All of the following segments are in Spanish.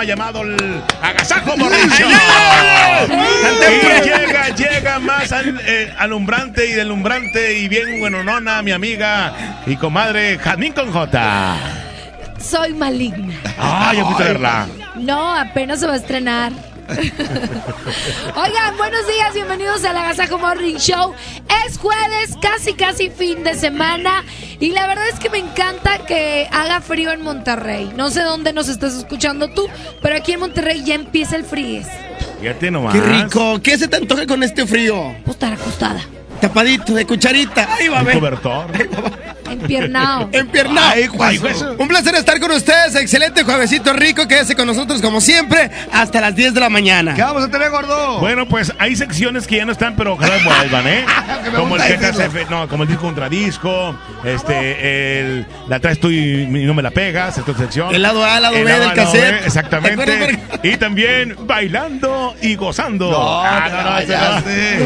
llamado el Agasajo Morrillo. y llega, llega más al, eh, alumbrante y delumbrante y bien bueno nona, mi amiga y comadre Jazmín con J. Soy maligna. Ah, ya fuiste a verla. No, apenas se va a estrenar. Oigan, buenos días, bienvenidos a la Agasajo Morning Show. Es jueves, casi casi fin de semana y la verdad es que me encanta que haga frío en Monterrey. No sé dónde nos estás escuchando tú, pero aquí en Monterrey ya empieza el frío. Fíjate nomás. ¡Qué rico! ¿Qué se te antoja con este frío? Pues estar acostada. Tapadito, de cucharita. Ahí va a Un ver. cobertor. Empiernado. Empiernado. Ay, Juanjo. Un placer estar con ustedes. Excelente juevesito rico. Quédese con nosotros como siempre hasta las 10 de la mañana. ¿Qué vamos a tener, gordo? Bueno, pues hay secciones que ya no están, pero ojalá vuelvan, ¿eh? Que como el que no, como el disco contra disco, este, el, la traes tú y no me la pegas, esta sección. El lado A, el lado El B del lado B, cassette. Exactamente. Y también bailando y gozando. No, Ah, no, ese ya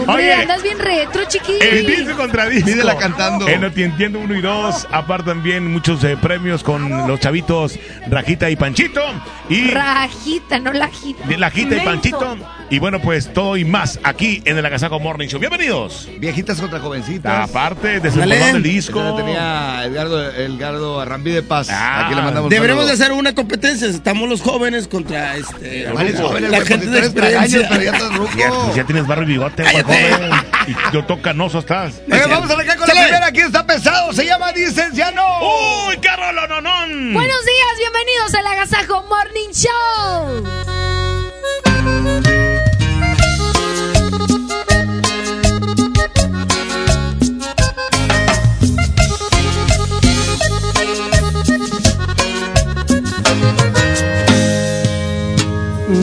no. Oye, andas bien retro, chiquillo. el disco contra disco. Pídela cantando. En No Te Entiendo 1 y 2. Aparte también muchos eh, premios con los chavitos Rajita y Panchito. Y Rajita, no lajita. de Lajita y. Panchito. Y bueno, pues todo y más aquí en el Agasajo Morning Show. Bienvenidos. Viejitas contra jovencitas. Aparte, desde el del Esa la disco. tenía Edgardo, Edgardo Arrambí de Paz. Ah, Aquí le mandamos Deberemos de hacer una competencia. Estamos los jóvenes contra este. Grupo. jóvenes, la gente de experiencia. pero ya estás ruco. Ya, pues ya tienes barro y bigote, joven. Y yo toca canoso estás. Oiga, vamos a arrancar con la Sale. primera. Aquí está pesado. Se llama No. ¡Uy, qué rolononón! Buenos días, bienvenidos al Agasajo Morning Show.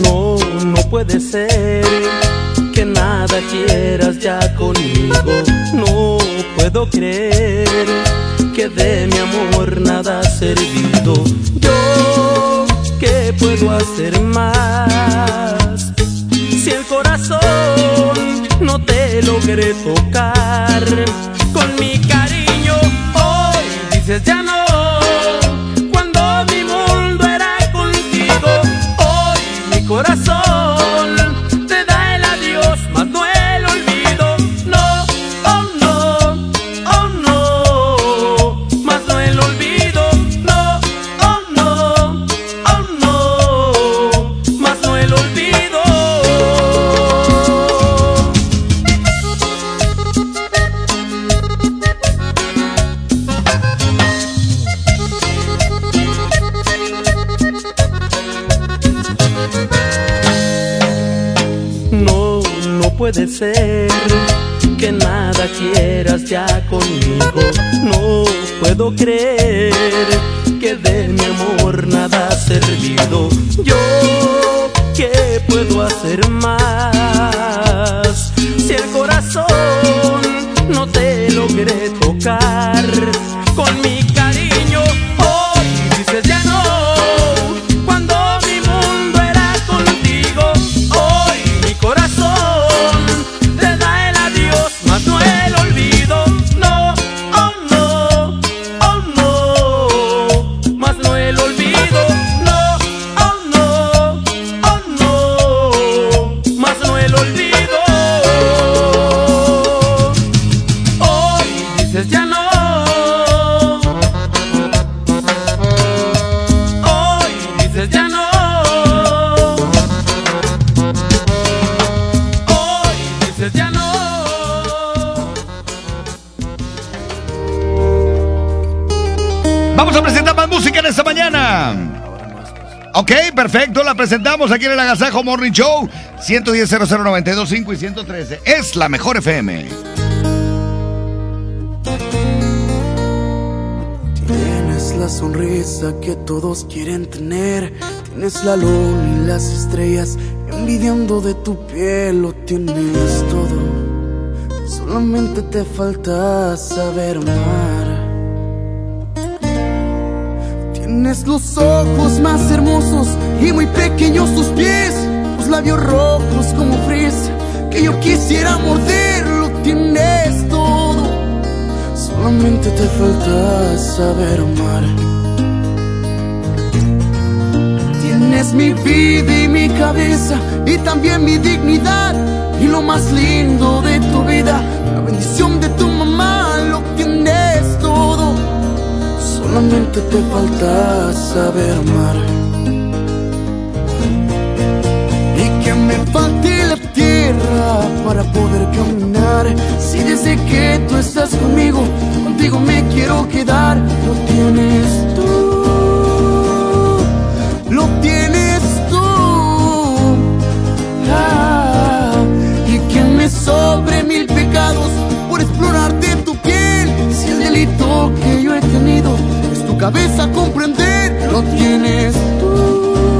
No, no puede ser que nada quieras ya conmigo. No puedo creer que de mi amor nada ha servido. Yo, ¿qué puedo hacer más? Si el corazón no te logré tocar con mi cariño, hoy dices ya no. Puede ser que nada quieras ya conmigo. No puedo creer que de mi amor nada ha servido. Yo, ¿qué puedo hacer más? Si el corazón no te logré tocar presentamos aquí en el Agasajo Morning Show 110 00925 y 113. Es la mejor FM. Tienes la sonrisa que todos quieren tener. Tienes la luna y las estrellas envidiando de tu piel. Lo tienes todo. Solamente te falta saber amar. Tienes los ojos más hermosos y muy pequeños tus pies. Tus labios rojos como fresa que yo quisiera morder. Lo tienes todo. Solamente te falta saber amar. Tienes mi vida y mi cabeza y también mi dignidad y lo más lindo de tu vida, la bendición de tu Solamente te falta saber amar. Y que me falte la tierra para poder caminar. Si desde que tú estás conmigo, contigo me quiero quedar, lo tienes tú lo tienes tú. Ah, y que me sobre mil pecados por explorarte tu piel. Si el delito que cabeza comprender, lo tienes tú.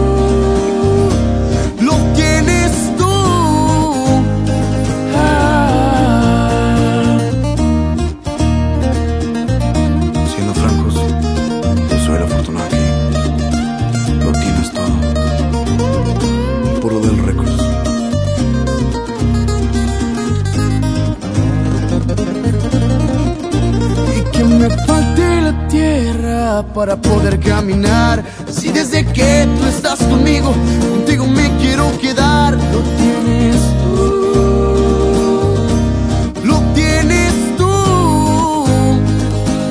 Para poder caminar. Si desde que tú estás conmigo, contigo me quiero quedar. Lo tienes tú. Lo tienes tú.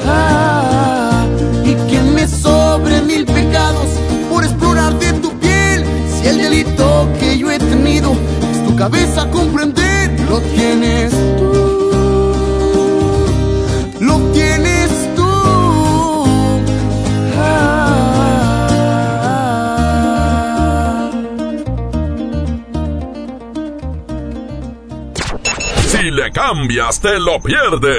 Ah, y que me sobre mil pecados por explorar de tu piel. Si el delito que yo he tenido es tu cabeza comprender, lo tienes tú. Cambias, te lo pierdes.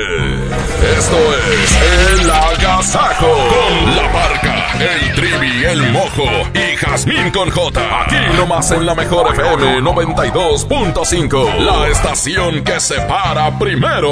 Esto es El Agasajo. Con la parca, el trivi, el mojo y Jazmín con J. Aquí nomás en la mejor FM 92.5. La estación que se para primero.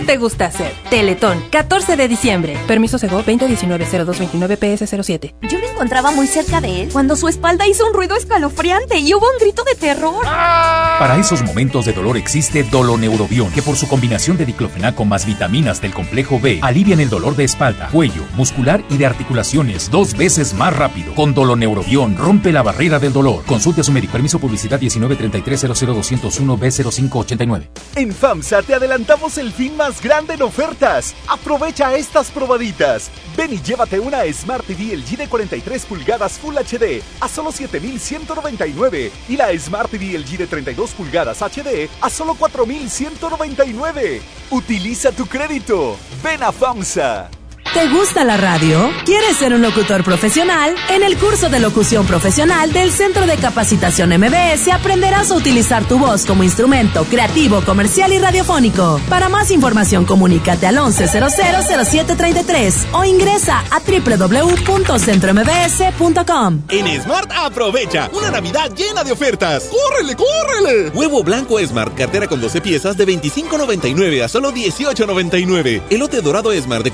qué te gusta hacer? Teletón, 14 de diciembre. Permiso Sego 2019-0229-PS07. Yo me encontraba muy cerca de él cuando su espalda hizo un ruido escalofriante y hubo un grito de terror. Para esos momentos de dolor existe Doloneurobión, que por su combinación de diclofenaco más vitaminas del complejo B alivian el dolor de espalda, cuello, muscular y de articulaciones dos veces más rápido. Con Doloneurobión rompe la barrera del dolor. Consulte a su médico. Permiso publicidad 1933-00201-B0589. En FAMSA te adelantamos el fin más grande en ofertas. Aprovecha estas probaditas. Ven y llévate una Smart TV LG de 43 pulgadas Full HD a solo 7,199 y la Smart TV LG de 32 pulgadas HD a solo 4,199. Utiliza tu crédito. Ven a FAMSA. ¿Te gusta la radio? ¿Quieres ser un locutor profesional? En el curso de locución profesional del Centro de Capacitación MBS aprenderás a utilizar tu voz como instrumento creativo, comercial y radiofónico. Para más información, comunícate al 11000733 o ingresa a www.centrombs.com. En Smart aprovecha una Navidad llena de ofertas. ¡Córrele, córrele! Huevo blanco Smart, cartera con 12 piezas de 25.99 a solo 18.99. Elote dorado Smart de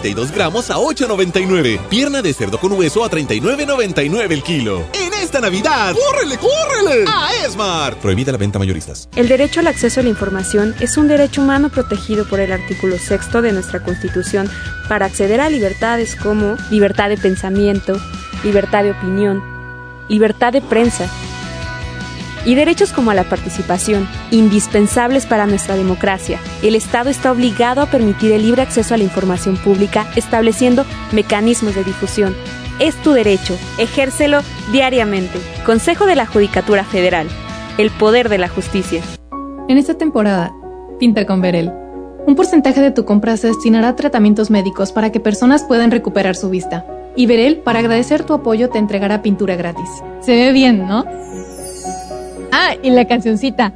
432 gramos a 8.99. Pierna de cerdo con hueso a 39.99 el kilo. En esta Navidad, ¡córrele, córrele! A Smart. Prohibida la venta mayoristas. El derecho al acceso a la información es un derecho humano protegido por el artículo sexto de nuestra Constitución para acceder a libertades como libertad de pensamiento, libertad de opinión, libertad de prensa y derechos como la participación, indispensables para nuestra democracia. El Estado está obligado a permitir el libre acceso a la información pública, estableciendo mecanismos de difusión. Es tu derecho, ejércelo diariamente. Consejo de la Judicatura Federal. El poder de la justicia. En esta temporada, pinta con Verel. Un porcentaje de tu compra se destinará a tratamientos médicos para que personas puedan recuperar su vista. Y Verel, para agradecer tu apoyo, te entregará pintura gratis. Se ve bien, ¿no? Ah, y la cancioncita.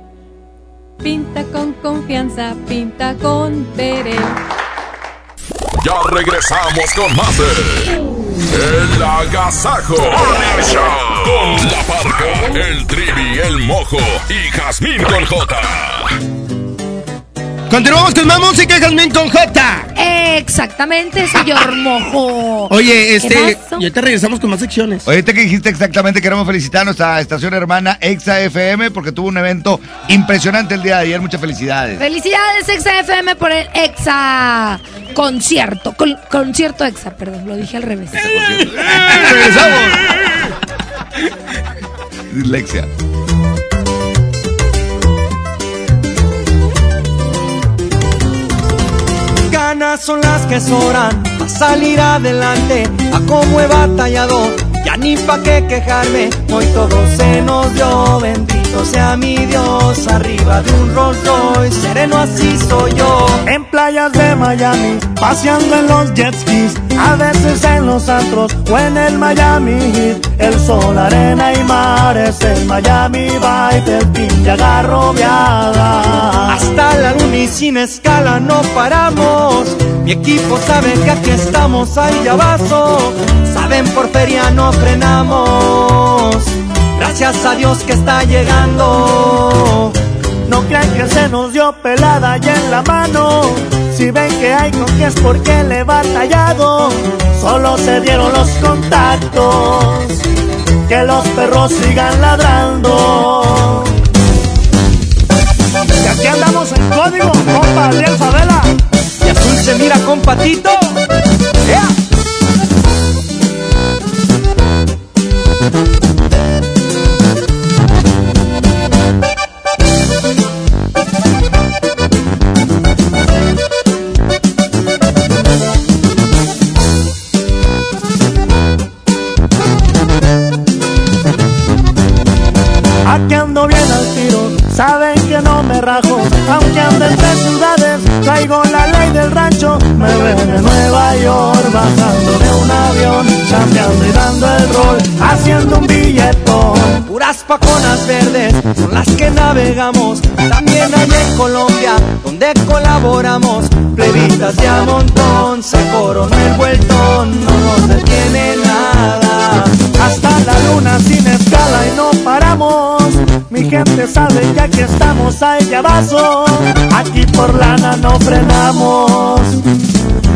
Pinta con confianza, pinta con Verel. Ya regresamos con más de El Agasajo Morning Show con la parca, el trivi, el mojo y Jazmín con J. Continuamos con más música, Jasmine con J. Exactamente, señor Mojo. Oye, este, y ahorita regresamos con más secciones. Ahorita que dijiste exactamente, queremos felicitar a nuestra estación hermana Exa FM porque tuvo un evento impresionante el día de ayer. Muchas felicidades. Felicidades Exa FM por el Exa concierto. Con- concierto Exa, perdón, lo dije al revés. Regresamos. Dislexia. Ganas son las que sobran para salir adelante. A cómo he batallado, ya ni pa' qué quejarme. Hoy todo se nos dio, bendito sea mi Dios. Arriba de un Rolls Royce, sereno así soy yo. En playas de Miami, paseando en los jet skis, a veces en los antros o en el Miami Heat. El sol, arena y mar es el Miami Vibe, el que agarro viada. Hasta la luna y sin escala no paramos. Mi equipo sabe que aquí estamos, ahí ya vaso. Saben por feria no frenamos. Gracias a Dios que está llegando. No crean que se nos dio pelada y en la mano. Si ven que hay con que es porque le he batallado. Solo se dieron los contactos. Que los perros sigan ladrando. Y aquí andamos en código, compa, Ariel Favela. Y azul se mira con patito. ¡Ea! Puras paconas verdes son las que navegamos. También hay en Colombia, donde colaboramos. Plebitas de a montón, se coronó el vueltón. No nos detiene nada. Hasta la luna sin escala y no paramos. Mi gente sabe que aquí estamos a ella vaso. Aquí por lana no frenamos.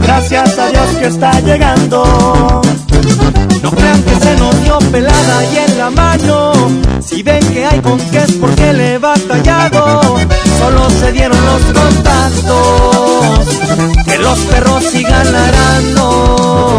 Gracias a Dios que está llegando. No crean que se nos dio pelada y en la mano. Si ven que hay con qué es porque le he batallado. Solo se dieron los contactos. Que los perros sigan ladrando.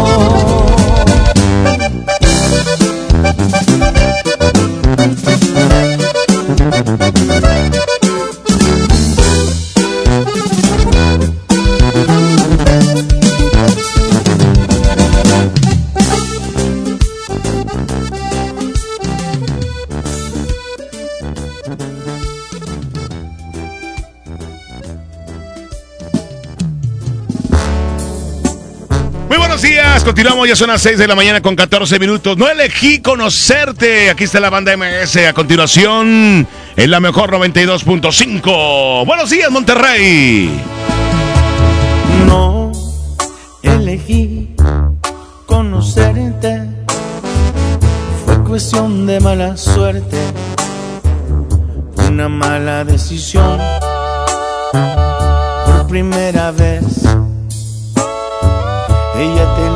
Continuamos, ya son las 6 de la mañana con 14 minutos. No elegí conocerte. Aquí está la banda MS. A continuación, en la mejor 92.5. Buenos días, Monterrey. No elegí conocerte. Fue cuestión de mala suerte. Una mala decisión. Por primera vez. Ella tenía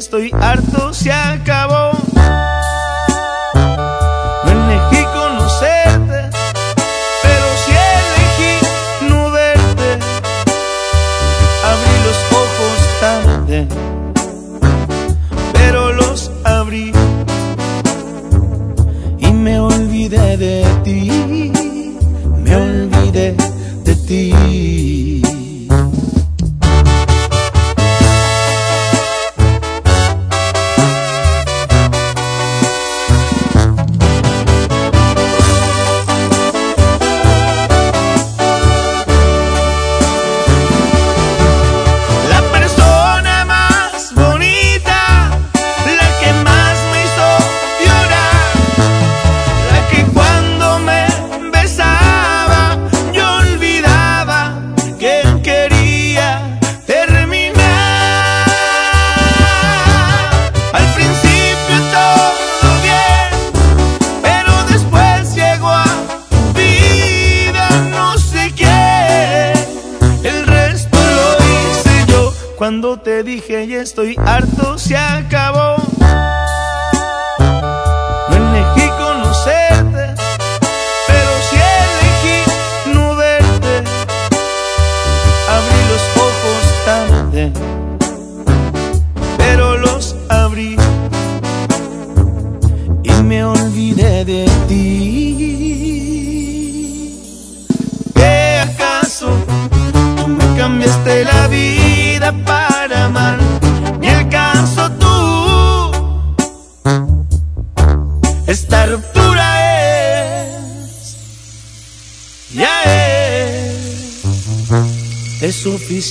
estoy harto, se acabó.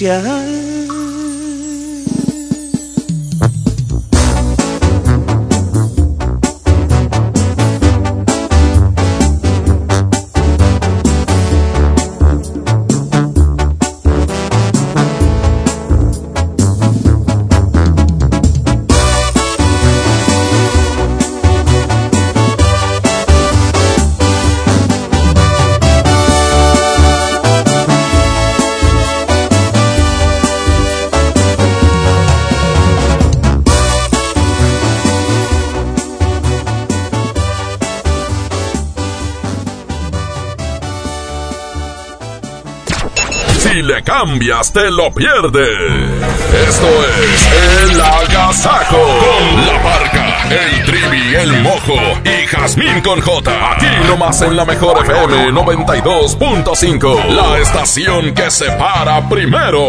Es te lo pierdes. Esto es El Agasajo con la parca, el trivi, el mojo y Jazmín con J. Aquí nomás en la mejor FM 92.5. La estación que se para primero.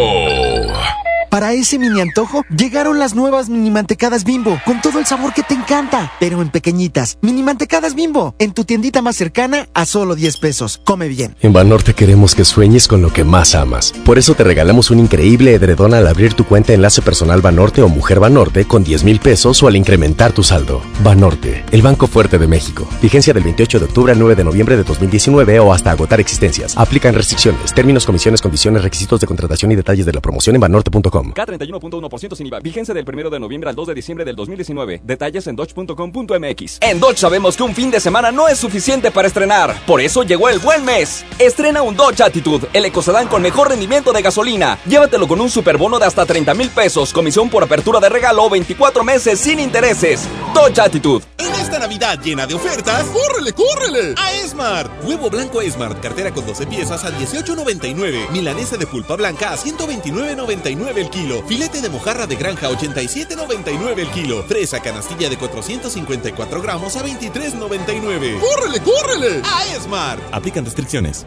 Para ese mini antojo, llegaron las nuevas mini mantecadas bimbo, con el sabor que te encanta, pero en pequeñitas. Mini mantecadas bimbo, en tu tiendita más cercana a solo 10 pesos. Come bien. En Banorte queremos que sueñes con lo que más amas. Por eso te regalamos un increíble edredón al abrir tu cuenta Enlace Personal Banorte o Mujer Banorte con 10 mil pesos o al incrementar tu saldo. Banorte, el Banco Fuerte de México. Vigencia del 28 de octubre al 9 de noviembre de 2019 o hasta agotar existencias. Aplican restricciones, términos, comisiones, condiciones, requisitos de contratación y detalles de la promoción en banorte.com. K31.1% sin IVA. Vigencia del 1 de noviembre al 2 de diciembre del 2019. Detalles en dodge.com.mx. En Dodge sabemos que un fin de semana no es suficiente para estrenar. Por eso llegó el buen mes. Estrena un Dodge Attitude, el ecocedán con mejor rendimiento de gasolina. Llévatelo con un superbono de hasta 30 mil pesos, comisión por apertura de regalo, 24 meses sin intereses. Dodge En esta Navidad llena de ofertas, ¡córrele, córrele! A Esmart. Huevo blanco Esmart, cartera con 12 piezas a 18.99. Milanesa de pulpa blanca a 129.99 el kilo. Filete de mojarra de granja a 87.99 el kilo. Fresa canastilla de 454 gramos a 23.99. ¡Córrele, córrele! A Esmart. Aplican restricciones.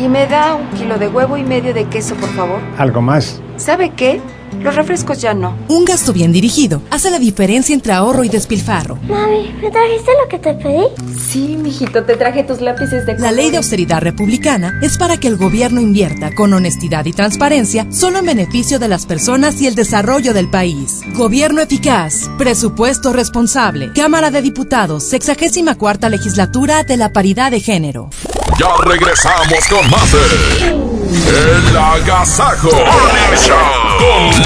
Y me da un kilo de huevo y medio de queso, por favor. ¿Algo más? ¿Sabe qué? Los refrescos ya no. Un gasto bien dirigido hace la diferencia entre ahorro y despilfarro. Mami, ¿me trajiste lo que te pedí? Sí, mijito, te traje tus lápices de La ley de austeridad republicana es para que el gobierno invierta con honestidad y transparencia solo en beneficio de las personas y el desarrollo del país. Gobierno eficaz, presupuesto responsable. Cámara de Diputados, 64 cuarta legislatura de la paridad de género. Ya regresamos con más de El Agasajo con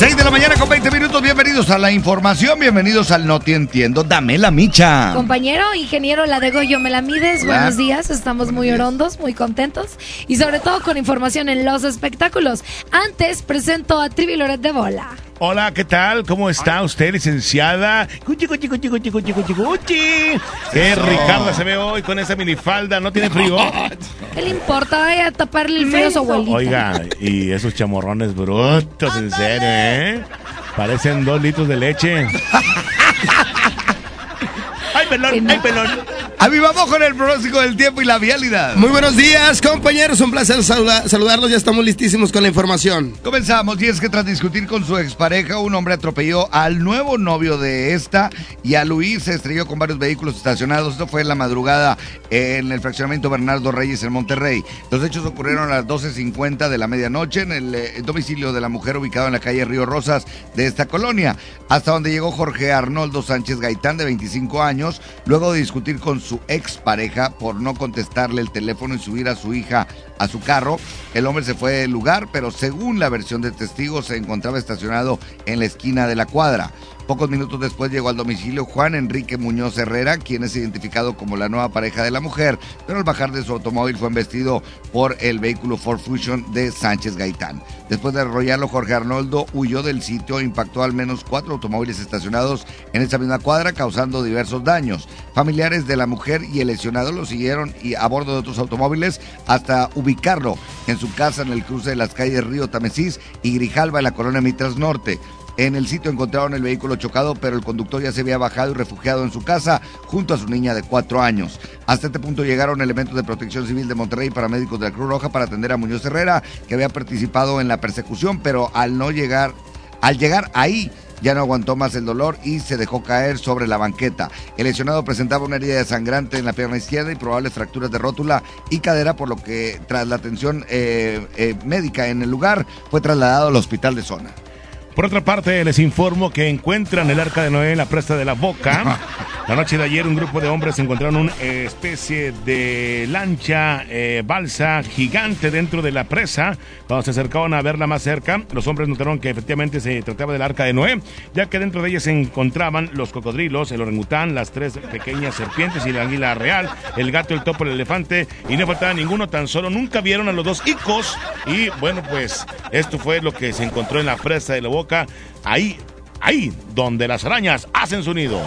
6 de la mañana con 20 minutos, bienvenidos a la información, bienvenidos al No Te Entiendo, dame la micha. Compañero, ingeniero Ladego, yo me la mides. Hola. Buenos días, estamos muy orondos, muy contentos y sobre todo con información en los espectáculos. Antes presento a Trivi Loret de Bola. Hola, ¿qué tal? ¿Cómo está usted, licenciada? Cuchi, cuchi, cuchi, cuchi, cuchi, cuchi, cuchi. Qué Ricarda se ve hoy con esa minifalda, ¿no tiene frío? ¿Qué le importa? Vaya a taparle el frío a su abuelita. Oiga, y esos chamorrones brutos, en serio, ¿eh? Parecen dos litros de leche. ¡Ay, pelón! ¡Ay, pelón! A viva voz con el pronóstico del tiempo y la vialidad. Muy buenos días, compañeros. Un placer saluda- saludarlos. Ya estamos listísimos con la información. Comenzamos y es que tras discutir con su expareja, un hombre atropelló al nuevo novio de esta y al huir se estrelló con varios vehículos estacionados. Esto fue en la madrugada en el fraccionamiento Bernardo Reyes en Monterrey. Los hechos ocurrieron a las 12.50 de la medianoche en el eh, domicilio de la mujer ubicado en la calle Río Rosas de esta colonia, hasta donde llegó Jorge Arnoldo Sánchez Gaitán de 25 años, luego de discutir con su expareja por no contestarle el teléfono y subir a su hija a su carro. El hombre se fue del lugar, pero según la versión de testigos se encontraba estacionado en la esquina de la cuadra. Pocos minutos después llegó al domicilio Juan Enrique Muñoz Herrera, quien es identificado como la nueva pareja de la mujer, pero al bajar de su automóvil fue embestido por el vehículo Ford Fusion de Sánchez Gaitán. Después de arrollarlo, Jorge Arnoldo huyó del sitio e impactó al menos cuatro automóviles estacionados en esa misma cuadra, causando diversos daños. Familiares de la mujer y el lesionado lo siguieron y a bordo de otros automóviles hasta ubicarlo en su casa en el cruce de las calles Río Tamesís y Grijalva en la colonia Mitras Norte. En el sitio encontraron el vehículo chocado, pero el conductor ya se había bajado y refugiado en su casa junto a su niña de cuatro años. Hasta este punto llegaron elementos de protección civil de Monterrey y paramédicos de la Cruz Roja para atender a Muñoz Herrera, que había participado en la persecución, pero al no llegar, al llegar ahí, ya no aguantó más el dolor y se dejó caer sobre la banqueta. El lesionado presentaba una herida sangrante en la pierna izquierda y probables fracturas de rótula y cadera, por lo que tras la atención eh, eh, médica en el lugar fue trasladado al hospital de zona. Por otra parte, les informo que encuentran el arca de Noé en la presta de la Boca. La noche de ayer, un grupo de hombres encontraron una especie de lancha eh, balsa gigante dentro de la presa. Cuando se acercaron a verla más cerca, los hombres notaron que efectivamente se trataba del arca de Noé, ya que dentro de ella se encontraban los cocodrilos, el orangután, las tres pequeñas serpientes y la águila real, el gato, el topo, el elefante, y no faltaba ninguno, tan solo nunca vieron a los dos icos. Y bueno, pues esto fue lo que se encontró en la presa de la Boca, ahí, ahí donde las arañas hacen su nido.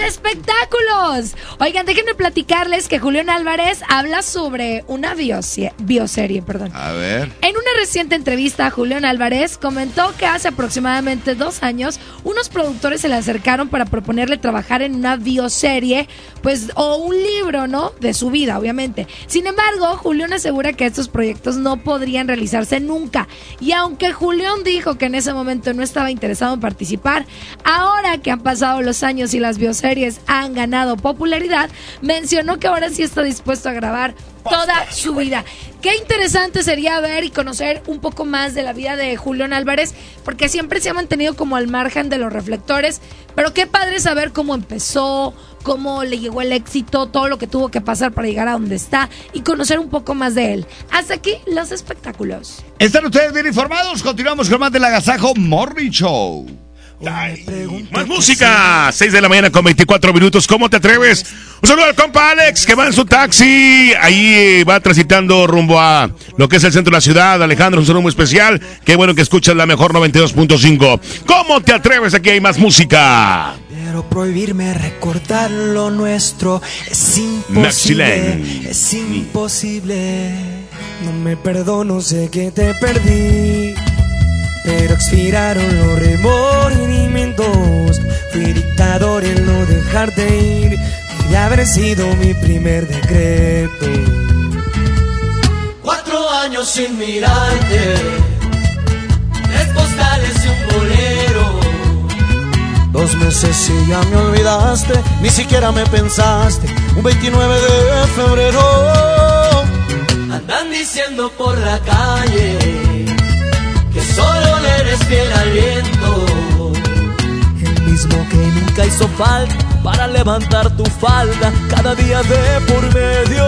Los espectáculos. Oigan, déjenme platicarles que Julián Álvarez habla sobre una biosie- bioserie, perdón. A ver. En una reciente entrevista, Julián Álvarez comentó que hace aproximadamente dos años unos productores se le acercaron para proponerle trabajar en una bioserie, pues, o un libro, ¿no? De su vida, obviamente. Sin embargo, Julián asegura que estos proyectos no podrían realizarse nunca. Y aunque Julián dijo que en ese momento no estaba interesado en participar, ahora que han pasado los años y las bioseries han ganado popularidad, mencionó que ahora sí está dispuesto a grabar toda su vida. Qué interesante sería ver y conocer un poco más de la vida de Julián Álvarez, porque siempre se ha mantenido como al margen de los reflectores, pero qué padre saber cómo empezó, cómo le llegó el éxito, todo lo que tuvo que pasar para llegar a donde está y conocer un poco más de él. Hasta aquí los espectáculos. ¿Están ustedes bien informados? Continuamos con más del Agasajo Morning Show. Más música, 6 de la mañana con 24 minutos. ¿Cómo te atreves? Un saludo al compa Alex que va en su taxi. Ahí eh, va transitando rumbo a lo que es el centro de la ciudad. Alejandro, un saludo muy especial. Qué bueno que escuchas la mejor 92.5. ¿Cómo te atreves? Aquí hay más música. Quiero prohibirme recordar lo nuestro. Es imposible. Es imposible. No me perdono, sé que te perdí. Pero expiraron los remordimientos. Fui dictador en no dejarte ir. Y haber sido mi primer decreto. Cuatro años sin mirarte, tres postales y un bolero. Dos meses y ya me olvidaste, ni siquiera me pensaste. Un 29 de febrero. Andan diciendo por la calle eres fiel al viento. El mismo que nunca hizo falta para levantar tu falda cada día de por medio.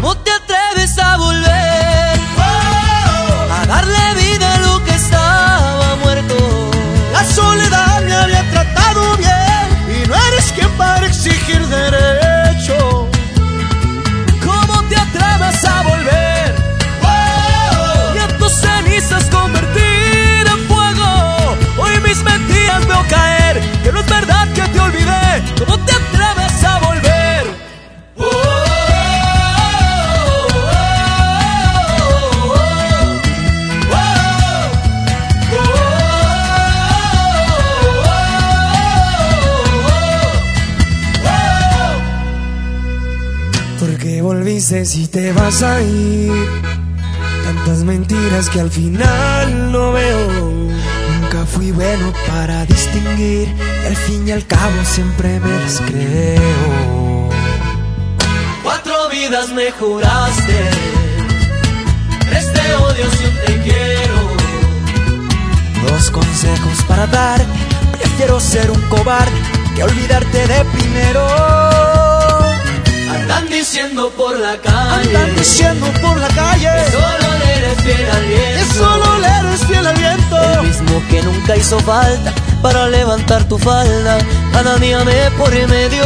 ¿Cómo te atreves a volver? Volviste si te vas a ir. Tantas mentiras que al final no veo. Nunca fui bueno para distinguir. Y al fin y al cabo siempre me las creo. Cuatro vidas me juraste. Tres te odio, si te quiero. Dos consejos para darte. Prefiero ser un cobarde que olvidarte de primero. Andan diciendo por la calle. Andan diciendo por la calle. Que solo le eres fiel al viento. Que solo le eres fiel al viento. El mismo que nunca hizo falta para levantar tu falda. Cada día me pone medio.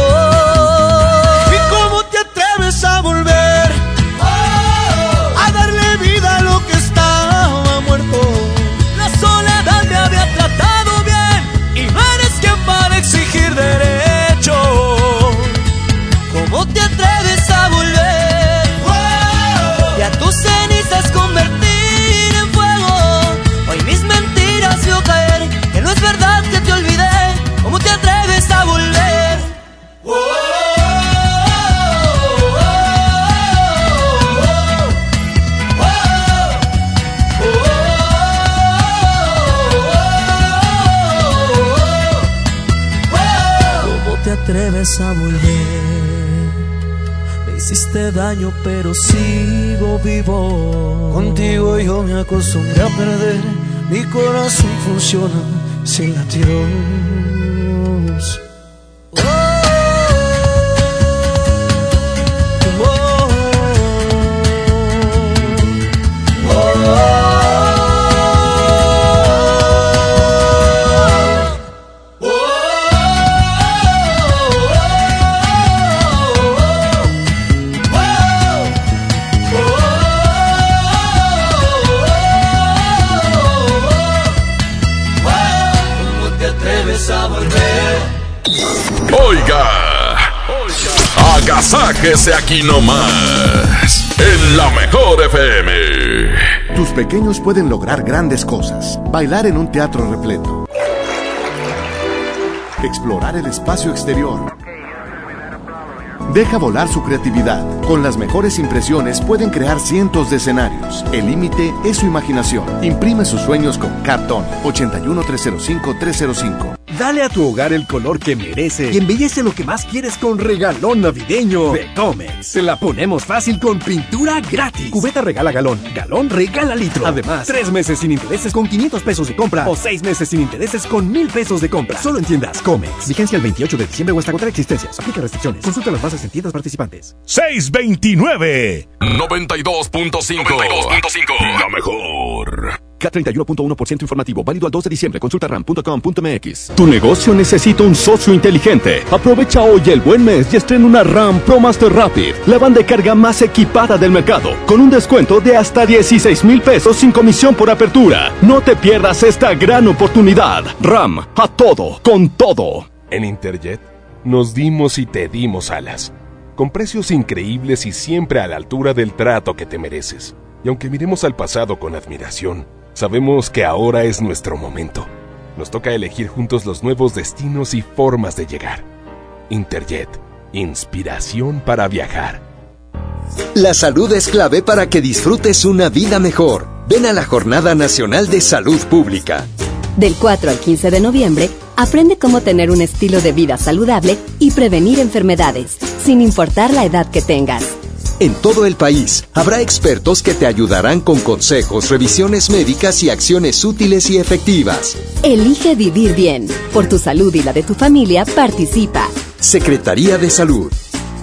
¿Y cómo te atreves a volver? Hiciste daño, pero sigo vivo. Contigo yo me acostumbré a perder. Mi corazón funciona sin latidos. ¿Cómo Oiga, agasáquese aquí nomás, en la mejor FM. Tus pequeños pueden lograr grandes cosas. Bailar en un teatro repleto. Explorar el espacio exterior. Deja volar su creatividad. Con las mejores impresiones pueden crear cientos de escenarios. El límite es su imaginación. Imprime sus sueños con Cartón 81305-305. Dale a tu hogar el color que merece y embellece lo que más quieres con regalón navideño de Comex. Se la ponemos fácil con pintura gratis. Cubeta regala galón, galón regala litro. Además, tres meses sin intereses con 500 pesos de compra o seis meses sin intereses con 1000 pesos de compra. Solo en tiendas Comex. Vigencia el 28 de diciembre o hasta agotar existencias. Aplica restricciones. Consulta las bases en tiendas participantes. 629 92.5 La mejor. K31.1% informativo, válido al 2 de diciembre. Consulta ram.com.mx. Tu negocio necesita un socio inteligente. Aprovecha hoy el buen mes y estrena una RAM Pro Master Rapid, la banda de carga más equipada del mercado, con un descuento de hasta 16 mil pesos sin comisión por apertura. No te pierdas esta gran oportunidad. RAM, a todo, con todo. En Interjet nos dimos y te dimos alas, con precios increíbles y siempre a la altura del trato que te mereces. Y aunque miremos al pasado con admiración, sabemos que ahora es nuestro momento. Nos toca elegir juntos los nuevos destinos y formas de llegar. Interjet, inspiración para viajar. La salud es clave para que disfrutes una vida mejor. Ven a la Jornada Nacional de Salud Pública. Del 4 al 15 de noviembre, aprende cómo tener un estilo de vida saludable y prevenir enfermedades, sin importar la edad que tengas. En todo el país habrá expertos que te ayudarán con consejos, revisiones médicas y acciones útiles y efectivas. Elige vivir bien. Por tu salud y la de tu familia, participa. Secretaría de Salud.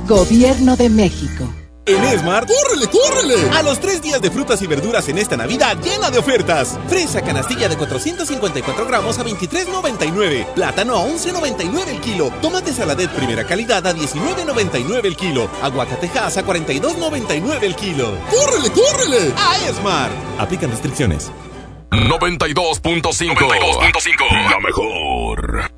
Gobierno de México. En Smart, ¡córrele, córrele! A los tres días de frutas y verduras en esta Navidad llena de ofertas. Fresa canastilla de 454 gramos a 23,99. Plátano a 11,99 el kilo. Tomate saladet primera calidad a 19,99 el kilo. Aguacatejas a 42,99 el kilo. ¡Córrele, córrele! A Smart. Aplican restricciones. 92.5 La mejor.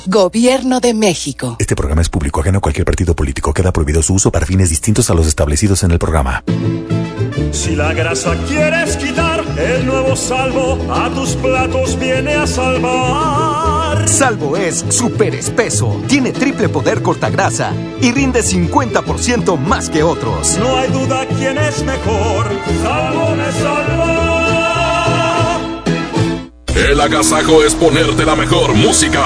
Gobierno de México. Este programa es público ajeno a cualquier partido político. Queda prohibido su uso para fines distintos a los establecidos en el programa. Si la grasa quieres quitar, el nuevo salvo a tus platos viene a salvar. Salvo es súper espeso, tiene triple poder cortagrasa y rinde 50% más que otros. No hay duda quién es mejor, salvo me salva. El agasajo es ponerte la mejor música.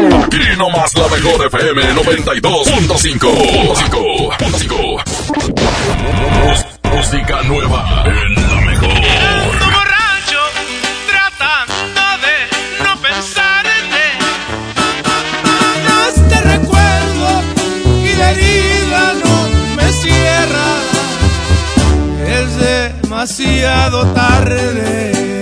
Aquí nomás la mejor FM 92.5. Música nueva en la mejor. borracho, tratando de no pensar en Más te recuerdo y la herida no me cierra. Es demasiado tarde.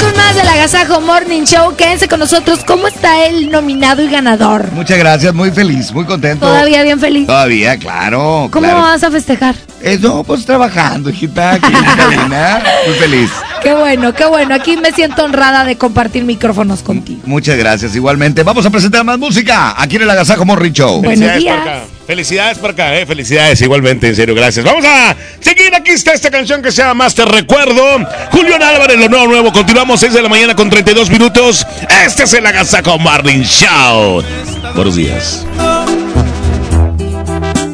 Con más del Agasajo Morning Show. Quédense con nosotros. ¿Cómo está el nominado y ganador? Muchas gracias, muy feliz, muy contento. Todavía bien feliz. Todavía, claro. ¿Cómo claro. vas a festejar? Eso, pues trabajando, hijita, aquí. Muy feliz. Qué bueno, qué bueno. Aquí me siento honrada de compartir micrófonos contigo. Muchas gracias, igualmente. Vamos a presentar más música aquí en el Agasajo Morning Show. Por acá. Felicidades por acá, eh. Felicidades igualmente, en serio, gracias. Vamos a seguir. Aquí está esta canción que se llama Más Te Recuerdo. Julián Álvarez, lo nuevo, nuevo. Continuamos 6 de la mañana con 32 minutos. Este es el Agasajo Morning Show. Buenos días.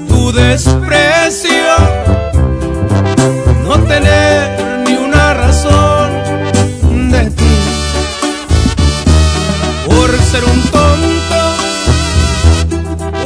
tu desprecio, no tener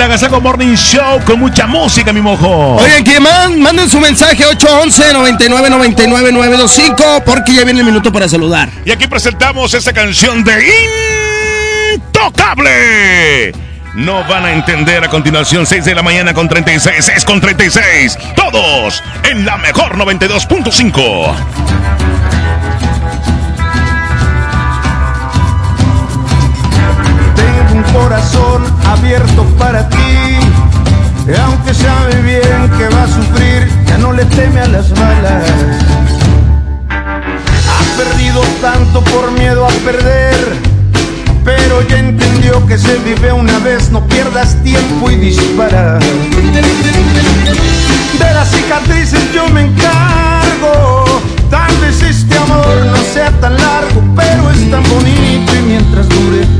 El Agasaco Morning Show con mucha música, mi mojo. Oigan, que man- manden su mensaje 811 99 99 925 porque ya viene el minuto para saludar. Y aquí presentamos esta canción de Intocable. No van a entender a continuación 6 de la mañana con 36, 6 con 36. Todos en la mejor 92.5. abierto para ti. Aunque sabe bien que va a sufrir, ya no le teme a las balas. Ha perdido tanto por miedo a perder. Pero ya entendió que se vive una vez, no pierdas tiempo y dispara. De las cicatrices yo me encargo. Tal vez este amor no sea tan largo, pero es tan bonito y mientras dure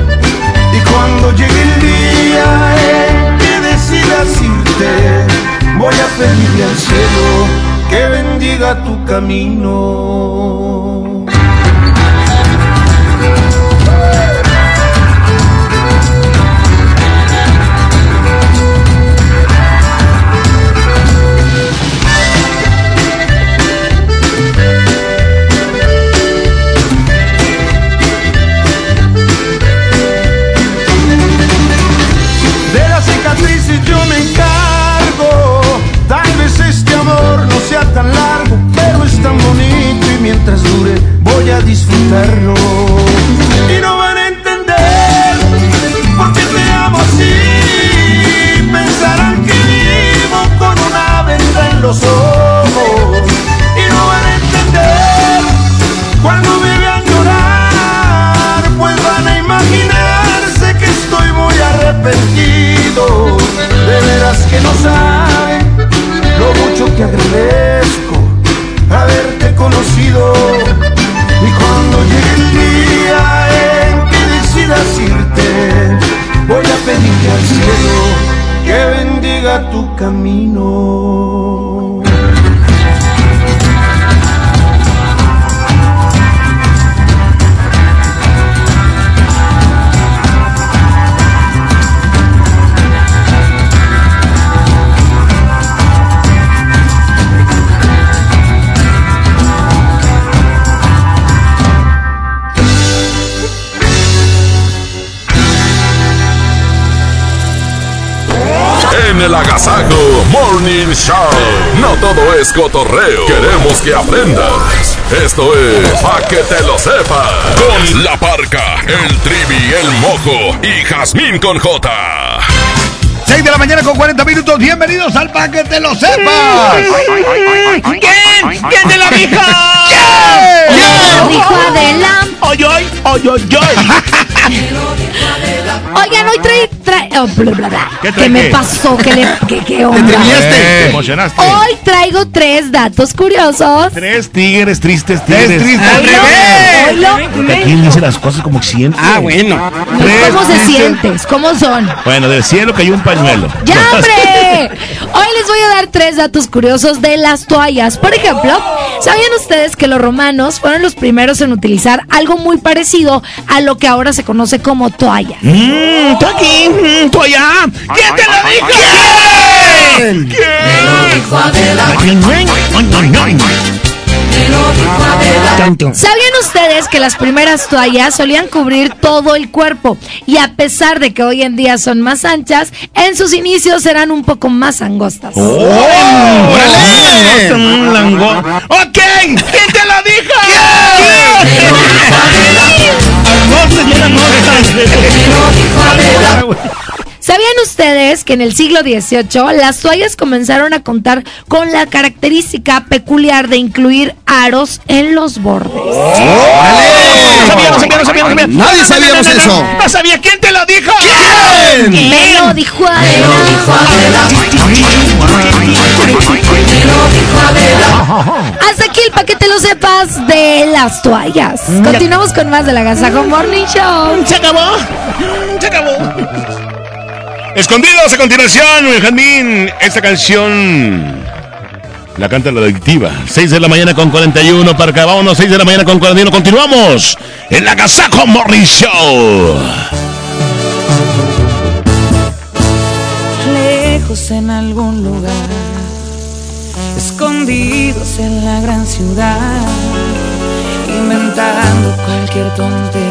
Cuando llegue el día en que decidas irte, voy a pedirle al cielo que bendiga tu camino. Es cotorreo. Queremos que aprendas. Esto es Pa' que te lo sepas. Con la parca, el trivi, el mojo y Jazmín con J. 6 de la mañana con 40 minutos. Bienvenidos al Pa' que te lo sepas. ¿Quién? ¿Quién te la dijo? Lo dijo Adela. Oy, oy, oy, oy, Oigan, hoy trae. trae oh, bla, bla, bla. ¿Qué ¿Qué, trae me pasó? ¿Qué, le, qué, qué onda? Te emocionaste. Hoy traigo tres datos curiosos. Tres tigres tristes, tigres. Tres tristes. Aquí dice las cosas como siente. Ah, bueno. ¿Cómo se sientes? ¿Cómo son? Bueno, del cielo cayó un pañuelo. ¡Ya, hombre! Hoy les voy a dar tres datos curiosos de las toallas. Por ejemplo, ¿sabían ustedes que los romanos fueron los primeros en utilizar algo muy parecido a lo que ahora se conoce como toalla? Mmm, aquí, mm, tú allá. ¿Quién te lo dijo? ¿Quién? ¿Sabían ustedes que las primeras toallas solían cubrir todo el cuerpo? Y a pesar de que hoy en día son más anchas, en sus inicios eran un poco más angostas. ¡Oh! ¡Ok! ¿Quién te lo dijo? ¿Sabían ustedes que en el siglo XVIII las toallas comenzaron a contar con la característica peculiar de incluir aros en los bordes? No sabía, no sabía, no sabía, no sabía. Nadie sabíamos no, no, eso. No sabía. ¿Quién te lo dijo? ¿Quién? Me lo dijo Adela. Hasta aquí el paquete lo sepas de las toallas. Continuamos con más de la Gazajo Morning Show. Se acabó. Se acabó. Escondidos a continuación, Jazmín. Esta canción la canta la adictiva. 6 de la mañana con 41 para acá. Vámonos, 6 de la mañana con 41. Continuamos en la Gazajo Morning Show. lejos en algún lugar, escondidos en la gran ciudad, inventando cualquier tontería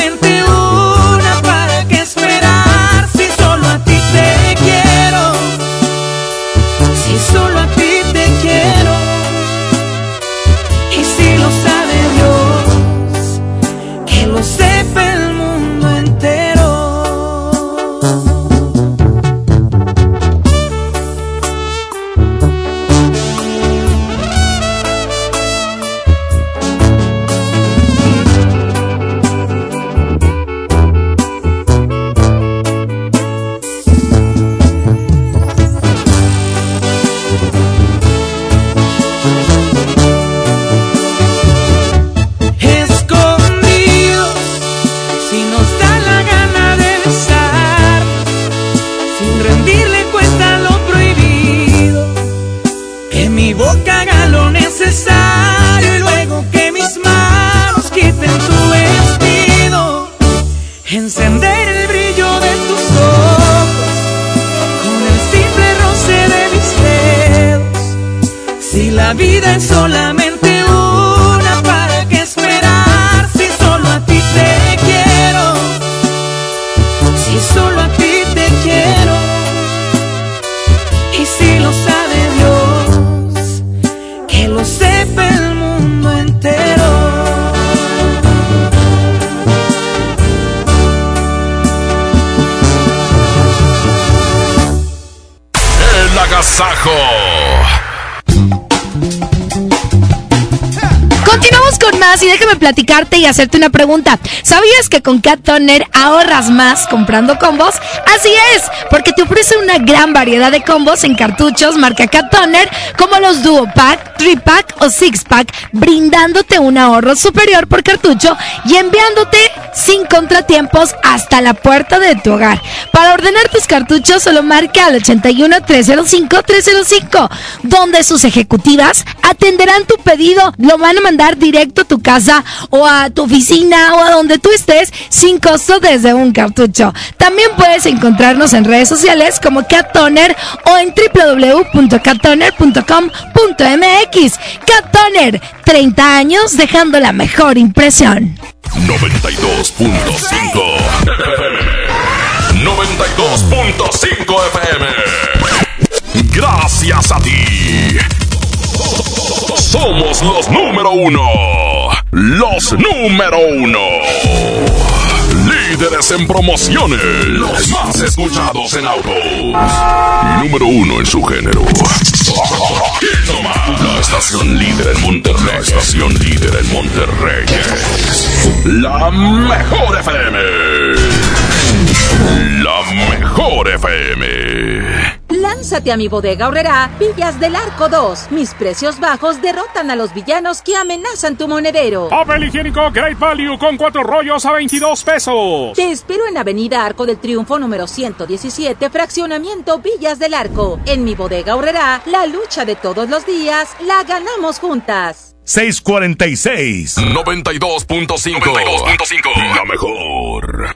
solamente Y déjame platicarte y hacerte una pregunta. ¿Sabías que con Cat Toner ahorras más comprando combos? Así es, porque te ofrece una gran variedad de combos en cartuchos marca Cat Toner, como los Duo Pack, 3 Pack o 6 Pack, brindándote un ahorro superior por cartucho y enviándote sin contratiempos hasta la puerta de tu hogar. Para ordenar tus cartuchos solo marca al 81 305 305, donde sus ejecutivas atenderán tu pedido, lo van a mandar directo a tu casa o a tu oficina o a donde tú estés sin costo desde un cartucho. También puedes encontrarnos en redes sociales como Cat Toner o en www.cattoner.com.mx. Cat Toner, 30 años dejando la mejor impresión. 92.5 92.5 FM. Gracias a ti. Somos los número uno. Los número uno. líderes en promociones. Los más escuchados en autos. Número uno en su género. La estación líder en Monterrey. La estación líder en Monterrey. La mejor FM. La mejor FM. Lánzate a mi bodega horrera Villas del Arco 2. Mis precios bajos derrotan a los villanos que amenazan tu monedero. Papel higiénico Great Value con cuatro rollos a 22 pesos. Te espero en Avenida Arco del Triunfo número 117, fraccionamiento Villas del Arco. En mi bodega horrera, la lucha de todos los días la ganamos juntas. 646 92.5 La mejor.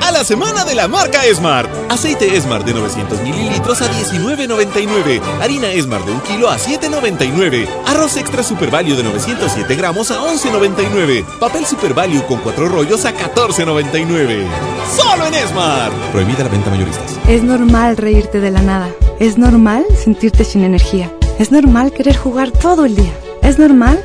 A la semana de la marca Smart. Aceite Smart de 900 mililitros a 19.99. Harina Smart de 1 kilo a 7.99. Arroz extra Super Value de 907 gramos a 11.99. Papel Super Value con 4 rollos a 14.99. ¡Solo en Smart! Prohibida la venta mayoristas. Es normal reírte de la nada. Es normal sentirte sin energía. Es normal querer jugar todo el día. Es normal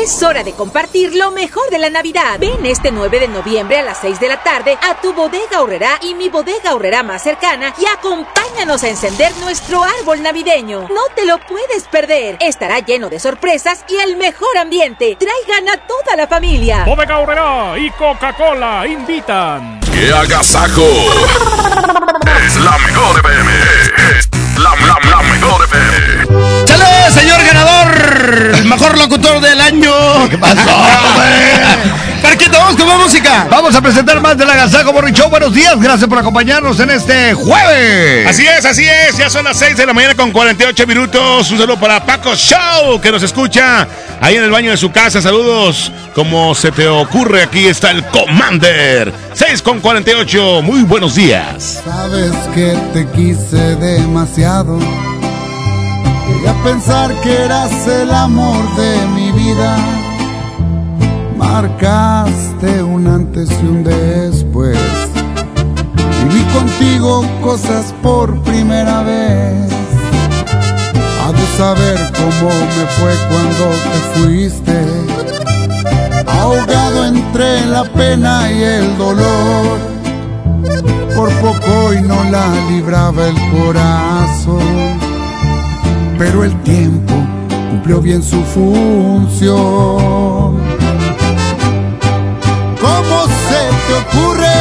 Es hora de compartir lo mejor de la Navidad. Ven este 9 de noviembre a las 6 de la tarde a tu bodega horrera y mi bodega horrera más cercana y acompáñanos a encender nuestro árbol navideño. No te lo puedes perder. Estará lleno de sorpresas y el mejor ambiente. Traigan a toda la familia. Bodega Horrera y Coca-Cola invitan. ¡Qué agasajo! es la mejor FM. Es la, la, la mejor FM. ¡Chale, señor ganador! El mejor locutor del año. ¿Qué pasó, Parquito, vamos con más música. Vamos a presentar más del Agasajo Morning Show. Buenos días, gracias por acompañarnos en este jueves. Así es, así es. Ya son las 6 de la mañana con 48 minutos. Un saludo para Paco Show, que nos escucha ahí en el baño de su casa. Saludos. Como se te ocurre, aquí está el Commander. 6 con 48. Muy buenos días. Sabes que te quise demasiado. Llegué a pensar que eras el amor de mi vida. Marcaste un antes y un después. Viví contigo cosas por primera vez. Ha de saber cómo me fue cuando te fuiste. Ahogado entre la pena y el dolor. Por poco y no la libraba el corazón. Pero el tiempo cumplió bien su función. ¿Cómo se te ocurre?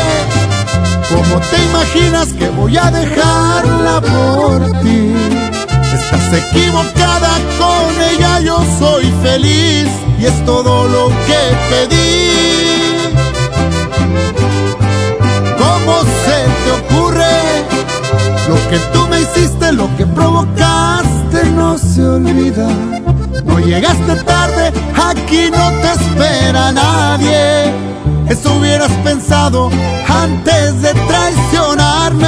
¿Cómo te imaginas que voy a dejarla por ti? Estás equivocada con ella, yo soy feliz y es todo lo que pedí. ¿Cómo se te ocurre? Lo que tú me hiciste, lo que provocaste no se olvida. No llegaste tarde, aquí no te espera nadie. Eso hubieras pensado antes de traicionarme.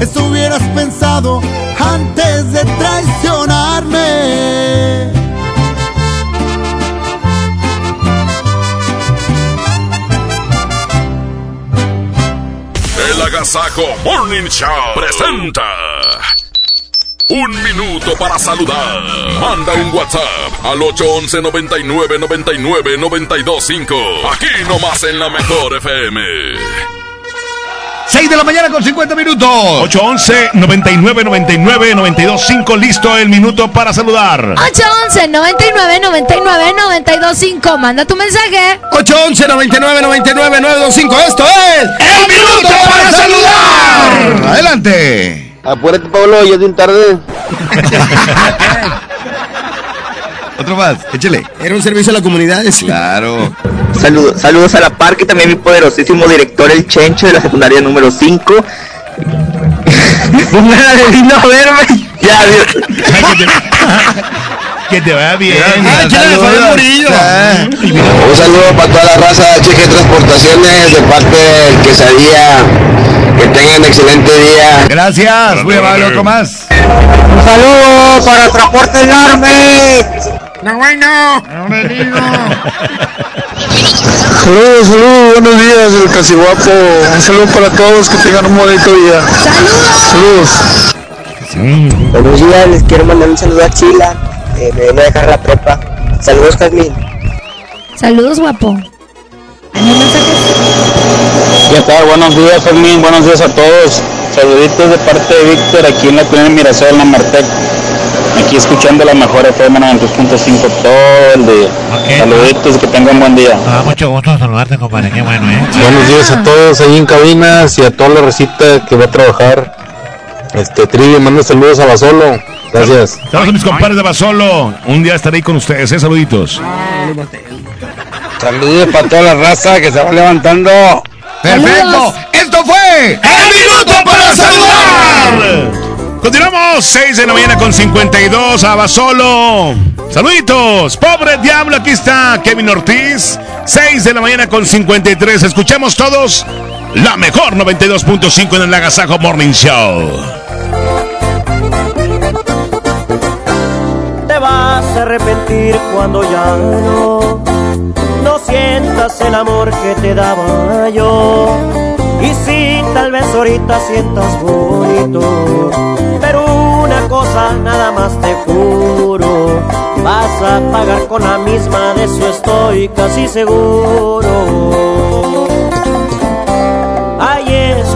eso hubieras pensado antes de traicionarme. El Agasajo Morning Show presenta. Un minuto para saludar. Manda un WhatsApp al 811 99 99 925. Aquí nomás en la mejor FM. 6 de la mañana con 50 minutos. 811 99 99 925 listo el minuto para saludar. 811 99 99 925 Manda tu mensaje. 811 99 99 925 Esto es El Minuto para Saludar. Adelante. Apúrate, Pablo, ya es bien tarde. Otro más, échale. Era un servicio a la comunidad. ese. Claro. Saludos, saludos a la par que también mi poderosísimo director, el Chencho de la secundaria número 5. Pongan la de vino a verme. Ya, Dios. Que te vaya bien. Ah, Murillo. Un saludo para toda la raza de HG Transportaciones de parte del Quesadilla. Que tengan excelente día. Gracias. Voy a otro más. Un saludo para Transporte Enorme. No, bueno. Saludos, saludos, buenos días, el casi guapo. Un saludo para todos, que tengan un bonito día. Saludos. Buenos días, les quiero mandar un saludo a Chila. Eh, me viene a dejar la prepa. Saludos, Jazmín. Saludos, guapo. ¿Qué tal? Buenos días, Fermín. Buenos días a todos. Saluditos de parte de Víctor aquí en la colonia Mirasol, en la Martec. Aquí escuchando la mejor FM 93.5 todo el día. Saluditos, que tengan buen día. Ah, mucho gusto saludarte, compadre. Qué bueno, ¿eh? Buenos días a todos ahí en cabinas y a toda la recita que va a trabajar. Este, Trivi, manda saludos a Basolo. Gracias. Saludos a mis compadres de Basolo. Un día estaré ahí con ustedes, ¿eh? Saluditos. Saludos para toda la raza que se va levantando. Perfecto. Esto fue El Minuto para Saludar. Continuamos, 6 de la mañana con 52 a Basolo. Saluditos, pobre diablo, aquí está Kevin Ortiz. 6 de la mañana con 53. Escuchemos todos la mejor 92.5 en el Agasajo Morning Show. te vas a arrepentir cuando ya no, no sientas el amor que te daba yo. Y si tal vez ahorita sientas bonito, pero una cosa nada más te juro, vas a pagar con la misma, de eso estoy casi seguro.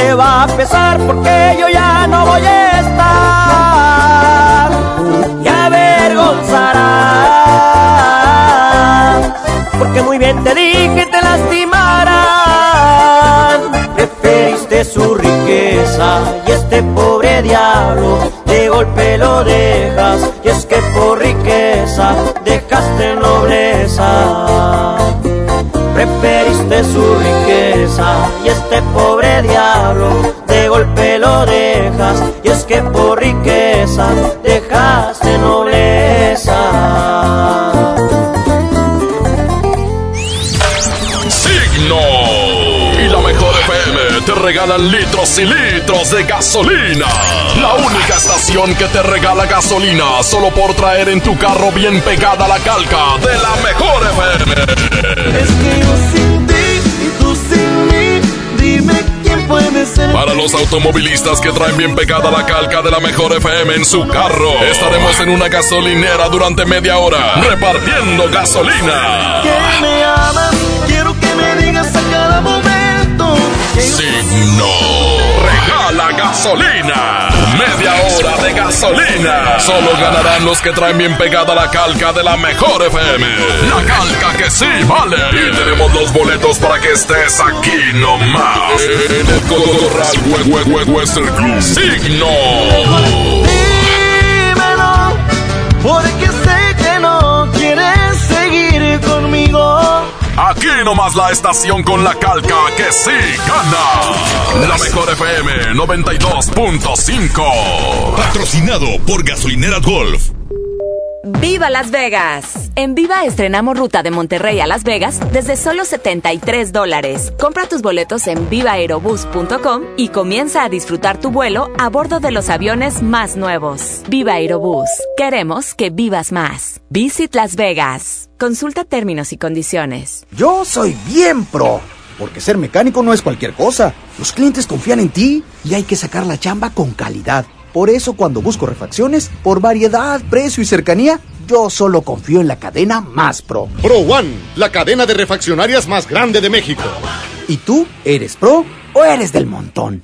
te va a pesar porque yo ya no voy a estar. Y avergonzarás porque muy bien te dije te lastimarán. Preferiste su riqueza y este pobre diablo de golpe lo dejas. Y es que por riqueza dejaste nobleza preferiste su riqueza y este pobre diablo de golpe lo dejas y es que por riqueza dejaste nobleza. Signo regalan litros y litros de gasolina. La única estación que te regala gasolina solo por traer en tu carro bien pegada la calca de la mejor FM. Es que yo sin ti y tú sin mí, dime quién puede ser. Para los automovilistas que traen bien pegada la calca de la mejor FM en su carro, estaremos en una gasolinera durante media hora repartiendo gasolina. Que me Signo regala gasolina. Media hora de gasolina. Solo ganarán los que traen bien pegada la calca de la mejor FM. La calca que sí vale. Y tenemos los boletos para que estés aquí nomás. En el Cotorral Western Club. Signo. Dímelo, porque Aquí nomás la estación con la calca que sí gana. La mejor FM 92.5. Patrocinado por Gasolineras Golf. ¡Viva Las Vegas! En Viva estrenamos ruta de Monterrey a Las Vegas desde solo 73 dólares. Compra tus boletos en vivaerobus.com y comienza a disfrutar tu vuelo a bordo de los aviones más nuevos. Viva Aerobús. Queremos que vivas más. Visit Las Vegas. Consulta términos y condiciones. Yo soy bien pro, porque ser mecánico no es cualquier cosa. Los clientes confían en ti y hay que sacar la chamba con calidad. Por eso cuando busco refacciones, por variedad, precio y cercanía, yo solo confío en la cadena más pro. Pro One, la cadena de refaccionarias más grande de México. ¿Y tú eres pro o eres del montón?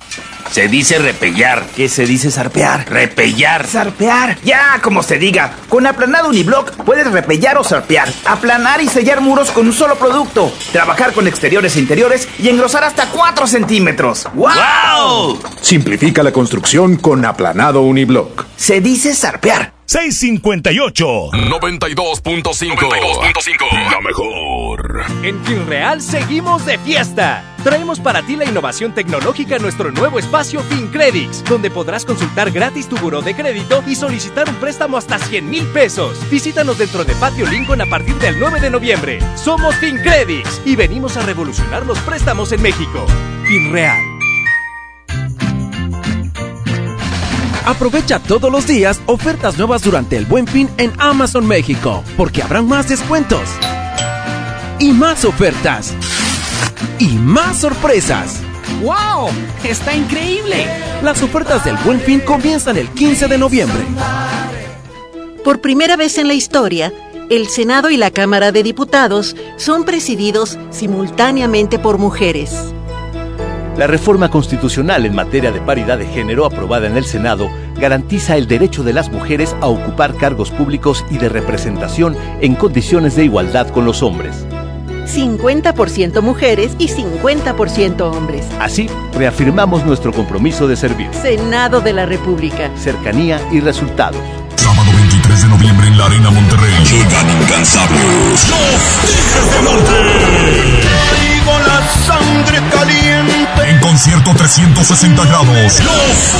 Se dice repellar. ¿Qué se dice zarpear? Repellar. Zarpear. Ya, como se diga. Con aplanado uniblock puedes repellar o zarpear. Aplanar y sellar muros con un solo producto. Trabajar con exteriores e interiores y engrosar hasta 4 centímetros. ¡Wow! Simplifica la construcción con aplanado uniblock. Se dice zarpear. 658. 92.5. La mejor. En FinReal seguimos de fiesta. Traemos para ti la innovación tecnológica en nuestro nuevo espacio FinCredits, donde podrás consultar gratis tu buró de crédito y solicitar un préstamo hasta 100 mil pesos. Visítanos dentro de Patio Lincoln a partir del 9 de noviembre. Somos FinCredits y venimos a revolucionar los préstamos en México. FinReal. Aprovecha todos los días ofertas nuevas durante el Buen Fin en Amazon México, porque habrán más descuentos y más ofertas y más sorpresas. ¡Wow! ¡Está increíble! Las ofertas del Buen Fin comienzan el 15 de noviembre. Por primera vez en la historia, el Senado y la Cámara de Diputados son presididos simultáneamente por mujeres. La reforma constitucional en materia de paridad de género aprobada en el Senado garantiza el derecho de las mujeres a ocupar cargos públicos y de representación en condiciones de igualdad con los hombres. 50% mujeres y 50% hombres. Así, reafirmamos nuestro compromiso de servir. Senado de la República. Cercanía y resultados. Sábado 23 de noviembre en la Arena Monterrey. Llegan incansables. Los Tigres del Norte. Traigo la sangre caliente. En concierto 360 grados. Los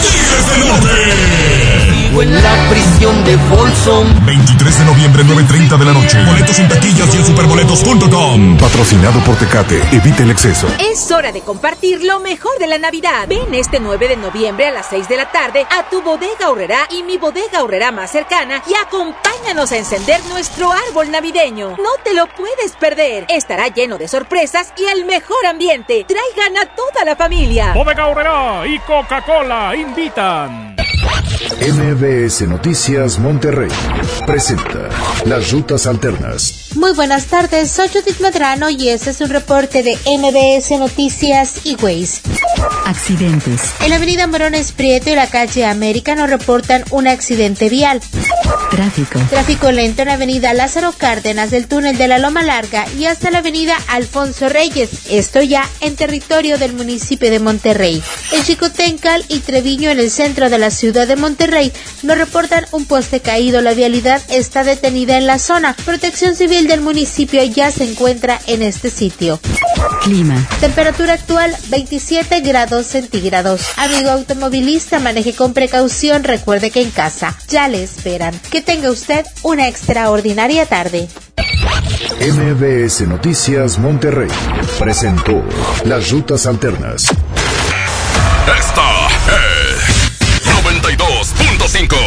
Tigres del Norte. Vivo en la prisión de Folsom. 23 de noviembre, 9.30 de la noche. Boletos en taquillas y en superboletos.com. Patrocinado por Tecate. Evite el exceso. Es hora de compartir lo mejor de la Navidad. Ven este 9 de noviembre a las 6 de la tarde a tu bodega horrera y mi bodega horrera más cercana y acompáñanos a encender nuestro árbol navideño. No te lo puedes perder. Estará lleno de sorpresas y el mejor ambiente. Traigan a toda la familia. Bodega Horrera y Coca-Cola invitan. MBS Noticias Monterrey presenta Las Rutas Alternas. Muy buenas tardes, soy Judith Medrano y este es un reporte de MBS Noticias y Waze. Accidentes. En la avenida Morones Prieto y la calle América nos reportan un accidente vial. Tráfico. Tráfico lento en la avenida Lázaro Cárdenas del túnel de la Loma Larga y hasta la avenida Alfonso Reyes, esto ya en territorio del municipio de Monterrey. En Chicotencal y Treviño en el centro de la ciudad de Monterrey nos reportan un poste caído, la vialidad está detenida en la zona. Protección Civil del municipio ya se encuentra en este sitio. Clima. Temperatura actual 27 grados centígrados. Amigo automovilista, maneje con precaución, recuerde que en casa ya le esperan. Que tenga usted una extraordinaria tarde. MBS Noticias Monterrey presentó Las Rutas Alternas. Esta es 92.5.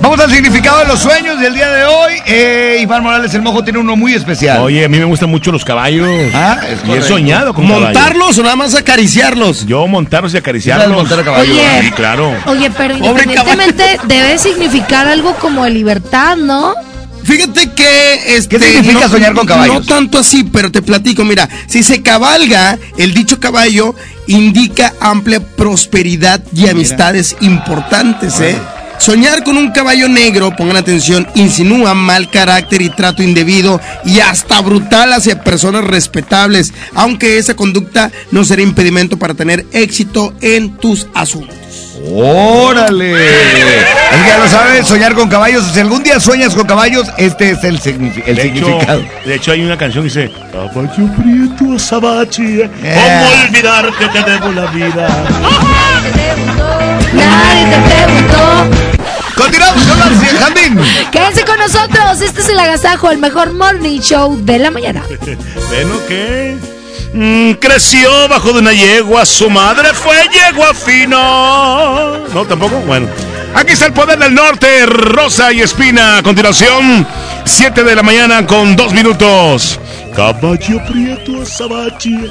Vamos al significado de los sueños del día de hoy. Eh, Iván Morales el Mojo tiene uno muy especial. Oye, a mí me gustan mucho los caballos. Ah, es y he soñado con ¿Montarlos o nada más acariciarlos? Yo montarlos y acariciarlos. ¿Sabes montar a caballo? Oye. Sí, claro. Oye, pero Pobre independientemente debe significar algo como de libertad, ¿no? Fíjate que este, ¿Qué significa soñar con caballos? No tanto así, pero te platico, mira, si se cabalga, el dicho caballo indica amplia prosperidad y amistades importantes, ¿eh? Soñar con un caballo negro, pongan atención, insinúa mal carácter y trato indebido y hasta brutal hacia personas respetables, aunque esa conducta no será impedimento para tener éxito en tus asuntos. ¡Órale! Es que ya lo sabes, soñar con caballos. Si algún día sueñas con caballos, este es el, signifi- el De hecho, significado. de hecho, hay una canción que dice Caballo prieto azabache, Eh. ¿Cómo olvidar que te debo la vida? Nadie te preguntó. Continuamos con la Jandín. Quédense con nosotros. Este es el agasajo, el mejor morning show de la mañana. ¿Ven o qué? Mm, creció bajo de una yegua, su madre fue yegua fino. No, tampoco. Bueno, aquí está el poder del norte, Rosa y Espina. A continuación, 7 de la mañana con 2 minutos. Caballo prieto azabache.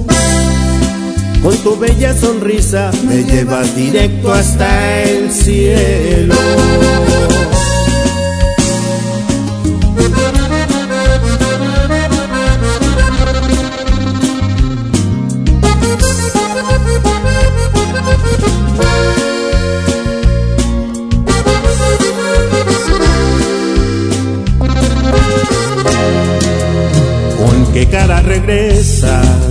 con tu bella sonrisa me llevas directo hasta el cielo. ¿Con qué cara regresas?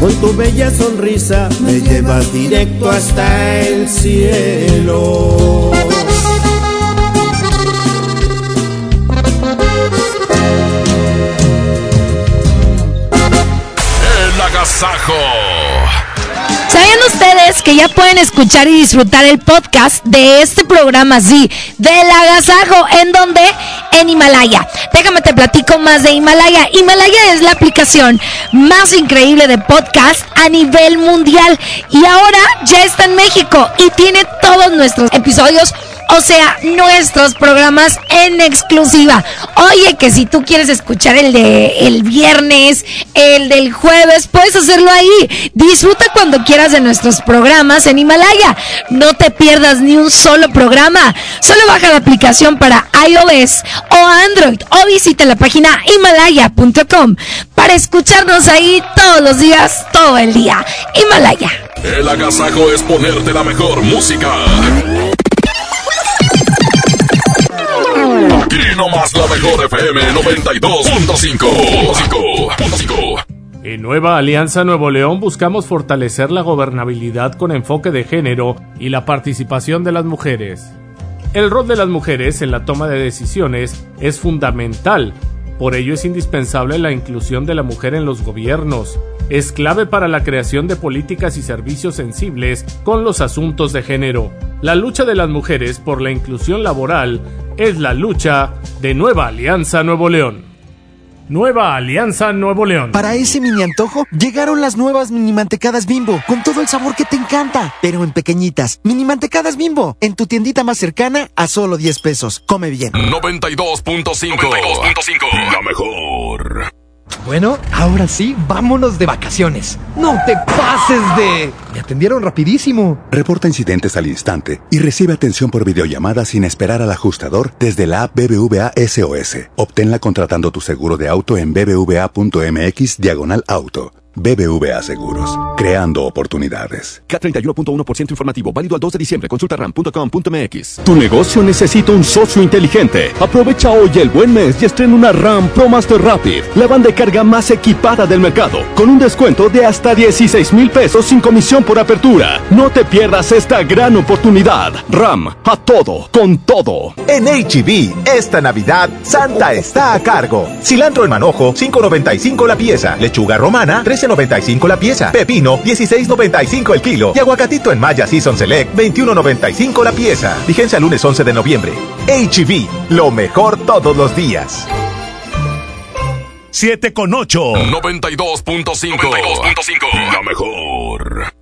con tu bella sonrisa me llevas directo hasta el cielo. El agasajo. ¿Sabían ustedes que ya pueden escuchar y disfrutar el podcast de este programa, sí, del agasajo, en donde? En Himalaya. Déjame te platico más de Himalaya. Himalaya es la aplicación más increíble de podcast a nivel mundial y ahora ya está en México y tiene todos nuestros episodios o sea, nuestros programas en exclusiva. Oye, que si tú quieres escuchar el de el viernes, el del jueves, puedes hacerlo ahí. Disfruta cuando quieras de nuestros programas en Himalaya. No te pierdas ni un solo programa. Solo baja la aplicación para iOS o Android o visita la página himalaya.com para escucharnos ahí todos los días, todo el día. Himalaya. El agasajo es ponerte la mejor música. Aquí nomás la mejor FM 92.5. En Nueva Alianza Nuevo León buscamos fortalecer la gobernabilidad con enfoque de género y la participación de las mujeres. El rol de las mujeres en la toma de decisiones es fundamental, por ello es indispensable la inclusión de la mujer en los gobiernos. Es clave para la creación de políticas y servicios sensibles con los asuntos de género. La lucha de las mujeres por la inclusión laboral es la lucha de Nueva Alianza Nuevo León. Nueva Alianza Nuevo León. Para ese mini antojo, llegaron las nuevas mini mantecadas bimbo, con todo el sabor que te encanta, pero en pequeñitas. Mini mantecadas bimbo, en tu tiendita más cercana a solo 10 pesos. Come bien. 92.5. 92.5. La mejor. Bueno, ahora sí, vámonos de vacaciones. No te pases de... Me atendieron rapidísimo. Reporta incidentes al instante y recibe atención por videollamada sin esperar al ajustador desde la app BBVA SOS. Obténla contratando tu seguro de auto en bbva.mx diagonal auto. BBVA Seguros, creando oportunidades. K31.1% informativo, válido al 2 de diciembre. Consulta ram.com.mx. Tu negocio necesita un socio inteligente. Aprovecha hoy el buen mes y estrena una RAM Pro Master Rapid, la banda de carga más equipada del mercado, con un descuento de hasta 16 mil pesos sin comisión por apertura. No te pierdas esta gran oportunidad. RAM, a todo, con todo. En HB, esta Navidad, Santa está a cargo. Cilantro en manojo, 5.95 la pieza. Lechuga romana, 13.95 la pieza. Pepino, 16.95 el kilo. Y aguacatito en Maya Season Select, 21.95 la pieza. Vigencia lunes 11 de noviembre. HB, lo mejor todos los días. 7 con 8. 92.5. 92.5. La mejor.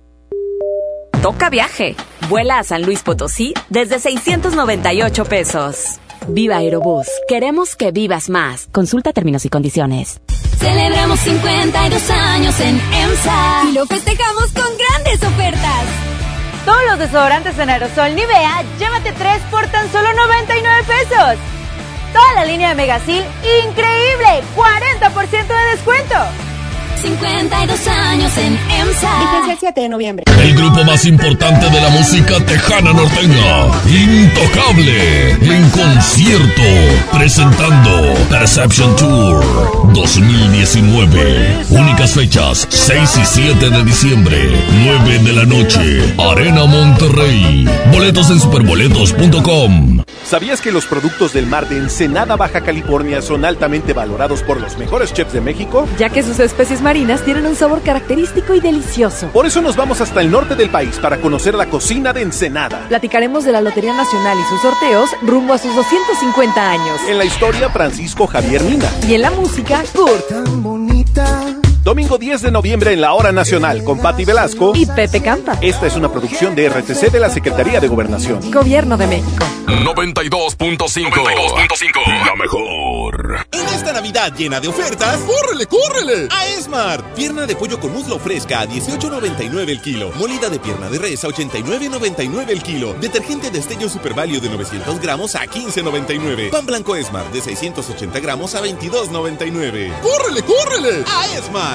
Toca viaje. Vuela a San Luis Potosí desde 698 pesos. Viva Aerobús. Queremos que vivas más. Consulta términos y condiciones. Celebramos 52 años en EMSA y lo festejamos con grandes ofertas. Todos los desodorantes en aerosol Nivea, llévate 3 por tan solo 99 pesos. Toda la línea de Megasil, increíble, 40% de descuento. 52 años en EMSA. Vigencia el 7 de noviembre. El grupo más importante de la música tejana norteña, Intocable, en concierto, presentando Perception Tour 2019. Únicas fechas, 6 y 7 de diciembre, 9 de la noche, Arena Monterrey. Boletos en superboletos.com. ¿Sabías que los productos del mar de Ensenada, Baja California son altamente valorados por los mejores chefs de México? Ya que sus especies marinas tienen un sabor característico y delicioso. Por eso nos vamos hasta el norte del país para conocer la cocina de Ensenada. Platicaremos de la Lotería Nacional y sus sorteos rumbo a sus 250 años. En la historia, Francisco Javier Mina. Y en la música, Kurt. Domingo 10 de noviembre en la Hora Nacional con Patti Velasco y Pepe Campa. Esta es una producción de RTC de la Secretaría de Gobernación. Gobierno de México. 92.5. 92.5. La mejor. En esta Navidad llena de ofertas, ¡córrele, córrele! A Esmart. Pierna de pollo con muslo fresca a 18.99 el kilo. Molida de pierna de res a 89.99 el kilo. Detergente Destello Super Value de 900 gramos a 15.99. Pan blanco Esmart de 680 gramos a 22.99. ¡Córrele, córrele! A Esmart.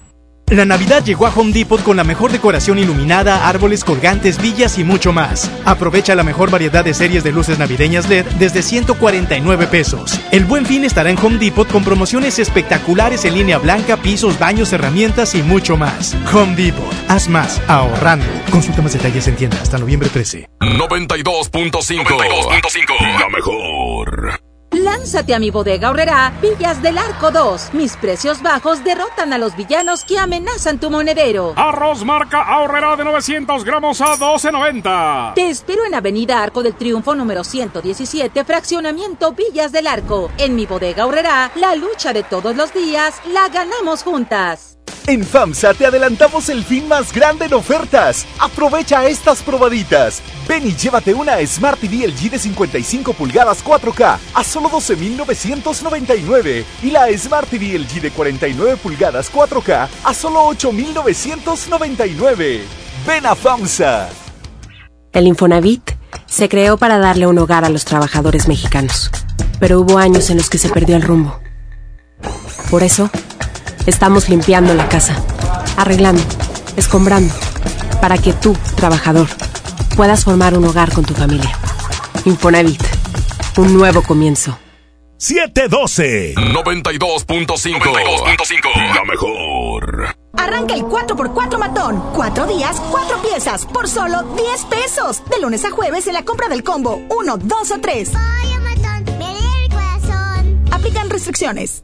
La Navidad llegó a Home Depot con la mejor decoración iluminada, árboles colgantes, villas y mucho más. Aprovecha la mejor variedad de series de luces navideñas LED desde 149 pesos. El buen fin estará en Home Depot con promociones espectaculares en línea blanca, pisos, baños, herramientas y mucho más. Home Depot, haz más ahorrando. Consulta más detalles en tienda hasta noviembre 13. 92.5. 92.5. La mejor. Lánzate a mi bodega horrera Villas del Arco 2. Mis precios bajos derrotan a los villanos que amenazan tu monedero. Arroz marca ahorrera de 900 gramos a 12.90. Te espero en Avenida Arco del Triunfo número 117, fraccionamiento Villas del Arco. En mi bodega horrera, la lucha de todos los días la ganamos juntas. En FAMSA te adelantamos el fin más grande en ofertas. Aprovecha estas probaditas. Ven y llévate una Smart TV LG de 55 pulgadas 4K a solo 12.999 y la Smart TV LG de 49 pulgadas 4K a solo 8.999. Ven a FAMSA. El Infonavit se creó para darle un hogar a los trabajadores mexicanos, pero hubo años en los que se perdió el rumbo. Por eso, estamos limpiando la casa, arreglando, escombrando, para que tú, trabajador, puedas formar un hogar con tu familia. Infonavit, un nuevo comienzo. 712 92.5 92.5 La mejor. Arranca el 4x4 matón. Cuatro días, cuatro piezas, por solo 10 pesos. De lunes a jueves en la compra del combo 1, 2 o 3. Aplican restricciones.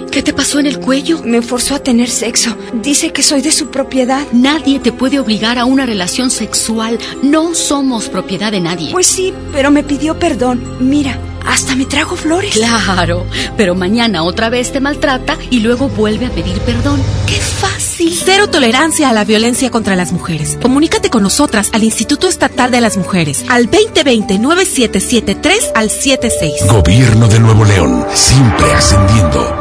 ¿Qué te pasó en el cuello? Me forzó a tener sexo. Dice que soy de su propiedad. Nadie te puede obligar a una relación sexual. No somos propiedad de nadie. Pues sí, pero me pidió perdón. Mira, hasta me trajo flores. Claro, pero mañana otra vez te maltrata y luego vuelve a pedir perdón. ¡Qué fácil! Cero tolerancia a la violencia contra las mujeres. Comunícate con nosotras al Instituto Estatal de las Mujeres al 2020-9773 al 76. Gobierno de Nuevo León, siempre ascendiendo.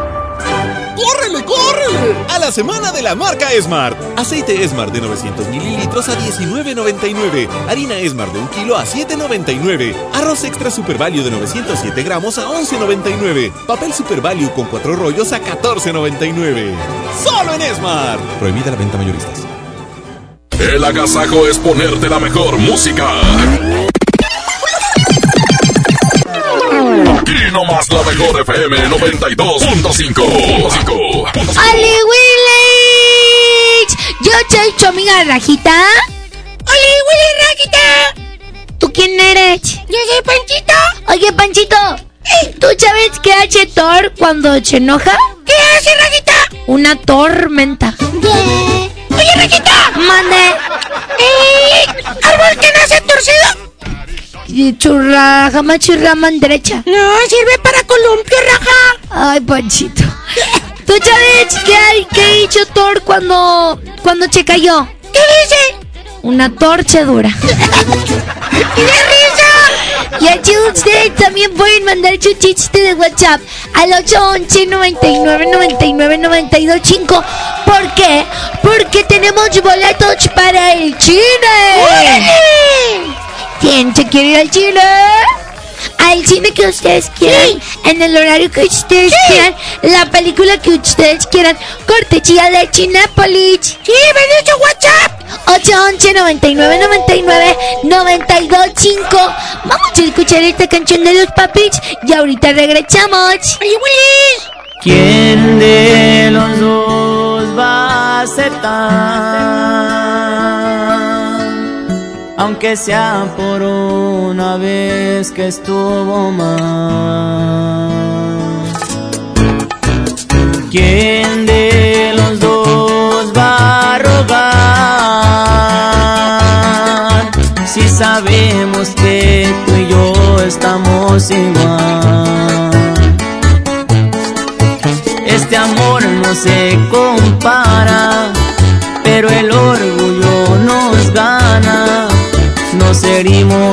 ¡Córrele, córrele! A la semana de la marca Smart. Aceite Smart de 900 mililitros a 19.99. Harina Smart de 1 kilo a 7.99. Arroz extra Super Value de 907 gramos a 11.99. Papel Super Value con 4 rollos a 14.99. ¡Solo en Smart! Prohibida la venta mayoristas. El agasajo es ponerte la mejor música. Aquí nomás la mejor FM 92.5. ¡Oli Willich! Yo soy tu amiga Rajita. ¡Oli Willy Rajita! ¿Tú quién eres? Yo soy Panchito. Oye, Panchito. ¿Tú sabes qué hace Thor cuando se enoja? ¿Qué hace, Rajita? Una tormenta. Oye, Rajita. Mande. ¿Árbol que nace torcido? Churra, jamás churraman derecha. No, sirve para columpio, raja. Ay, Panchito. ¿Tú sabes qué hay que hizo Thor cuando, cuando se cayó? ¿Qué dice? Una torcha dura. ¡Qué risa! Y aquí ustedes también pueden mandar su chiste de WhatsApp al 811 99 99 92 5. ¿Por qué? Porque tenemos boletos para el Chile. ¿Quién se quiere ir al Chile? al cine que ustedes quieran, en el horario que ustedes quieran, la película que ustedes quieran. Cortesía de Chinépolis. Sí, ven WhatsApp. 811 99 99 925 Vamos a escuchar esta canción de los papis y ahorita regresamos. ¡Oye, Willy! ¿Quién de los dos va a aceptar? Aunque sea por una vez que estuvo mal. ¿Quién de los dos va a rogar? Si sabemos que tú y yo estamos igual. Este amor no se compara,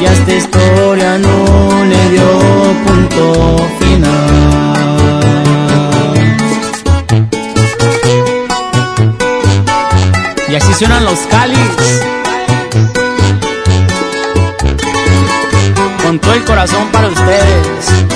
y a esta historia no le dio punto final. Y así suenan los cáliz. Con todo el corazón para ustedes.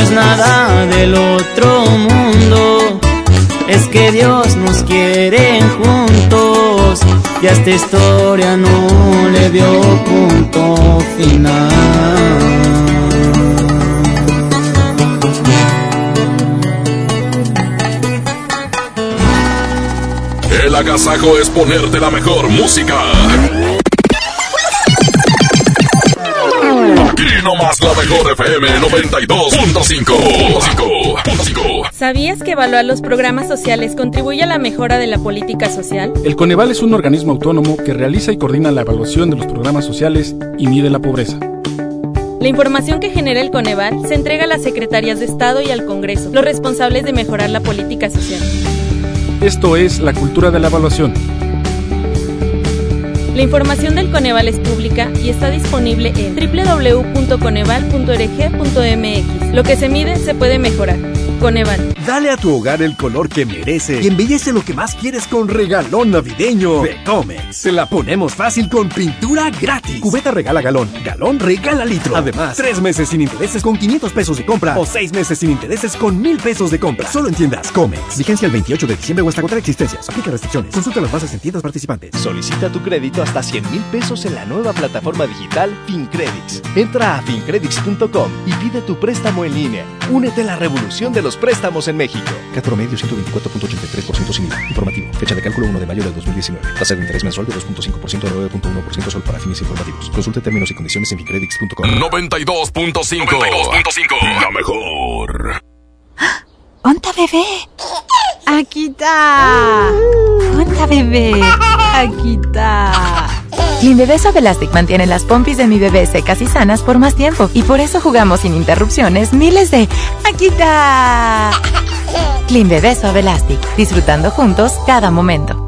Es nada del otro mundo, es que Dios nos quiere juntos y a esta historia no le dio punto final. El agasajo es ponerte la mejor música. Aquí nomás la mejor FM 92.5. ¿Sabías que evaluar los programas sociales contribuye a la mejora de la política social? El Coneval es un organismo autónomo que realiza y coordina la evaluación de los programas sociales y mide la pobreza. La información que genera el Coneval se entrega a las secretarías de Estado y al Congreso, los responsables de mejorar la política social. Esto es la cultura de la evaluación. La información del Coneval es pública y está disponible en www.coneval.org.mx. Lo que se mide se puede mejorar. Coneval. Dale a tu hogar el color que merece y embellece lo que más quieres con regalón navideño de Comex. Se la ponemos fácil con pintura gratis. Cubeta regala galón, galón regala litro. Además, tres meses sin intereses con 500 pesos de compra o seis meses sin intereses con 1000 pesos de compra. Solo en tiendas Comex. Vigencia el 28 de diciembre o hasta agotar existencias. Aplica restricciones. Consulta las bases en tiendas participantes. Solicita tu crédito hasta 100 mil pesos en la nueva plataforma digital FinCredits. Entra a fincredits.com y pide tu préstamo en línea. Únete a la revolución de los préstamos en México. Cat promedio 124.83% sin IVA. Informativo. Fecha de cálculo 1 de mayo del 2019. Tasa de interés mensual de 2.5% a 9.1% solo para fines informativos. Consulte términos y condiciones en fincredits.com. 92.5. 92.5. La mejor. ¡Onta bebé! Aquí está. ¡Onta bebé! Aquí está. Clean Bebé Suave Elastic mantiene las pompis de mi bebé secas y sanas por más tiempo y por eso jugamos sin interrupciones miles de ¡Aquí está! Clean Bebé Suave Elastic, disfrutando juntos cada momento.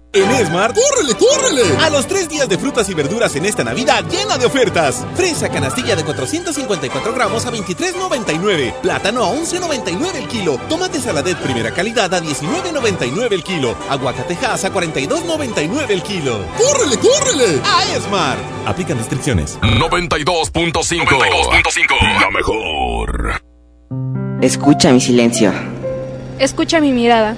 En Smart, ¡córrele, córrele! A los tres días de frutas y verduras en esta Navidad llena de ofertas. Fresa canastilla de 454 gramos a 23,99. Plátano a 11,99 el kilo. Tomate saladet primera calidad a 19,99 el kilo. Aguacatejas a 42,99 el kilo. ¡Córrele, córrele! A Smart. Aplican restricciones. 92.5 92.5 La mejor. Escucha mi silencio. Escucha mi mirada.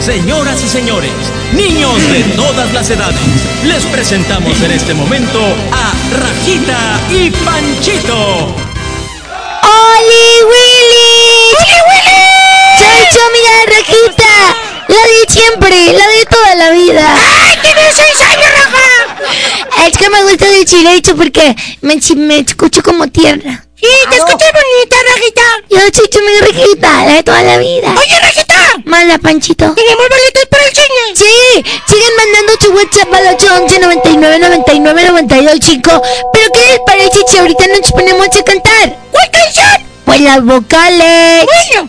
Señoras y señores, niños de todas las edades, les presentamos en este momento a Rajita y Panchito. ¡Oli Willy! ¡Oli Willy! Tu amiga Rajita, la de siempre, la de toda la vida. ¡Ay, tienes seis años, Rafa! Es que me gusta el chilecho porque me, me escucho como tierna. Sí, te escuché bonita, Rajita. Yo tu amiga Rajita, la de toda la vida. Oye, Rajita. Mala, Panchito. ¿Tenemos boletos para el cine? Sí, siguen mandando tu WhatsApp al 811 99 99 92 chico. Pero ¿qué les parece si ahorita nos ponemos a cantar? ¿Cuál canción? Pues las vocales. Bueno.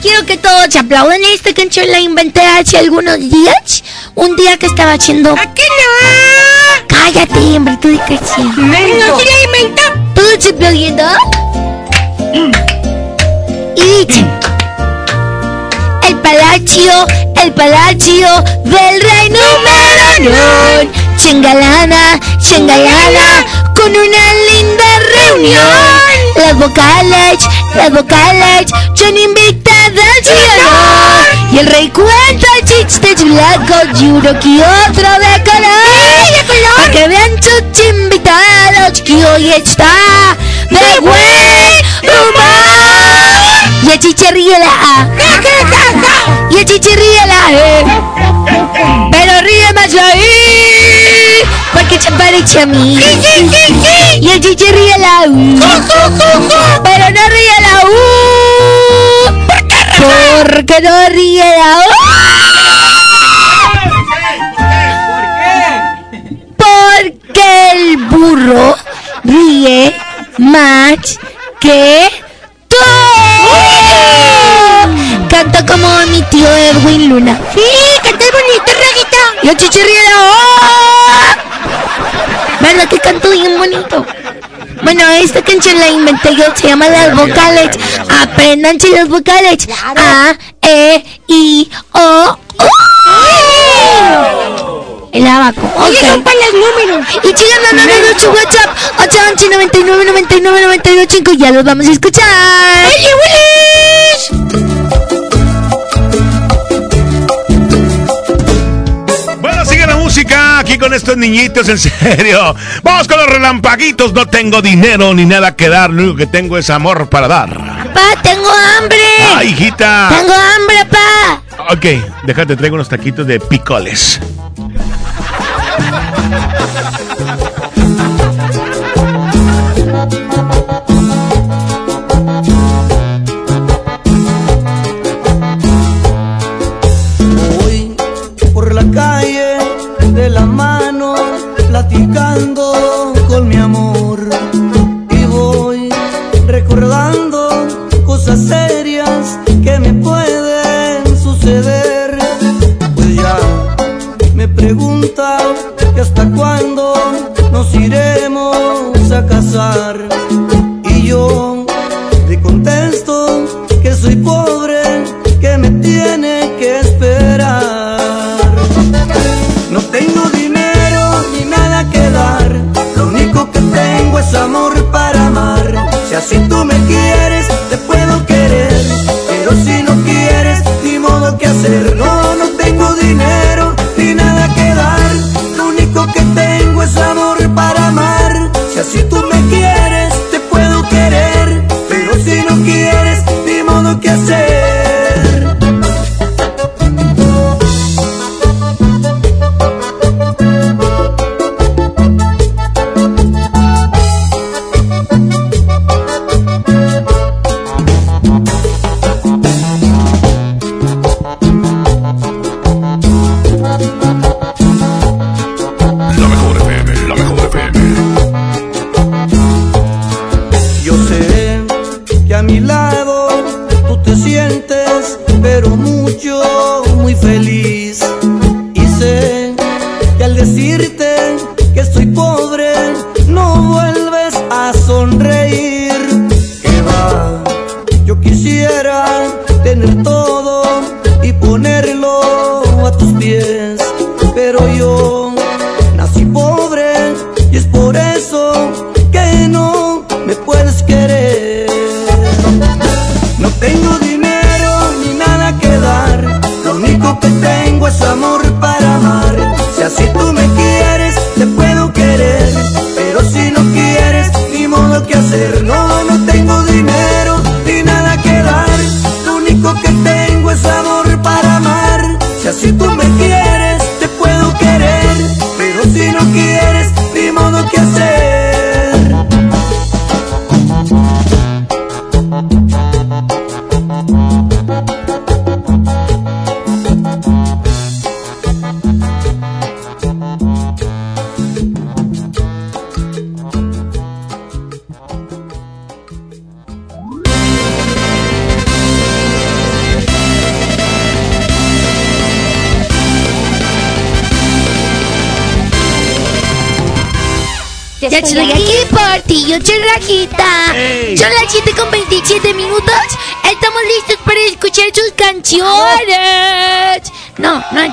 Quiero que todos se aplaudan. Esta canción la inventé hace algunos días. Un día que estaba haciendo... ¿A qué no? Cállate, hombre, tú de que sí. No se la inventó. ¿Tú se aplaudiendo? Y dice... El palacio, el palacio del rey número uno. Chengalana, chengalana, con una linda reunión. Las vocales, las vocales, son invitadas al cielo. Y el rey cuenta chistes blancos y uno que otro de color. Para que vean sus invitados que hoy está de buen humor. Y el chiche ríe la A. Y el chiche ríe la E. Pero ríe más ahí. Porque se parece a mí. Y el chiche ríe la U. Porque no ríe la U. Porque el burro ríe más que tú. Canta como mi tío Edwin Luna. Sí, canta bonito, Rajita. Y el chichi ríe la U. ¿Verdad que canto bien bonito? Bueno, esta canción la inventé yo, se llama las vocales. Apréndanse las vocales. A, E, I, O, U. El abaco. Oye, para los números. Y sigan mandando su WhatsApp 811 99 99 92 5. Ya los vamos a escuchar. ¡Oye, aquí con estos niñitos, en serio. Vamos con los relampaguitos. No tengo dinero ni nada que dar, lo único que tengo es amor para dar. Papá, tengo hambre. ¡Ay, hijita! Tengo hambre, papá. Ok, déjate, traigo unos taquitos de picoles.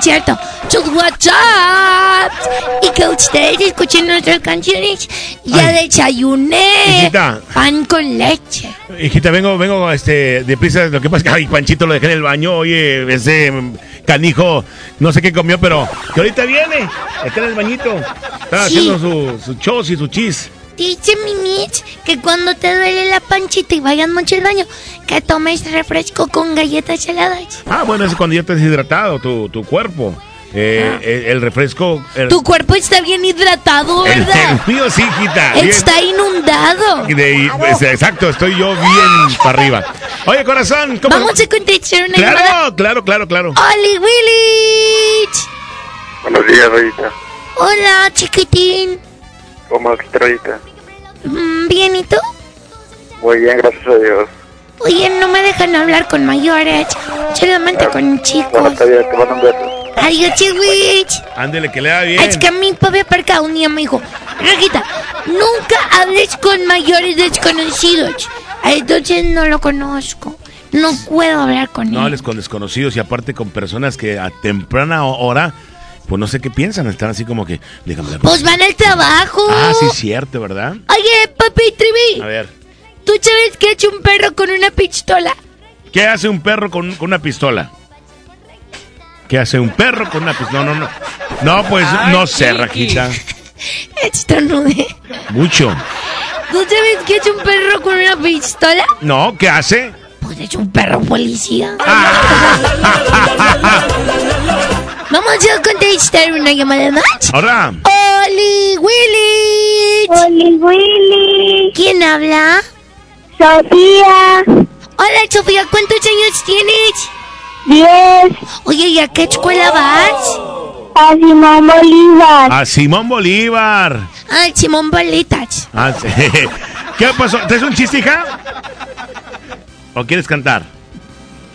No, no es cierto. Sus WhatsApp. Y que ustedes escuchen nuestras canciones. Ya Ay. desayuné. Hijita. Pan con leche. Hijita, vengo, vengo, este, deprisa. Lo que pasa es que, ay, Panchito lo dejé en el baño. Oye, ese canijo, no sé qué comió, pero que ahorita viene. Está en el bañito. Está Sí. haciendo su, su chos y su chis. Dice mi Mitch que cuando te duele la panchita y vayas mucho al baño, que tomes refresco con galletas heladas. Ah, bueno, es cuando ya te has deshidratado tu, tu cuerpo. Eh, el, el refresco. el- Tu cuerpo está bien hidratado, el, ¿verdad? el mío sí, hijita. bien. Está inundado. De- pues, exacto, estoy yo bien para arriba. Oye, corazón, ¿cómo? Vamos a contestar una llamada. Claro, claro, claro, claro. ¡Oli Willich! Buenos días, Rayita. Hola, chiquitín. ¿Cómo estás, Rayita? Mm, ¿Bien y tú? Muy bien, gracias a Dios. Oye, no me dejan hablar con mayores, solamente con Bueno, chicos. está bien, te mando un beso. Adiós, chiquich. Ándele, que le da bien. Es que mi papi aparcado un día me dijo, Rajita, nunca hables con mayores desconocidos. Entonces no lo conozco. No puedo hablar con No él. hables con desconocidos y aparte con personas que a temprana hora, pues no sé qué piensan, están así como que. Pues van al trabajo. Ah, sí, cierto, ¿verdad? Oye, papi Trivi, A ver, ¿tú sabes qué ha hecho un perro con una pistola? ¿qué hace un perro con, con una pistola? ¿Qué hace un perro con una pistola? No, no, no. No, pues Ay, no sé. Rajita. Estornude. Mucho. ¿Tú sabes qué ha hecho un perro con una pistola? No, ¿qué hace? Pues es un perro policía. Vamos a contestar una llamada más. Ahora, ¡Oli Willy! ¡Oli Willy! ¿Quién habla? Sofía. Hola Sofía, ¿cuántos años tienes? Diez. Oye, ¿y a qué escuela vas? A Simón Bolívar. a Simón Bolívar. Ah, Simón Bolitas. Ah, sí. ¿Qué pasó? ¿Te un chiste, hija? ¿O quieres cantar?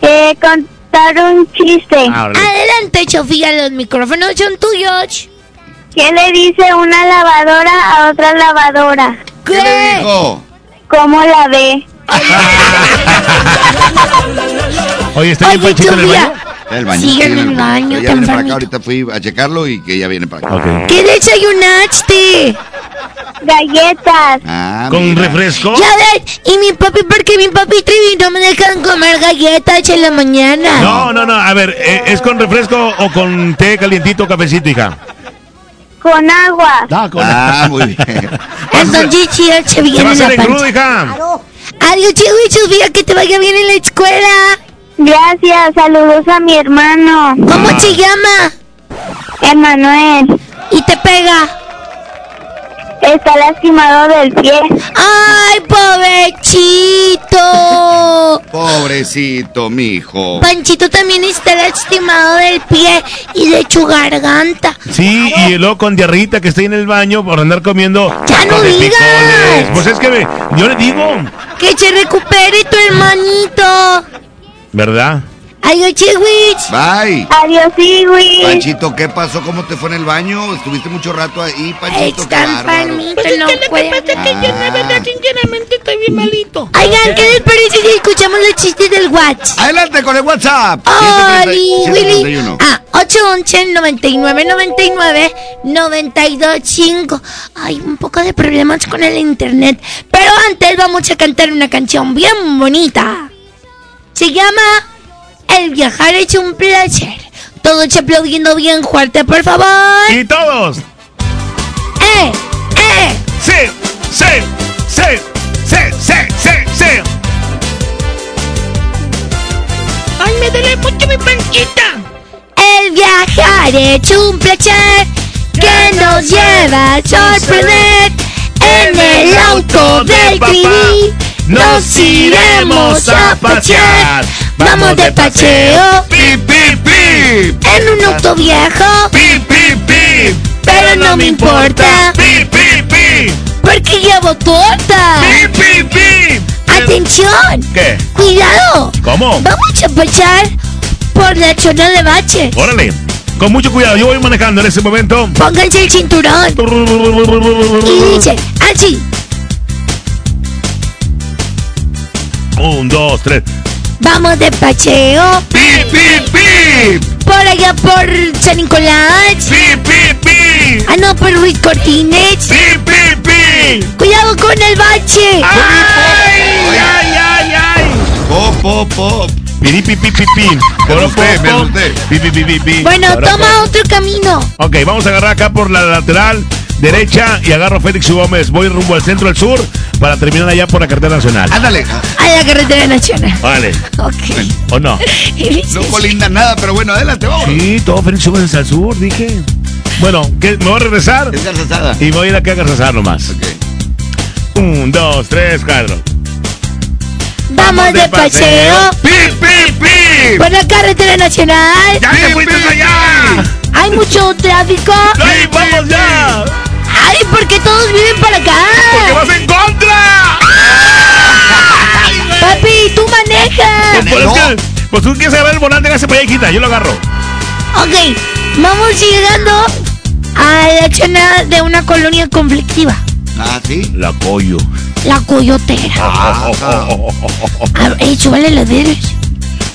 Eh, contar un chiste. Ah. Adelante, Sofía, los micrófonos son tuyos. ¿Qué le dice una lavadora a otra lavadora? ¿Qué le dijo? ¿Cómo la ve? Oye, ¿está bien Panchito en el baño? El baño. Sigue en sí, el baño, Ella viene para acá, ahorita fui a checarlo y que ella viene para acá. ¿Qué desayunaste? Galletas. Ah, ¿Con mira. refresco? Ya ves, y mi papi, porque mi papi Trivi no me dejan comer galletas en la mañana. No, no, no. A ver, ¿eh, ¿es con refresco o con té calientito o cafecito, hija? Con agua. Ah, con Ah, muy bien. Entonces sí, se ¿Te viene la en crudo, pancha. hija? Adiós, chihuichos, mira que te vaya bien en la escuela. Gracias, saludos a mi hermano. ¿Cómo Ah. se llama? Emanuel. ¿Y te pega? Está lastimado del pie. ¡Ay, pobrecito! Pobrecito, mijo. Panchito también está lastimado del pie y de su garganta. Sí, y luego con diarrita que está ahí en el baño por andar comiendo. ¡Ya no de digas! picoles. Pues es que me- yo le digo, Que se recupere tu hermanito. ¿verdad? Adiós, chihuich. Bye. Adiós, Iwi. Panchito, ¿qué pasó? ¿Cómo te fue en el baño? ¿Estuviste mucho rato ahí, Panchito? Bárbaro. enfermito, no puede. Ah. sinceramente estoy bien malito. Oigan, ¿qué les parece si escuchamos los chistes del WhatsApp? Adelante con el WhatsApp. ¡Oli, Willy! 131. Ah, 811-9999-925. Hay un poco de problemas con el internet. Pero antes vamos a cantar una canción bien bonita. Se llama El viajar es un placer. Todos aplaudiendo bien fuerte, por favor. Y todos. ¡Eh! ¡Eh! Sí, sí, sí, sí, sí, sí, sí. Ay, me duele mucho mi panchita. El viajar es un placer que nos lleva a sorprender. En el auto del Trivi nos iremos a pasear. Vamos de paseo ¡Pip, pip, pip! en un auto viejo, ¡Pip, pip, pip! pero no me importa ¡Pip, pip, pip! porque llevo torta. ¡Pip, pip, pip! Atención, ¿Qué? cuidado. ¿Cómo? Vamos a pasar por la zona de baches. Órale. Con mucho cuidado, yo voy manejando en ese momento. Pónganse el cinturón. Y dice así. Un, dos, tres. Vamos de paseo ¡Pip, pip, pip! por allá por San Nicolás. ¡Pip, pip, pip! Ah, no, por Ruiz Cortines. ¡Pip, pip, pip! Cuidado con el bache. ¡Ay, ay, ay, ay! ¡Pop, pop, pop! Piri, pi, pi, pi, pi. Usted. Bueno, toma otro camino. Ok, vamos a agarrar acá por la lateral derecha y agarro a Félix Gómez. Voy rumbo al centro al sur para terminar allá por la carretera nacional. Ándale. A la carretera nacional. Vale. Ok. ¿O no? No colinda nada, pero bueno, adelante, vamos. Sí, todo Félix Gómez al sur, dije. Bueno, ¿qué? me voy a regresar Es garzazada. y me voy a ir acá a Garzazar nomás. Ok. Un, dos, tres, cuatro. Vamos de paseo ¡Pip, pip, pip! por la carretera nacional. ¡Ya te fuiste allá! Hay mucho tráfico. ¡Ay, vamos ya! Ay, porque todos viven para acá. ¡Porque vas en contra! Papi, tú manejas. Pues, es que, pues tú quieres agarrar el volante, hágase para allá, hijita, yo lo agarro. Ok, vamos llegando a la zona de una colonia conflictiva. Ah, ¿sí? La collo. La coyotera. Ah, ver, eh, súbale los dedos.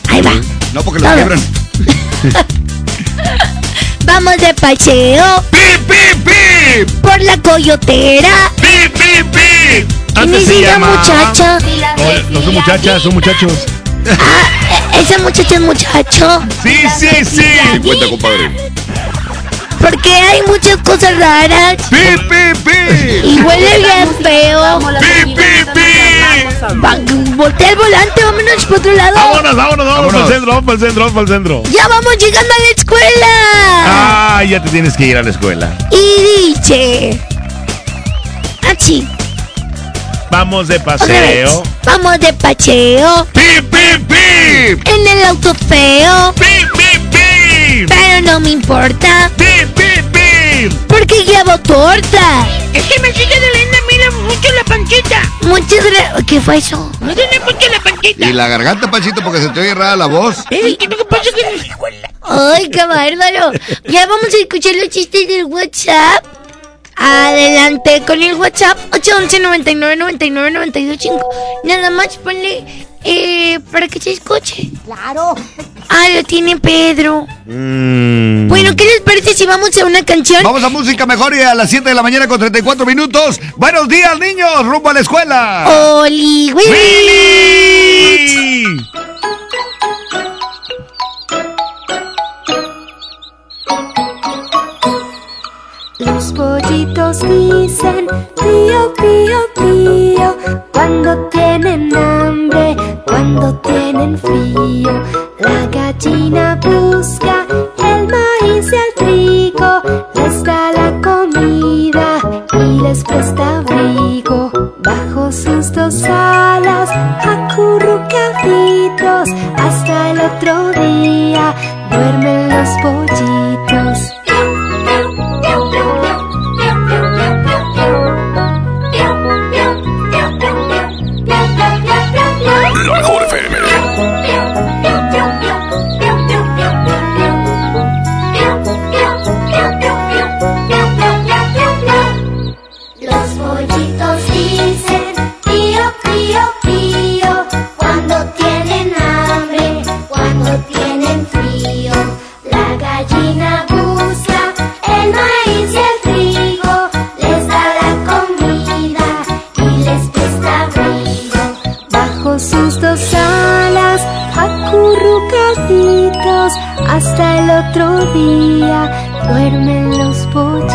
Ahí va. No, porque Todo. quiebran. Vamos de paseo ¡Pip, pip, pip! por la coyotera. ¡Pip, pip, pip! ¿Quién Antes es se llama- muchacha? No, no son muchachas, son muchachos. Ah, e- esa muchacha es muchacho. Sí, sí, sí. Cuenta, compadre. Porque hay muchas cosas raras. ¡Pip, pip, pip! Y huele bien feo. ¡Pip, pip, pip! Va- Voltea el volante, vámonos por otro lado. Vámonos, vámonos, vámonos Vámonos. para el centro, vamos para el centro, vamos para el centro. Ya vamos llegando a la escuela. Ah, ya te tienes que ir a la escuela. Y dice. Así. Vamos de paseo. Vamos de paseo. ¡Pip, pip, pip! En el auto feo. ¡Pip, pip, Pero no me importa. ¡Pip, pip, pip! Porque llevo torta. Es que me sigue doliendo a mí mucho la panchita. Muchas gracias. ¿Qué fue eso? Me duele mucho la panchita. Y la garganta, Panchito, porque se te oye rara la voz. Eh, ¿qué pasa? Que Ay, qué bárbaro. Ya vamos a escuchar los chistes del WhatsApp. Adelante con el WhatsApp 811 99 99 92 5. Nada más ponle eh, para que se escuche. Claro. Ah, lo tiene Pedro. Mm. Bueno, ¿qué les parece si vamos a una canción? Vamos a música mejor y a las 7 de la mañana con 34 minutos. Buenos días, niños, rumbo a la escuela. Oli, Willy. Los pollitos dicen pío, pío, pío cuando tienen hambre, cuando tienen frío. La gallina busca el maíz y el trigo, les da la comida y les presta abrigo. Bajo sus dos alas, acurrucaditos, hasta el otro día duermen los pollitos. Otro día duermen los pollitos.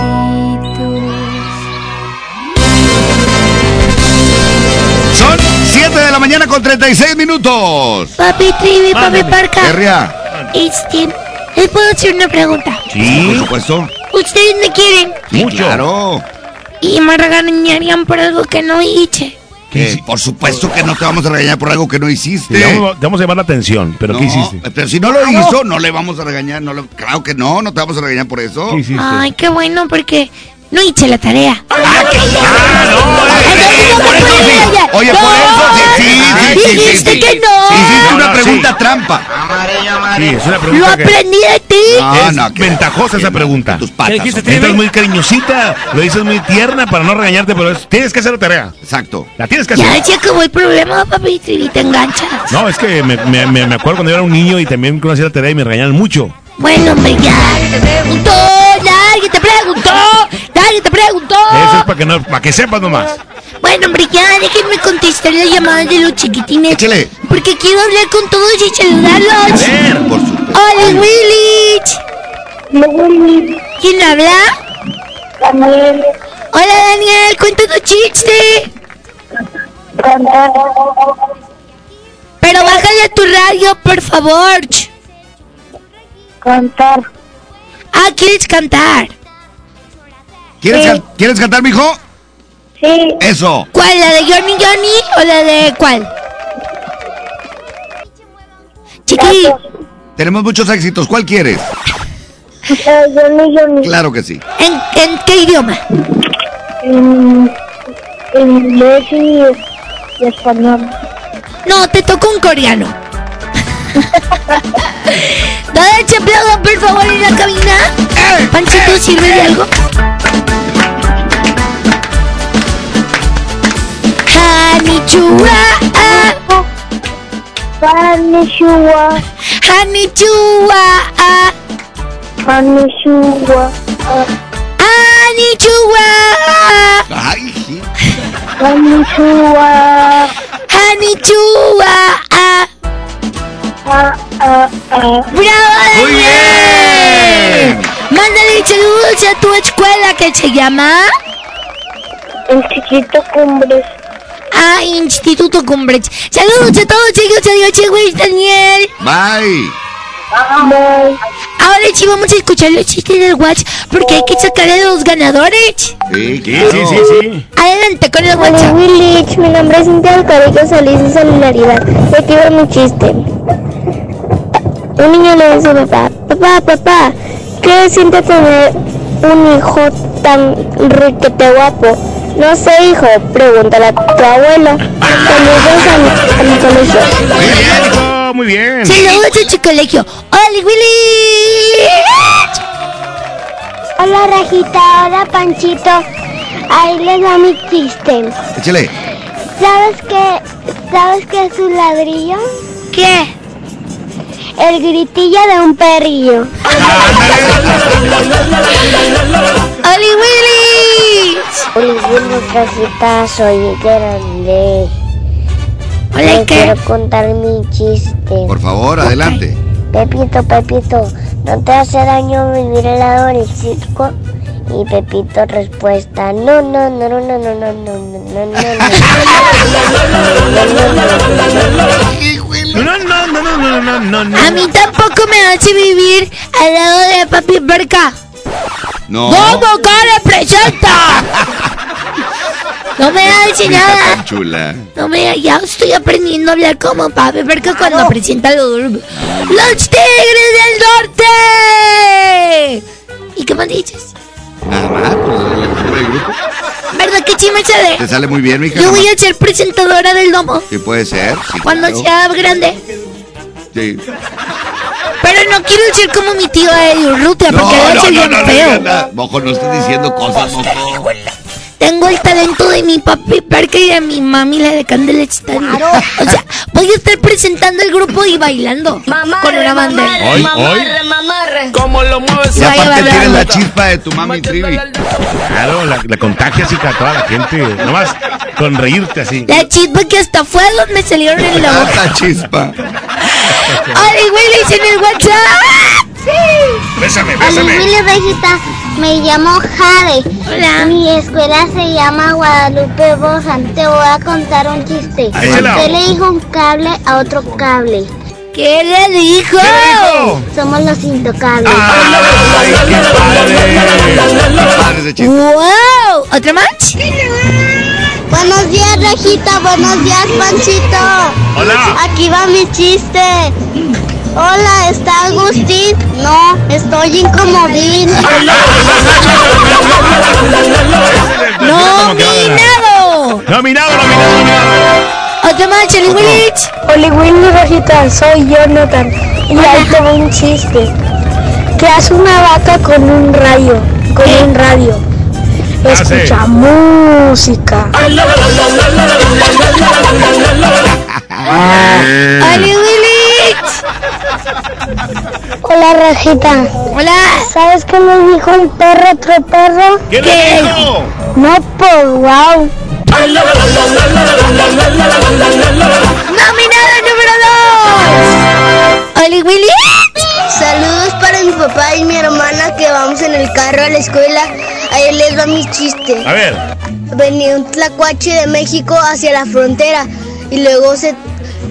Son 7 de la mañana con 36 minutos. Papi Trivi, papi Parca. Herria. Este, ¿les puedo hacer una pregunta? Sí, por supuesto. ¿Ustedes me quieren? Mucho. Claro. Y me regañarían por algo que no hice. Eh, por supuesto que no te vamos a regañar por algo que no hiciste. Te vamos, te vamos a llamar la atención, pero ¿qué hiciste? Pero si no lo hizo, no le vamos a regañar. No claro que no, no te vamos a regañar por eso. ¿Qué hiciste? Ay, qué bueno, porque no hice la tarea. Oye, por eso, sí, sí, sí, sí, sí, Dijiste sí. que no. Hiciste una no, pregunta sí. trampa. Sí, es una Lo pregunta aprendí de ti. No, no, que- ventajosa esa pregunta. Tus patas. ¿Qué dijiste, Estás muy cariñosita, lo dices muy tierna para no regañarte, pero es- tienes que hacer la tarea. Exacto. La tienes que Ya hacer. se acabó el problema, papi Trivi, te enganchas. No, es que me, me, me- acuerdo cuando yo era un niño y también cuando hacía la tarea y me regañaban mucho. Bueno, hombre, ya. Te preguntó, nadie te preguntó, nadie te preguntó. Eso es para que, no, para que sepas nomás. Bueno, hombre, ya, déjenme contestar las llamadas de los chiquitines. Échale. Porque quiero hablar con todos y saludarlos. Ver. Por supuesto. Hola, Willy. ¿Quién habla? Daniel, Hola, Daniel, cuéntanos chiste. cantar, Pero bájale a tu radio, por favor. cantar, Ah, ¿quieres cantar? ¿Quieres, Sí. can- ¿Quieres cantar, mijo? sí, Eso. ¿Cuál? ¿La de Johnny Johnny o la de cuál? Chiqui, Tenemos muchos éxitos. ¿Cuál quieres? eh, Johnny, Johnny, Claro que sí. ¿en, en qué idioma? en, en inglés y, y español. No, te tocó un coreano. Dale aplauso, por favor, en la cabina. Panchito, ¿sirve de algo? Hanichua, ah, Konnichiwa, Hanichua, ah, konnichiwa, ah, Ay, sí. konnichiwa, Hanichua, ah. ah, ah. ¡Bravo, Muy bien. Mándale saludos a tu escuela que se llama El chiquito cumbres. Ah, Instituto Cumbres. Saludos a todos ellos, adiós, Daniel. Bye. Bye. Ahora sí vamos a escuchar los chistes del Watch porque hay que sacar a los ganadores. Sí, Sí, claro. sí, sí, sí. Adelante con el Hola WhatsApp. Willich, mi nombre es Cintia Alcarico Solís de Solidaridad. Y aquí va mi chiste. Un niño le dice a su papá, papá, papá, ¿qué siente tener un hijo tan riquete guapo? No sé, hijo, pregúntale a tu abuela. Saludos a mi, a mi colegio. Muy bien, hijo. Muy bien. Saludos a su colegio. ¡Oli Willy! Hola Rajita, hola Panchito. Ahí les va mi chiste. Échale. ¿Sabes qué? ¿Sabes qué es un ladrillo? ¿Qué? El gritillo de un perrillo. ¡Oli Willy! Willy, Rajita, soy grande. Hola, ¿qué? quiero contar mi chiste. Por favor, adelante. Pepito, Pepito, ¿no te hace daño vivir helado en el circo? Y Pepito respuesta, no, no, no, no, no, no, no, no, no, no, No, no, no, no, no, no, no, no. A mí tampoco me hace vivir al lado de papi Perca. No. ¿Cómo cara presenta? No me Rita nada. chula. No me, ya estoy aprendiendo a hablar como papi Perca cuando presenta los, los Tigres del Norte. ¿Y qué más dices? Nada más, pues el nombre del grupo. ¿Verdad que sí me sale? Te sale muy bien, mija. Yo voy a ser presentadora del domo Sí, puede ser. Sí, cuando claro. sea grande. Sí. Pero no quiero ser como mi tío Eddie Urrutia porque no, él no, bien no, feo. no, no. Mojo, no estés diciendo cosas, mojo. Tengo el talento de mi papi Perca y de mi mami, la de Candela Chitari. O sea, voy a estar presentando el grupo y bailando con una bandera. Hoy, hoy. ¿Cómo lo mueves? Y aparte bailando. tienes la chispa de tu mami Trivi. Claro, la, la contagias y a toda la gente. Nomás con reírte así. La chispa que hasta fuegos me salieron en la boca. Tanta chispa. ¡Ay, Willy, en el WhatsApp! ¡Sí! Bésame, Hola Willy, Rajita, me llamo Jade. Hola. Mi escuela se llama Guadalupe Bojan. Te voy a contar un chiste. Ah. ¿Qué le dijo un cable a otro cable? ¿Qué le dijo? Somos los intocables. ¡Ay, qué padre! ¡Qué padre ese chiste! ¡Wow! ¿Otra más? Buenos días, Rajita. Buenos días, Panchito. Hola. Aquí va mi chiste. Hola, ¿está Agustín? No, estoy incomodín. ¡Nominado! Nominado, nominado, nominado. ¿Otra más, Chely Willy? Hola, Willy, Rajita. Soy Jonathan. Y ahí te va un chiste. ¿Qué hace una vaca con un rayo? Con un radio. Hace. Escucha música. ¡Oli Willy! Hola, Rajita. Hola. ¿Sabes qué le dijo un perro otro perro? ¿Qué le dijo? No, pues wow. ¡Nominado número dos! ¡Oli Willy! Saludos para mi papá y mi hermana que vamos en el carro a la escuela. Ahí les va mi chiste. A ver. Venía un tlacuache de México hacia la frontera y luego se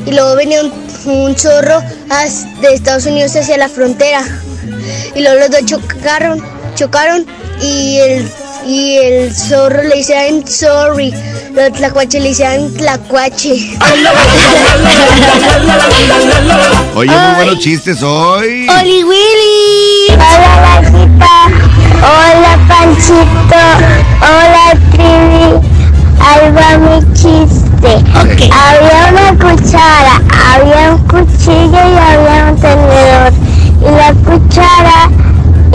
y luego venía un, un zorro as- de Estados Unidos hacia la frontera y luego los dos chocaron chocaron y el y el zorro le decían sorry los tlacuaches le decían tlacuache Oye, muy buenos chistes hoy. ¡Oli Willy! Hola Rajita, hola Panchito, hola Trivi, ahí va mi chiste. Había una cuchara, había un cuchillo y había un tenedor. Y la cuchara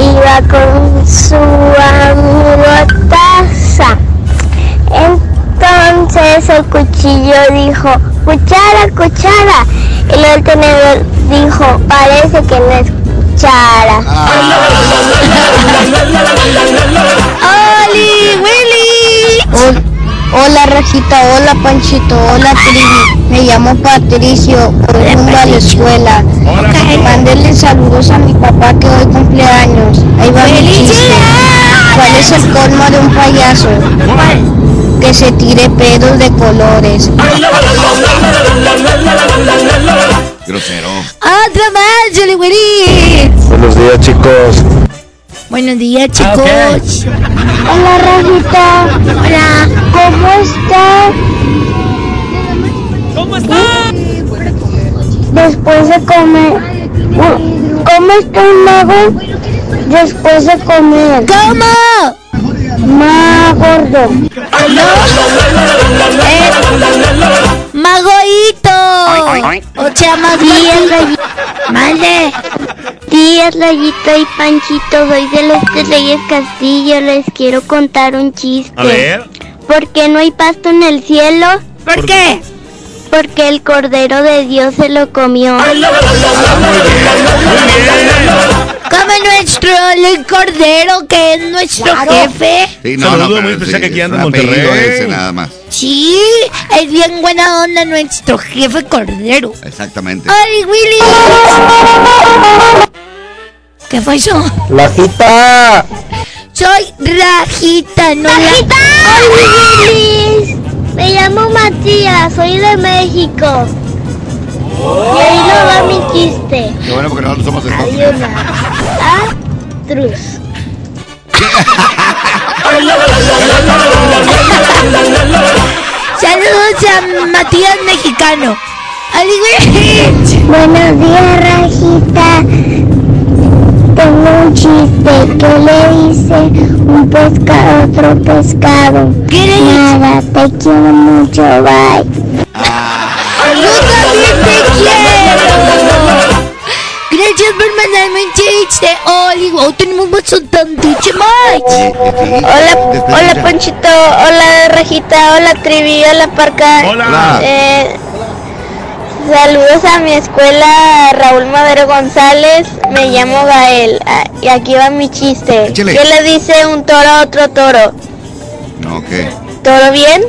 iba con su amigo taza. Entonces el cuchillo dijo, cuchara, cuchara. Y luego el tenedor dijo, parece que no es cuchara. ¡Oli Willy! Hola Rajita, hola Panchito, hola Trivi. Me llamo Patricio, voy rumbo a la escuela. Mándele saludos a mi papá que hoy cumpleaños. Ahí va mi chiste. ¿Cuál es el colmo de un payaso? Que se tire pedos de colores. Grosero. ¡Otra más! Buenos días, chicos. Buenos días, chicos. Hola Rajita, Hola. ¿cómo está? ¿Cómo está? Después de comer. ¿Cómo está un mago? Después de comer. ¿Cómo? Más gordo. ¡Magoito! O sea, más bien. Mande. Días, Layito y Panchito, soy de los tres Reyes Castillo, les quiero contar un chiste. A ver. ¿Por qué no hay pasto en el cielo? ¿Por qué? Porque el Cordero de Dios se lo comió. Como nuestro el cordero, que es nuestro jefe. Sí, Saludo muy pero especial que aquí anda en Monterrey. ese nada más. Sí, es bien buena onda nuestro jefe cordero. Exactamente. ¡Ay, Willy! ¿Qué fue eso? Lajita. Soy Rajita, no ¡Rajita! ¡Ay, Me llamo Matías, soy de México. Y ahí no va mi chiste. Qué bueno porque nosotros somos Hay Estados una. Atrus. Saludos a Matías Mexicano. Buenos días, Rajita. Tengo un chiste. ¿Qué le dice un pescado a otro pescado? ¿Qué le dice? Nada, te quiero mucho, bye. ¡Yo también te quiero! Gracias por mandarme un chiste. ¡Oli, wow! Tenemos bastante más. Hola, hola Ponchito, hola Rajita, hola Trivi, hola Parca. Hola. Eh, saludos a mi escuela Raúl Madero González, me llamo Gael y aquí va mi chiste. Échale. ¿Qué le dice un toro a otro toro? No, ok. ¿Todo bien?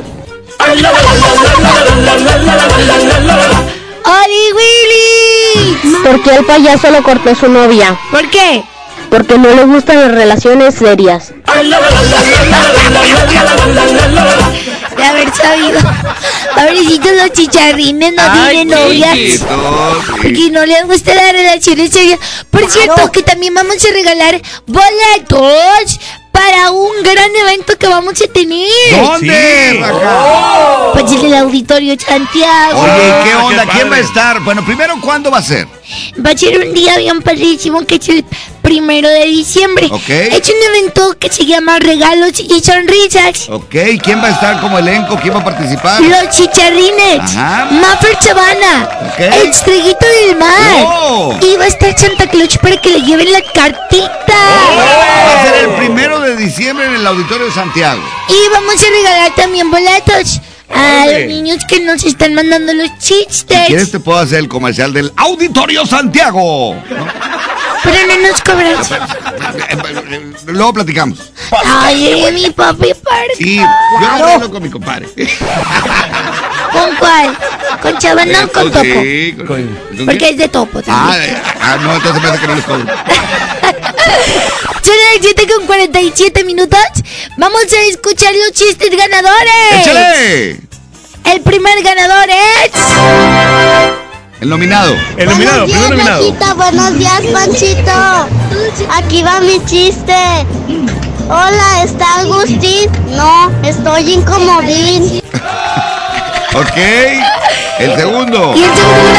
¡Oli, Willy! ¿Por qué el payaso lo cortó a su novia? ¿Por qué? Porque no le gustan las relaciones serias. De haber sabido. Pobrecitos los chicharrines no tienen sí. Porque no les gusta las relaciones serias. Por cierto, que también vamos a regalar boletos para un gran evento que vamos a tener. ¿Dónde, Sí. Pues en el Auditorio Santiago. Oye, ¿qué Ah, onda? qué ¿Quién va a estar? Bueno, primero, ¿cuándo va a ser? Va a ser un día bien padrísimo que es el primero de diciembre. Ok. Es un evento que se llama Regalos y Sonrisas. Ok, ¿quién va a estar como elenco? ¿Quién va a participar? Los chicharrines, Ajá. Maffer Chavana, Ok. el Estrellito del Mar. Oh. Y va a estar Santa Claus para que le lleven la cartita. Va a ser el primero de diciembre en el Auditorio de Santiago. Y vamos a regalar también boletos a los niños que nos están mandando los Si quieres chistes. te puedo hacer el comercial del Auditorio Santiago. Pero no nos cobran. Luego platicamos. Ay, mi papi parca. Sí, yo no arreglo con mi compadre. ¿Con cuál? ¿Con Chavana o con Topo? Sí, con, ¿con Porque es de Topo Ah, también. eh, ah, no, entonces me hace que no les cobro. Son las 7 con 47 minutos. Vamos a escuchar los chistes ganadores. ¡Échale! El primer ganador es. El nominado. El nominado, primer nominado. Rajita, buenos días, Panchito. Aquí va mi chiste. Hola, ¿está Agustín? No, estoy incomodín. Ok. El segundo. Y el segundo.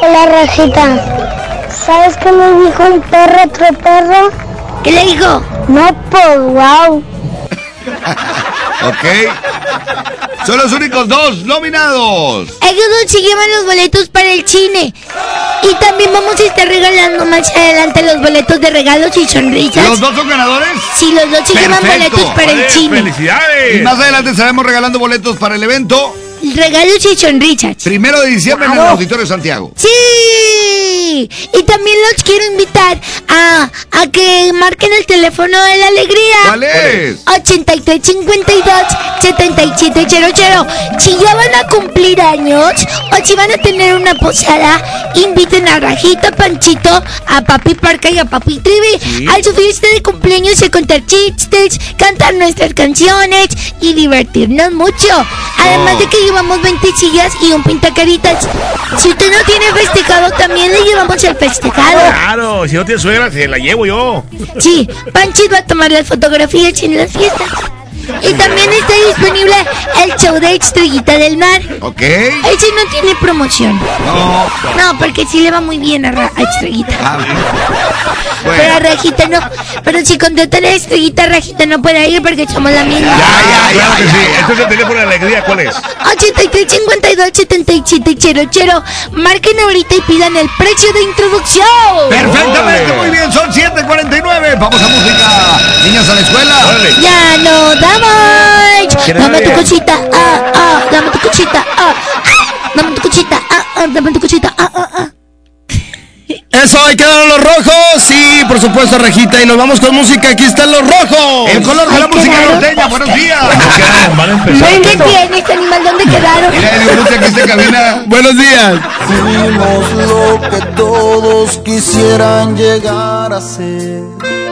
Hola, Rajita. ¿Sabes qué me dijo un perro a otro perro? ¿Qué le dijo? No, pues, wow. Ok. Son los únicos dos nominados. Ellos dos se llevan los boletos para el cine. Y también vamos a estar regalando más adelante los boletos de regalos y sonrisas. ¿Los dos son ganadores? Sí, los dos se llevan boletos para el cine. ¡Felicidades! Y más adelante estaremos regalando boletos para el evento. Regalos y sonrisas. Primero de diciembre en el Auditorio Santiago. ¡Sí! Y también los quiero invitar a, a que marquen el teléfono de la alegría. ¿Cuál es? 8352-7700. Si ya van a cumplir años o si van a tener una posada, inviten a Rajita, Panchito, a Papi Parca y a Papi Trivi a su fiesta de cumpleaños y contar chistes, cantar nuestras canciones y divertirnos mucho. Además de que llevamos 20 sillas y un pintacaritas. Si usted no tiene festejado, también le llevamos el festejado. Claro, si no tienes suegra, se la llevo yo. Sí, Panchito va a tomar las fotografías en las fiestas. Y también está disponible el show de Estrellita del Mar. Ok. Ese no tiene promoción. No. No, porque sí le va muy bien a, Ra- a Estrellita. Ah, bien. Pero a Rajita no. Pero si contratan a Estrellita, Rajita no puede ir porque somos la misma. claro que sí. Este es el teléfono de alegría, ¿cuál es? 83 52 77 00. Marquen ahorita y pidan el precio de introducción. Perfectamente, muy bien, son 7.49. Vamos a música. Niños a la escuela. Ya no damos. Que Dame tu cosita. Ah, ah. Dame tu cosita. Ah, ah. Dame tu cosita. Ah, ah. Dame tu cosita. Ah, ah, ah. Eso, ahí quedaron los rojos. Sí, por supuesto, Rejita. Y nos vamos con música. Aquí están los rojos. El color de la música norteña. Buenos días. ¿Dónde tienes, animal? ¿Dónde quedaron? Mira, aquí está cabina. Buenos días. Fuimos lo que todos quisieran llegar a ser.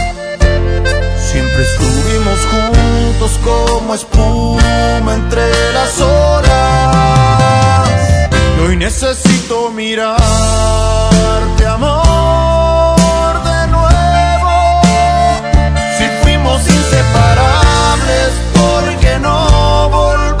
Estuvimos juntos como espuma entre las horas. Y hoy necesito mirarte, amor, de nuevo. Si fuimos inseparables, ¿por qué no volver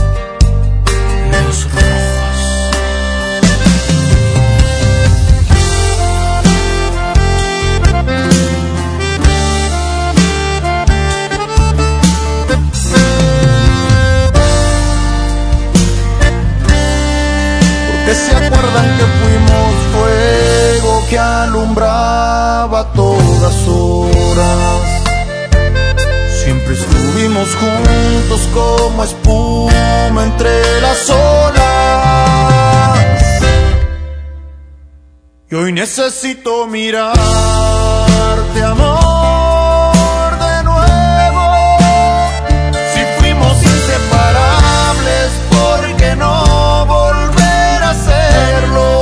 Todas horas. Siempre estuvimos juntos como espuma entre las olas. Y hoy necesito mirarte, amor, de nuevo. Si fuimos inseparables, ¿por qué no volver a hacerlo?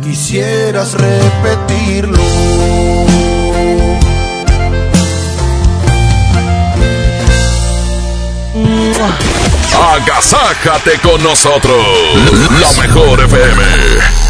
quisieras repetirlo. Agasájate con nosotros. La mejor FM.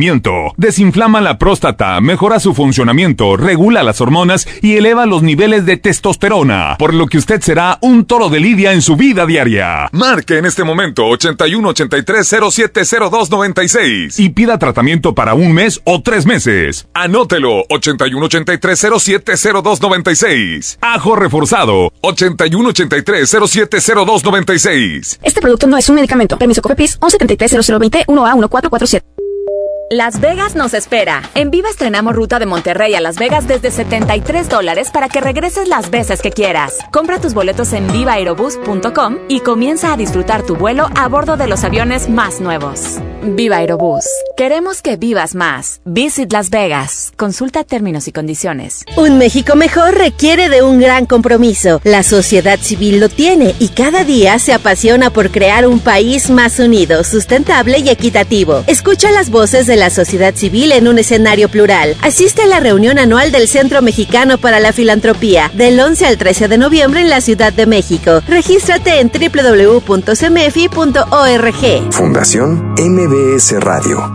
crecimiento. Desinflama la próstata, mejora su funcionamiento, regula las hormonas y eleva los niveles de testosterona, por lo que usted será un toro de lidia en su vida diaria. Marque en este momento 81 83 0702 96 y pida tratamiento para un mes o tres meses. Anótelo 81 83 0702 96. Ajo reforzado 81 83 0702 96. Este producto no es un medicamento. Permiso COFEPRIS 1133 0020 1A 1447. Las Vegas nos espera. En Viva estrenamos ruta de Monterrey a Las Vegas desde 73 dólares para que regreses las veces que quieras. Compra tus boletos en vivaerobus.com y comienza a disfrutar tu vuelo a bordo de los aviones más nuevos. Viva Aerobús. Queremos que vivas más. Visit Las Vegas. Consulta términos y condiciones. Un México mejor requiere de un gran compromiso. La sociedad civil lo tiene y cada día se apasiona por crear un país más unido, sustentable y equitativo. Escucha las voces de la sociedad civil en un escenario plural. Asiste a la reunión anual del Centro Mexicano para la Filantropía del 11 al 13 de noviembre en la Ciudad de México. Regístrate en www.cmefi.org. Fundación MBS Radio.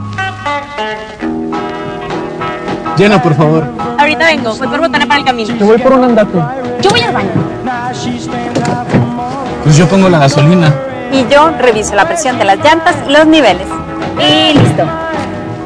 Llena, por favor. Ahorita vengo, voy por botana para el camino. Te voy por un andate. Yo voy al baño. Pues yo pongo la gasolina. Y yo reviso la presión de las llantas y los niveles. Y listo.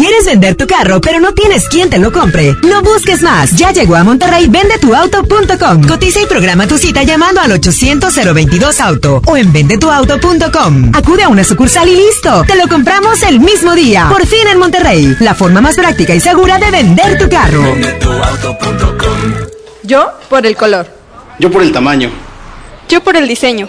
¿Quieres vender tu carro, pero no tienes quien te lo compre? No busques más. Ya llegó a Monterrey vendetuauto.com. Cotiza y programa tu cita llamando al 800 auto o en vendetuauto.com. Acude a una sucursal y listo. Te lo compramos el mismo día. Por fin en Monterrey. La forma más práctica y segura de vender tu carro. Yo por el color. Yo por el tamaño. Yo por el diseño.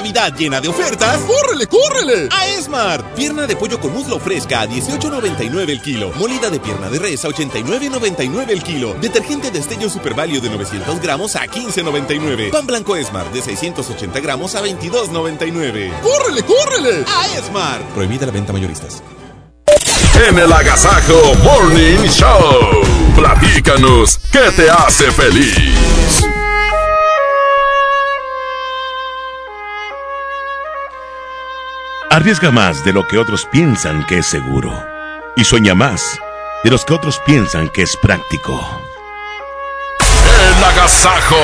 Navidad llena de ofertas, ¡córrele, córrele! A Esmar. Pierna de pollo con muslo fresca a 18.99 el kilo. Molida de pierna de res a 89.99 el kilo. Detergente Destello Super Value de 900 gramos a 15.99. Pan blanco Esmar de 680 gramos a 22.99. ¡Córrele, córrele! A Esmar. Prohibida la venta mayoristas. En el Agasajo Morning Show. Platícanos, ¿qué te hace feliz? Arriesga más de lo que otros piensan que es seguro. Y sueña más de los que otros piensan que es práctico. El Agasajo.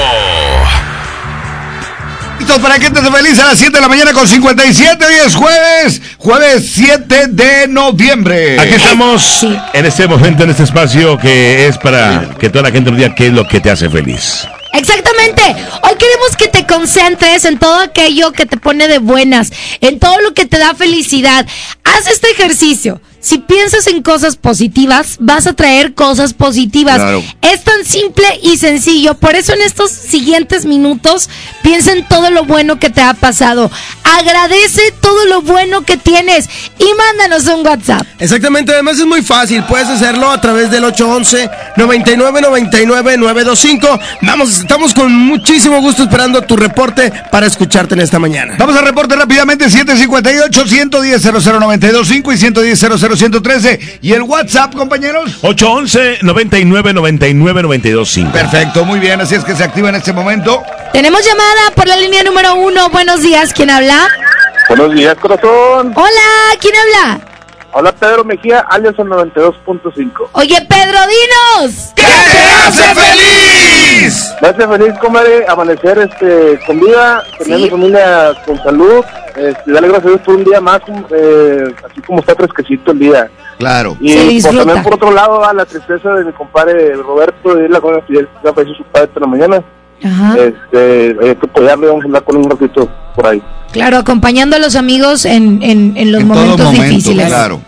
Listos para que te feliz a las 7 de la mañana con 57. Hoy es jueves, jueves 7 de noviembre. Aquí estamos en este momento, en este espacio que es para que toda la gente nos diga qué es lo que te hace feliz. Exactamente. Hoy queremos que te concentres en todo aquello que te pone de buenas, en todo lo que te da felicidad. Haz este ejercicio. Si piensas en cosas positivas, vas a traer cosas positivas. Claro. Es tan simple y sencillo. Por eso en estos siguientes minutos piensa en todo lo bueno que te ha pasado. Agradece todo lo bueno que tienes y mándanos un WhatsApp. Exactamente, además es muy fácil, puedes hacerlo a través del 811 99 99 925. Vamos, estamos con muchísimo gusto esperando tu reporte para escucharte en esta mañana. Vamos al reporte rápidamente, 758 110 00925 y 110 00113 Y el WhatsApp, compañeros. 811 99 99 925. Perfecto, muy bien, así es que se activa en este momento. Tenemos llamada por la línea número uno. Buenos días, ¿quién habla? Buenos días, corazón. Hola, ¿quién habla? Hola, Pedro Mejía, alias el 92.5. Oye, Pedro, dinos. ¿Qué te hace feliz? Me hace feliz, comadre, amanecer este, con vida, tener Sí. con salud, este, darle gracias a Dios por un día más, eh, así como está fresquecito el día. Claro. Y pues, también por otro lado, a la tristeza de mi compadre Roberto, de la con Fidel, que falleció su padre esta la mañana. Ajá. Este, hay que apoyarle, vamos a hablar con él un ratito. por ahí. Claro, acompañando a los amigos en, en, en los En momentos momento, difíciles. claro.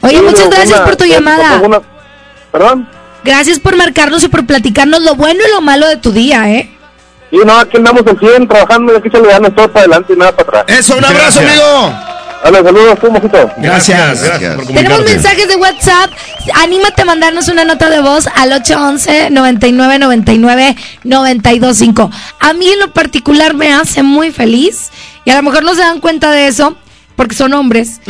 Oye, Sí, muchas gracias una- por tu eh, llamada. una- ¿Perdón? Gracias por marcarnos y por platicarnos lo bueno y lo malo de tu día, ¿eh? Sí, no, aquí andamos al 100 trabajando y aquí se le dan todo para adelante y nada para atrás. Eso, un abrazo, Gracias. amigo. Dale, saludos, tú, mojito. Gracias. Gracias por Tenemos mensajes de WhatsApp. Anímate a mandarnos una nota de voz al 811-9999-925. A mí en lo particular me hace muy feliz y a lo mejor no se dan cuenta de eso porque son hombres.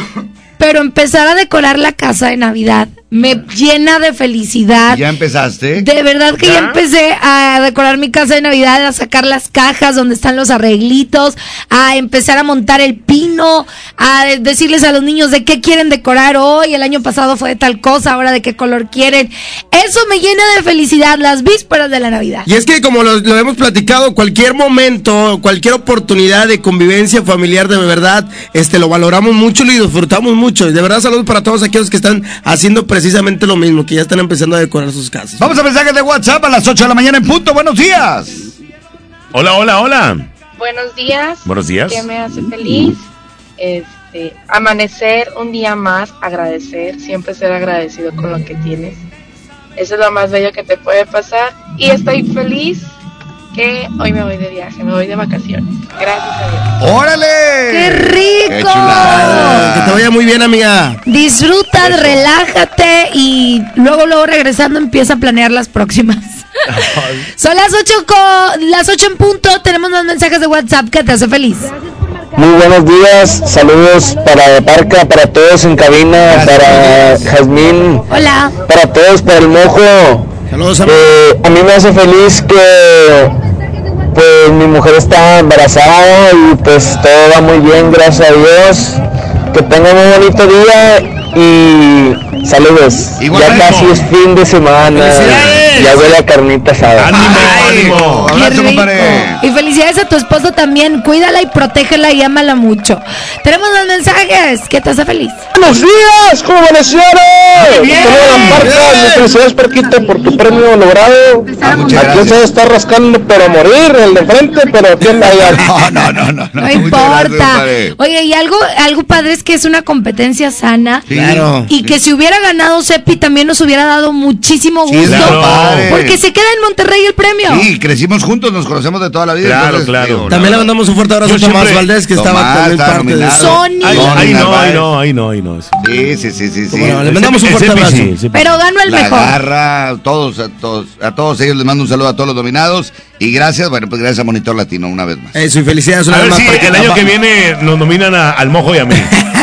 Pero empezar a decorar la casa de Navidad me llena de felicidad. ¿Ya empezaste? De verdad que ya ¿Ya? empecé a decorar mi casa de Navidad, a sacar las cajas donde están los arreglitos, a empezar a montar el pino, a decirles a los niños de qué quieren decorar hoy, el año pasado fue de tal cosa, ahora de qué color quieren. Eso me llena de felicidad las vísperas de la Navidad. Y es que como lo, lo hemos platicado, cualquier momento, cualquier oportunidad de convivencia familiar de verdad, este lo valoramos mucho y lo disfrutamos mucho. Y de verdad saludos para todos aquellos que están haciendo precisamente lo mismo, que ya están empezando a decorar sus casas. Vamos a mensajes de WhatsApp a las 8 de la mañana en punto. Buenos días. Hola, hola, hola. Buenos días. Buenos días. ¿Qué me hace feliz? Este, amanecer un día más, agradecer, siempre ser agradecido con lo que tienes. Eso es lo más bello que te puede pasar. Y estoy feliz que hoy me voy de viaje, me voy de vacaciones. Gracias a Dios. ¡Órale! ¡Qué rico! ¡Qué! Que te vaya muy bien, amiga. Disfruta, relájate y luego, luego regresando empieza a planear las próximas. Son las 8 con, las 8 en punto, tenemos más mensajes de WhatsApp que te hace feliz. Muy buenos días, saludos para Parca, para todos en cabina, para Jazmín, Hola. para todos, para el mojo. Saludos, Eh, a mí me hace feliz que pues mi mujer está embarazada y pues todo va muy bien, gracias a Dios. Que tenga un bonito día y saludos. Igualmente. Ya casi es fin de semana. Ya huele a carnita asada. ánimo. Qué Abrazo, rico. compadre. Y felicidades a tu esposo también. Cuídala y protégela y ámala mucho. Tenemos más mensajes que te hace feliz. Buenos días, ¿cómo amanecieron? bien. Saludos felicidades Parquita por tu premio logrado. muchas Aquí gracias. se está rascando pero morir el de frente, pero anda ya. No, no, no, no. No, importa. Oye, y algo, algo padre es que es una competencia sana. Sí. Claro. Y que si hubiera ganado Sepi también nos hubiera dado muchísimo Sí, gusto. claro, padre. Porque se queda en Monterrey el premio. Sí, crecimos juntos, nos conocemos de toda la vida. Claro, entonces, claro. digo, También le mandamos un fuerte abrazo a Tomás siempre- Valdés, que estaba Tomás, también está parte de nominado. Sony. Ay, No, ay, ni no, ay, no, ay, no, ay, no. Sí, sí, sí, sí. sí. Bueno, le mandamos un fuerte ese abrazo. sí, sí. Pero ganó el La mejor. garra, a todos, a todos, a todos ellos les mando un saludo a todos los nominados y gracias, bueno, pues gracias a Monitor Latino una vez más. Eso, y felicidades una A vez ver más. si el año que viene nos nominan a- al mojo y a mí.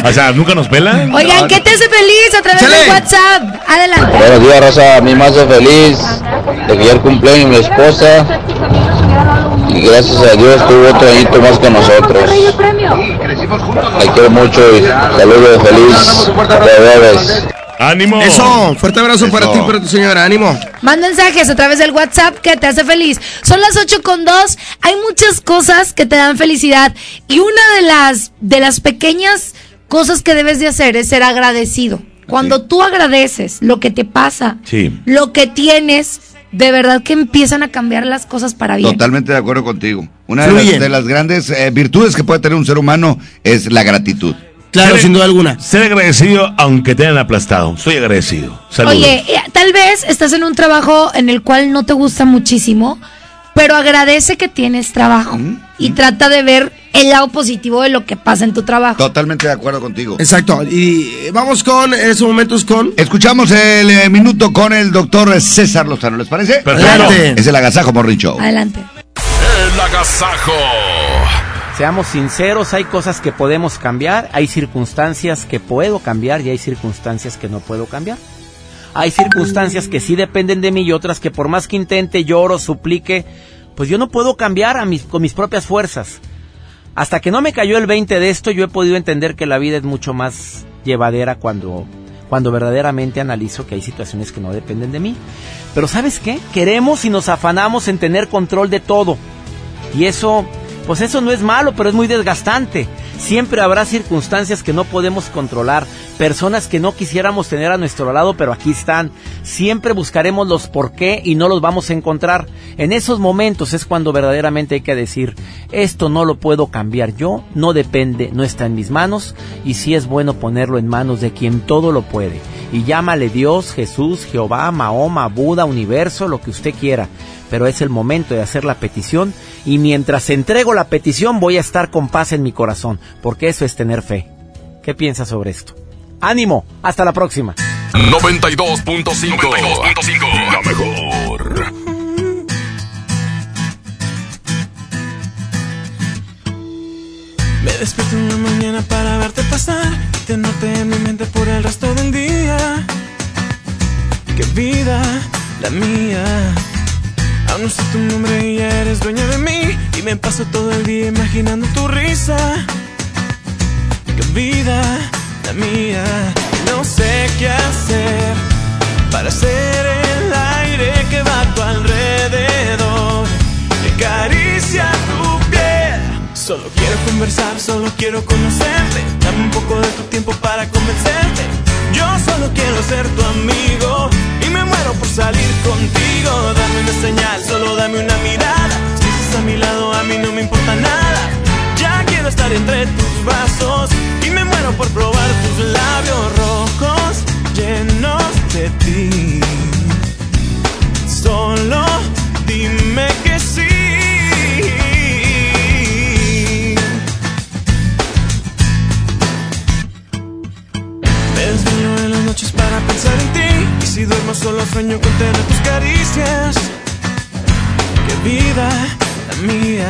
O sea, ¿nunca nos pelan? Oigan, ¿qué te hace feliz a través del WhatsApp? Adelante. Buenos días, Rosa. A mí me hace feliz de que ayer cumpleaños mi esposa. Y gracias a Dios tuvo otro añito más con nosotros. La quiero mucho y saludos feliz. De bebés. ¡Ánimo! Eso, fuerte abrazo para ti y para tu señora, ánimo. Más mensajes a través del WhatsApp que te hace feliz. Son las 8 con 2. Hay muchas cosas que te dan felicidad. Y una de las, de las pequeñas cosas que debes de hacer es ser agradecido. Cuando tú agradeces lo que te pasa, Sí. lo que tienes, de verdad que empiezan a cambiar las cosas para bien. Totalmente de acuerdo contigo. Una de Fluye. las, de las grandes eh, virtudes que puede tener un ser humano es la gratitud. Claro, Ser- sin duda alguna. Ser agradecido aunque te hayan aplastado. Soy agradecido. Saludos. Oye, eh, tal vez estás en un trabajo en el cual no te gusta muchísimo, pero agradece que tienes trabajo y trata de ver el lado positivo de lo que pasa en tu trabajo. Totalmente de acuerdo contigo. Exacto. Y vamos con, en esos momentos con. Escuchamos el eh, minuto con el doctor César Lozano, ¿les parece? Perfecto. Adelante. Es el agasajo Morning Show. Adelante. El agasajo. Seamos sinceros, hay cosas que podemos cambiar, hay circunstancias que puedo cambiar y hay circunstancias que no puedo cambiar. Hay circunstancias que sí dependen de mí y otras que por más que intente, lloro, suplique, pues yo no puedo cambiar a mis, con mis propias fuerzas. Hasta que no me cayó el 20 de esto, yo he podido entender que la vida es mucho más llevadera cuando, cuando verdaderamente analizo que hay situaciones que no dependen de mí. Pero ¿sabes qué? Queremos y nos afanamos en tener control de todo. Y eso Pues eso no es malo, pero es muy desgastante. Siempre habrá circunstancias que no podemos controlar, personas que no quisiéramos tener a nuestro lado, pero aquí están. Siempre buscaremos los por qué y no los vamos a encontrar. En esos momentos es cuando verdaderamente hay que decir, esto no lo puedo cambiar yo, no depende, no está en mis manos y sí es bueno ponerlo en manos de quien todo lo puede. Y llámale Dios, Jesús, Jehová, Mahoma, Buda, universo, lo que usted quiera. Pero es el momento de hacer la petición y mientras entrego la petición voy a estar con paz en mi corazón, porque eso es tener fe. ¿Qué piensas sobre esto? Ánimo, hasta la próxima. 92.5 La mejor. Me despierto en la mañana para verte pasar y tenerte en mi mente por el resto del día. Qué vida la mía. Aún no sé tu nombre y ya eres dueña de mí. Y me paso todo el día imaginando tu risa. Qué vida la mía. No sé qué hacer para ser el aire que va a tu alrededor. Que acaricia tu piel. Solo quiero conversar, solo quiero conocerte. Dame un poco de tu tiempo para convencerte. Yo solo quiero ser tu amigo me muero por salir contigo. Dame una señal, solo dame una mirada. Si estás a mi lado, a mí no me importa nada. Ya quiero estar entre tus brazos y me muero por probar tus labios rojos llenos de ti. Solo dime que sí. Me desvelo en las noches para pensar en si duermo solo sueño con tener tus caricias. Qué vida la mía.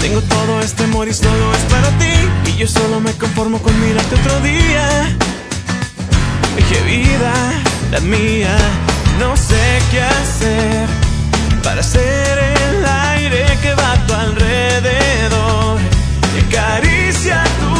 Tengo todo este amor y solo es para ti. Y yo solo me conformo con mirarte otro día. Qué vida la mía. No sé qué hacer para ser el aire que va a tu alrededor. Que acaricia tu.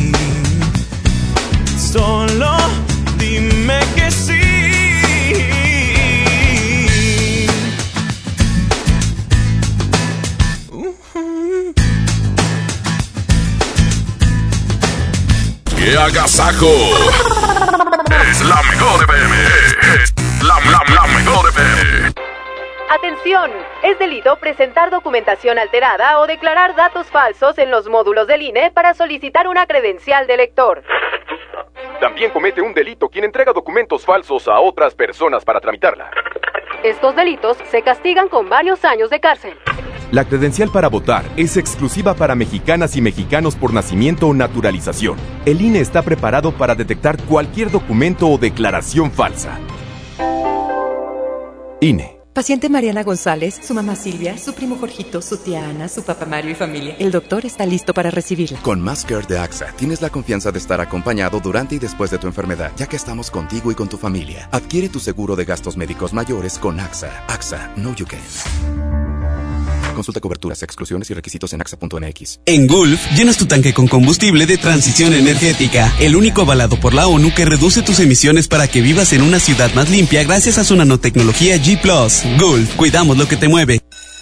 ¡Qué agasajo! Es la mejor FM. Es la, la, la mejor FM. Atención, es delito presentar documentación alterada o declarar datos falsos en los módulos del INE para solicitar una credencial de lector. También comete un delito quien entrega documentos falsos a otras personas para tramitarla. Estos delitos se castigan con varios años de cárcel. La credencial para votar es exclusiva para mexicanas y mexicanos por nacimiento o naturalización. El INE está preparado para detectar cualquier documento o declaración falsa. INE. Paciente Mariana González, su mamá Silvia, su primo Jorgito, su tía Ana, su papá Mario y familia. El doctor está listo para recibirla. Con Care de AXA tienes la confianza de estar acompañado durante y después de tu enfermedad, ya que estamos contigo y con tu familia. Adquiere tu seguro de gastos médicos mayores con AXA. AXA, no you can. Consulta coberturas, exclusiones y requisitos en AXA.mx. En Gulf, llenas tu tanque con combustible de transición energética, el único avalado por la ONU que reduce tus emisiones para que vivas en una ciudad más limpia gracias a su nanotecnología G ⁇ Gulf, cuidamos lo que te mueve.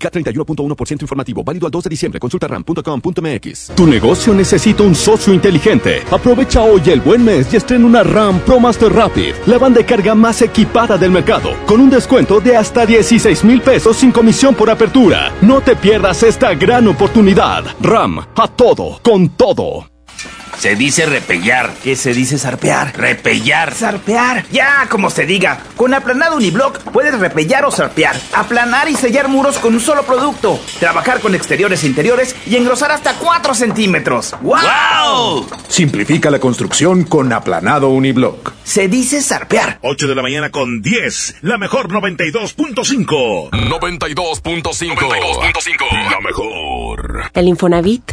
K31.1% informativo, válido al 2 de diciembre. Consulta ram.com.mx. Tu negocio necesita un socio inteligente. Aprovecha hoy el buen mes y estrena una RAM Pro Master Rapid, la banda de carga más equipada del mercado, con un descuento de hasta 16 mil pesos sin comisión por apertura. No te pierdas esta gran oportunidad. RAM, a todo, con todo. Se dice repellar. ¿Qué se dice zarpear? Repellar. Zarpear. Ya, como se diga. Con aplanado uniblock puedes repellar o zarpear. Aplanar y sellar muros con un solo producto. Trabajar con exteriores e interiores y engrosar hasta 4 centímetros. ¡Wow! Simplifica la construcción con aplanado uniblock. Se dice zarpear. 8 de la mañana con 10. La mejor 92.5. 92.5. La mejor. El Infonavit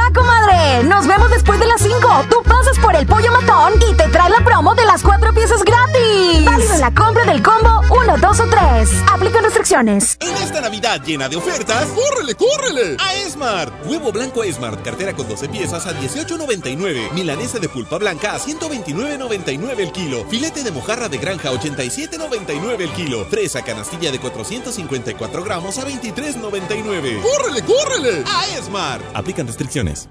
comadre! Nos vemos después de las 5. Tú pasas por el pollo matón y te trae la promo de las cuatro piezas gratis. Válido la compra del combo 1, 2 o 3. Aplica restricciones. En esta Navidad llena de ofertas, ¡córrele, córrele! A Esmart. Huevo blanco Esmart, cartera con 12 piezas a 18.99. Milanesa de pulpa blanca a 129.99 el kilo. Filete de mojarra de granja a 87.99 el kilo. Fresa canastilla de 454 gramos a 23.99. ¡Córrele, córrele! A Esmart. Aplican restricciones.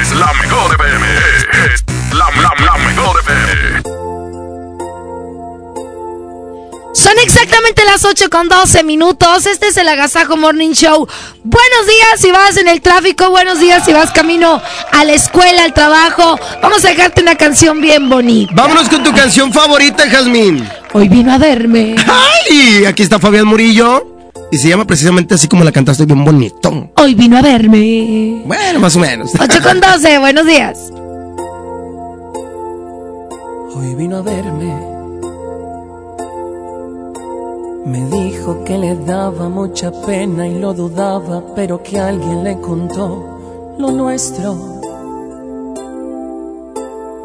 Es la mejor FM. Es la, la, la mejor FM. Son exactamente las 8 con 12 minutos. Este es el Agasajo Morning Show. Buenos días si vas en el tráfico. Buenos días si vas camino a la escuela, al trabajo. Vamos a dejarte una canción bien bonita. Vámonos con tu canción favorita, Jazmín. Hoy vino a verme. ¡Ay! Aquí está Fabián Murillo. Y se llama precisamente así como la cantaste, bien bonito. Hoy vino a verme. Bueno, más o menos. 8 con 12, buenos días. Hoy vino a verme. Me dijo que le daba mucha pena y lo dudaba, pero que alguien le contó lo nuestro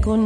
Con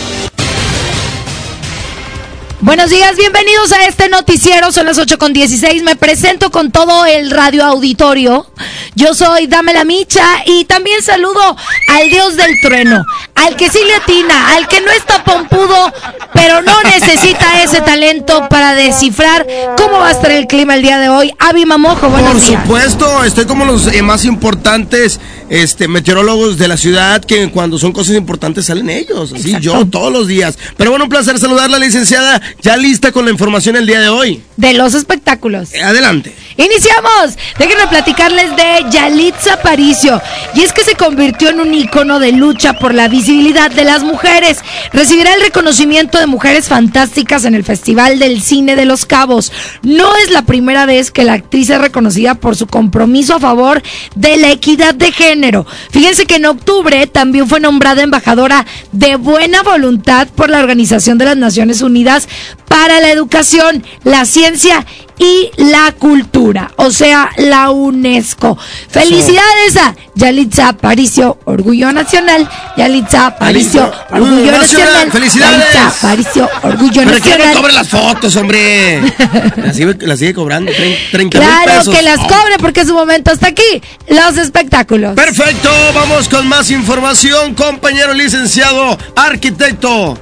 Buenos días, bienvenidos a este noticiero. Son las 8 con 16. Me presento con todo el radio auditorio. Yo soy Dame la Micha y también saludo al dios del trueno, al que sí le atina, al que no está pompudo, pero no necesita ese talento para descifrar cómo va a estar el clima el día de hoy. Avi Mamojo, buenos Por días. supuesto, estoy como los eh, más importantes este, meteorólogos de la ciudad que cuando son cosas importantes salen ellos. Así yo todos los días. Pero bueno, un placer saludar a la licenciada ya lista con la información el día de hoy. De los espectáculos. Eh, Adelante. Iniciamos. Déjenme platicarles de Yalitza Aparicio. Y es que se convirtió en un icono de lucha por la de las mujeres. Recibirá el reconocimiento de mujeres fantásticas en el Festival del Cine de Los Cabos. No es la primera vez que la actriz es reconocida por su compromiso a favor de la equidad de género. Fíjense que en octubre también fue nombrada embajadora de buena voluntad por la Organización de las Naciones Unidas para la Educación, la Ciencia y la Cultura, o sea, la UNESCO. Felicidades a Yalitza Aparicio, Orgullo Nacional. Yalitza Aparicio, Orgullo Nacional. nacional, felicidades. Yalitza Aparicio, Orgullo Pero que no Nacional. cobre las fotos, hombre. La sigue, la sigue cobrando, trein- 30 mil Claro pesos. que las cobre porque su momento está aquí. Los espectáculos. Perfecto, vamos con más información, compañero licenciado, arquitecto,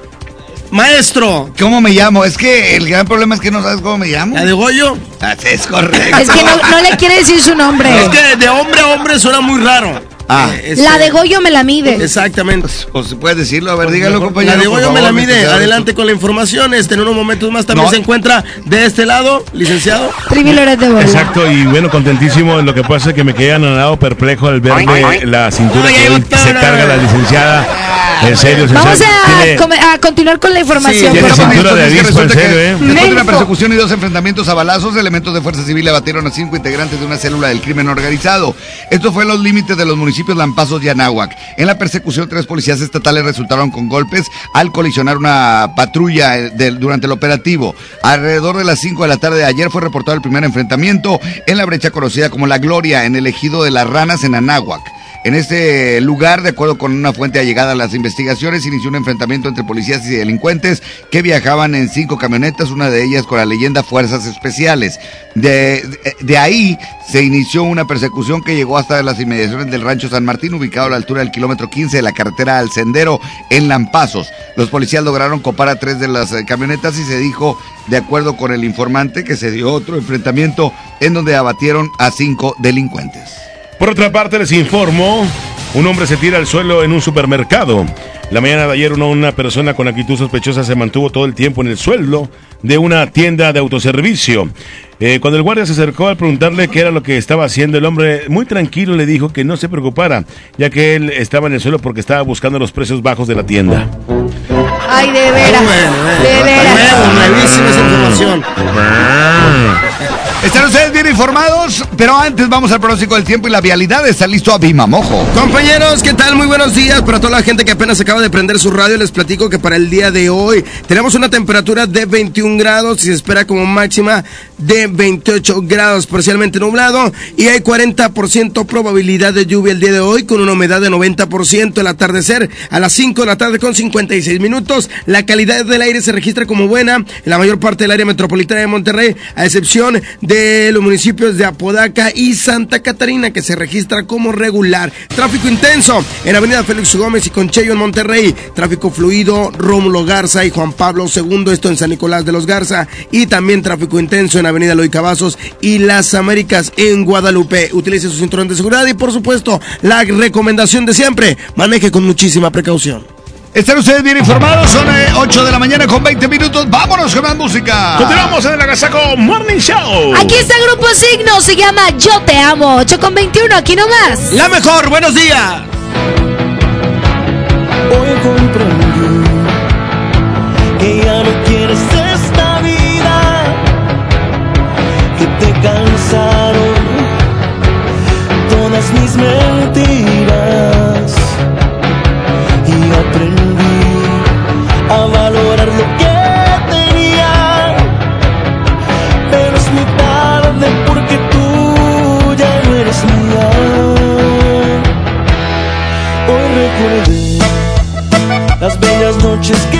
maestro. ¿Cómo me llamo? Es que el gran problema es que no sabes cómo me llamo. ¿La de Goyo? Es correcto. Es que no, no le quiere decir su nombre. Es que de hombre a hombre suena muy raro. Ah. Eh, este- La de Goyo me la mide. Exactamente. O si puedes decirlo, a ver, dígalo, compañero. La de Goyo me la mientras mide. Adelante con la información. Este, en unos momentos más también No. se encuentra de este lado, licenciado. Trivi Loret de Bola. Exacto, y bueno, contentísimo. Lo que pasa es que me quedé anonadado perplejo al verle la cintura que se carga la licenciada. En serio, se Vamos a, tiene- come- a continuar con la información. tiene favor. cintura de avispo, en serio, ¿eh? Después de una persecución y dos enfrentamientos a balazos, elementos de Fuerza Civil abatieron a cinco integrantes de una célula del crimen organizado. Esto fue en los límites de los municipios Y. En la persecución, tres policías estatales resultaron con golpes al colisionar una patrulla eh, durante el operativo. Alrededor de las 5 de la tarde de ayer fue reportado el primer enfrentamiento en la brecha conocida como La Gloria, en el ejido de las Ranas en Anáhuac. En este lugar, de acuerdo con una fuente allegada a las investigaciones, inició un enfrentamiento entre policías y delincuentes que viajaban en cinco camionetas, una de ellas con la leyenda Fuerzas Especiales. De, ahí se inició una persecución que llegó hasta las inmediaciones del rancho San Martín, ubicado a la altura del kilómetro 15 de la carretera al Sendero en Lampazos. Los policías lograron copar a tres de las eh, camionetas y se dijo, de acuerdo con el informante, que se dio otro enfrentamiento en donde abatieron a cinco delincuentes. Por otra parte, les informo, un hombre se tira al suelo en un supermercado. La mañana de ayer una, una persona con actitud sospechosa se mantuvo todo el tiempo en el suelo de una tienda de autoservicio. Eh, cuando el guardia se acercó al preguntarle qué era lo que estaba haciendo, el hombre muy tranquilo le dijo que no se preocupara, ya que él estaba en el suelo porque estaba buscando los precios bajos de la tienda. Ay, de veras. De veras. Nuevísima esa información. Están ustedes informados, pero antes vamos al pronóstico del tiempo y la vialidad. Está listo a Mojo. Compañeros, ¿qué tal? Muy buenos días para toda la gente que apenas acaba de prender su radio. Les platico que para el día de hoy tenemos una temperatura de 21 grados y se espera como máxima de 28 grados, parcialmente nublado y hay 40% probabilidad de lluvia el día de hoy con una humedad de 90%. El atardecer a las 5 de la tarde con 56 minutos. La calidad del aire se registra como buena en la mayor parte del área metropolitana de Monterrey, a excepción de los municipios de Apodaca y Santa Catarina, que se registra como regular. Tráfico intenso en Avenida Félix Gómez y Conchello en Monterrey. Tráfico fluido, Rómulo Garza y Juan Pablo II, esto en San Nicolás de los Garza. Y también tráfico intenso en Avenida Loy Cavazos y Las Américas en Guadalupe. Utilice su cinturón de seguridad y, por supuesto, la recomendación de siempre: maneje con muchísima precaución. Están ustedes bien informados, son eh, 8 de la mañana con 20 minutos. Vámonos con más música. Continuamos en el Agasaco Morning Show. Aquí está Grupo Signo, se llama Yo Te Amo, 8 con 21, aquí nomás. La mejor, buenos días. Hoy comprendí que ya no quieres esta vida, que te cansaron todas mis mentiras a valorar lo que tenía, pero es muy tarde porque tú ya no eres mía. Hoy recordé las bellas noches que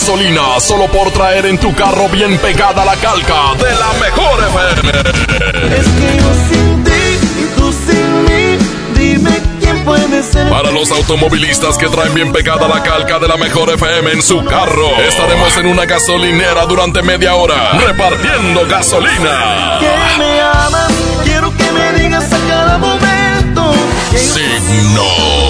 gasolina solo por traer en tu carro bien pegada la calca de la mejor FM. Es que yo sin ti y tú sin mí, dime quién puede ser. Para los automovilistas que traen bien pegada la calca de la mejor FM en su carro, estaremos en una gasolinera durante media hora repartiendo gasolina. Que me amas, quiero que me digas a cada momento. Signo.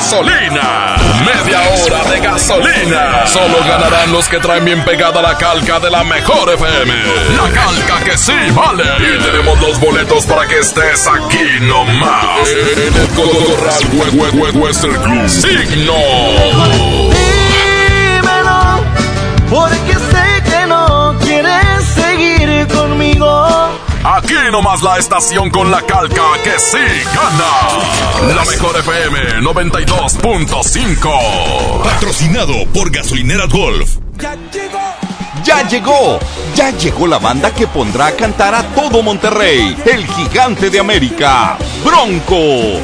Gasolina. Media hora de gasolina. Solo ganarán los que traen bien pegada la calca de la mejor FM. La calca que sí vale. Y tenemos los boletos para que estés aquí nomás. En el We- Western Club. Signo. Aquí nomás la estación con la calca que sí gana. La mejor FM 92.5. Patrocinado por Gasolineras Golf. Ya llegó, ya llegó la banda que pondrá a cantar a todo Monterrey, el gigante de América, Bronco.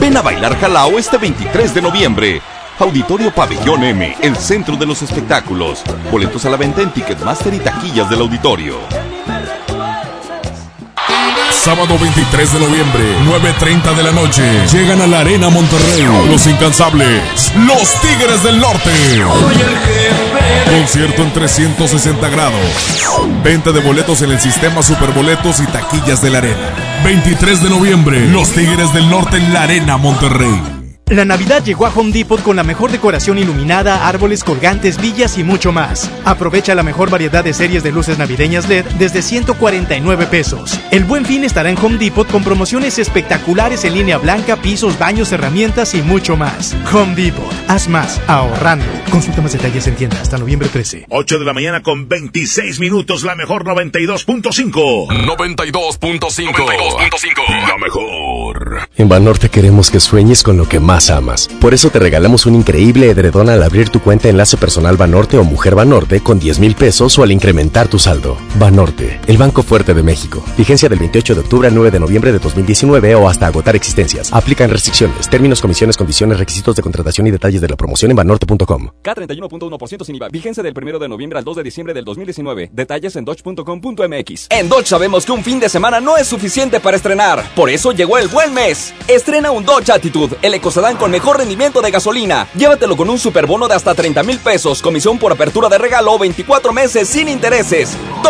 Ven a bailar Jalao este 23 de noviembre. Auditorio Pabellón M, el centro de los espectáculos. Boletos a la venta en Ticketmaster y taquillas del auditorio. Sábado 23 de noviembre, 9.30 de la noche. Llegan a la Arena Monterrey. Los incansables. Los Tigres del Norte. Concierto en 360 grados. Venta de boletos en el sistema Superboletos y taquillas de la Arena. 23 de noviembre, Los Tigres del Norte en la Arena Monterrey. La Navidad llegó a Home Depot con la mejor decoración iluminada, árboles colgantes, villas y mucho más. Aprovecha la mejor variedad de series de luces navideñas LED desde 149 pesos. El buen fin estará en Home Depot con promociones espectaculares en línea blanca, pisos, baños, herramientas y mucho más. Home Depot, haz más ahorrando. Consulta más detalles en tienda hasta noviembre 13. 8 de la mañana con 26 minutos, la mejor 92.5. 92.5. La mejor. En Banorte queremos que sueñes con lo que más amas. Por eso te regalamos un increíble edredón al abrir tu cuenta Enlace Personal Banorte o Mujer Banorte con 10 mil pesos o al incrementar tu saldo. Banorte, el Banco Fuerte de México. Vigencia del 28 de octubre al 9 de noviembre de 2019 o hasta agotar existencias. Aplican restricciones, términos, comisiones, condiciones, requisitos de contratación y detalles de la promoción en banorte.com. K31.1% sin IVA. Vigencia del 1 de noviembre al 2 de diciembre del 2019. Detalles en dodge.com.mx. En Dodge sabemos que un fin de semana no es suficiente para estrenar. Por eso llegó el buen mes. Estrena un Dodge Attitude, el ecocedán con mejor rendimiento de gasolina. Llévatelo con un superbono de hasta 30 mil pesos, comisión por apertura de regalo, 24 meses sin intereses.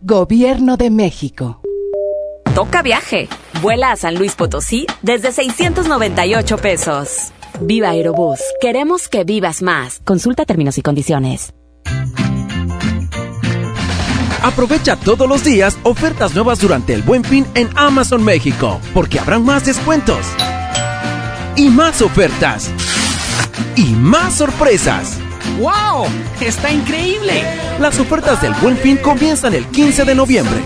Gobierno de México. Toca viaje. Vuela a San Luis Potosí desde 698 pesos. Viva Aerobús. Queremos que vivas más. Consulta términos y condiciones. Aprovecha todos los días ofertas nuevas durante el Buen Fin en Amazon México, porque habrán más descuentos. Y más ofertas. Y más sorpresas. ¡Wow! ¡Está increíble! Las ofertas del Buen Fin comienzan el 15 de noviembre.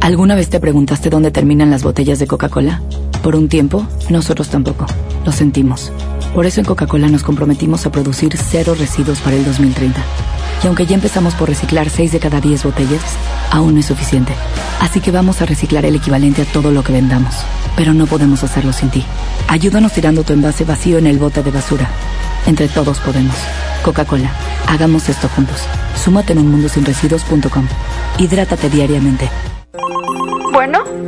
¿Alguna vez te preguntaste dónde terminan las botellas de Coca-Cola? Por un tiempo, nosotros tampoco. Lo sentimos. Por eso en Coca-Cola nos comprometimos a producir cero residuos para el 2030. Y aunque ya empezamos por reciclar 6 de cada 10 botellas, aún no es suficiente. Así que vamos a reciclar el equivalente a todo lo que vendamos. Pero no podemos hacerlo sin ti. Ayúdanos tirando tu envase vacío en el bote de basura. Entre todos podemos. Coca-Cola, hagamos esto juntos. Súmate en unmundosinresiduos.com. Hidrátate diariamente. Bueno.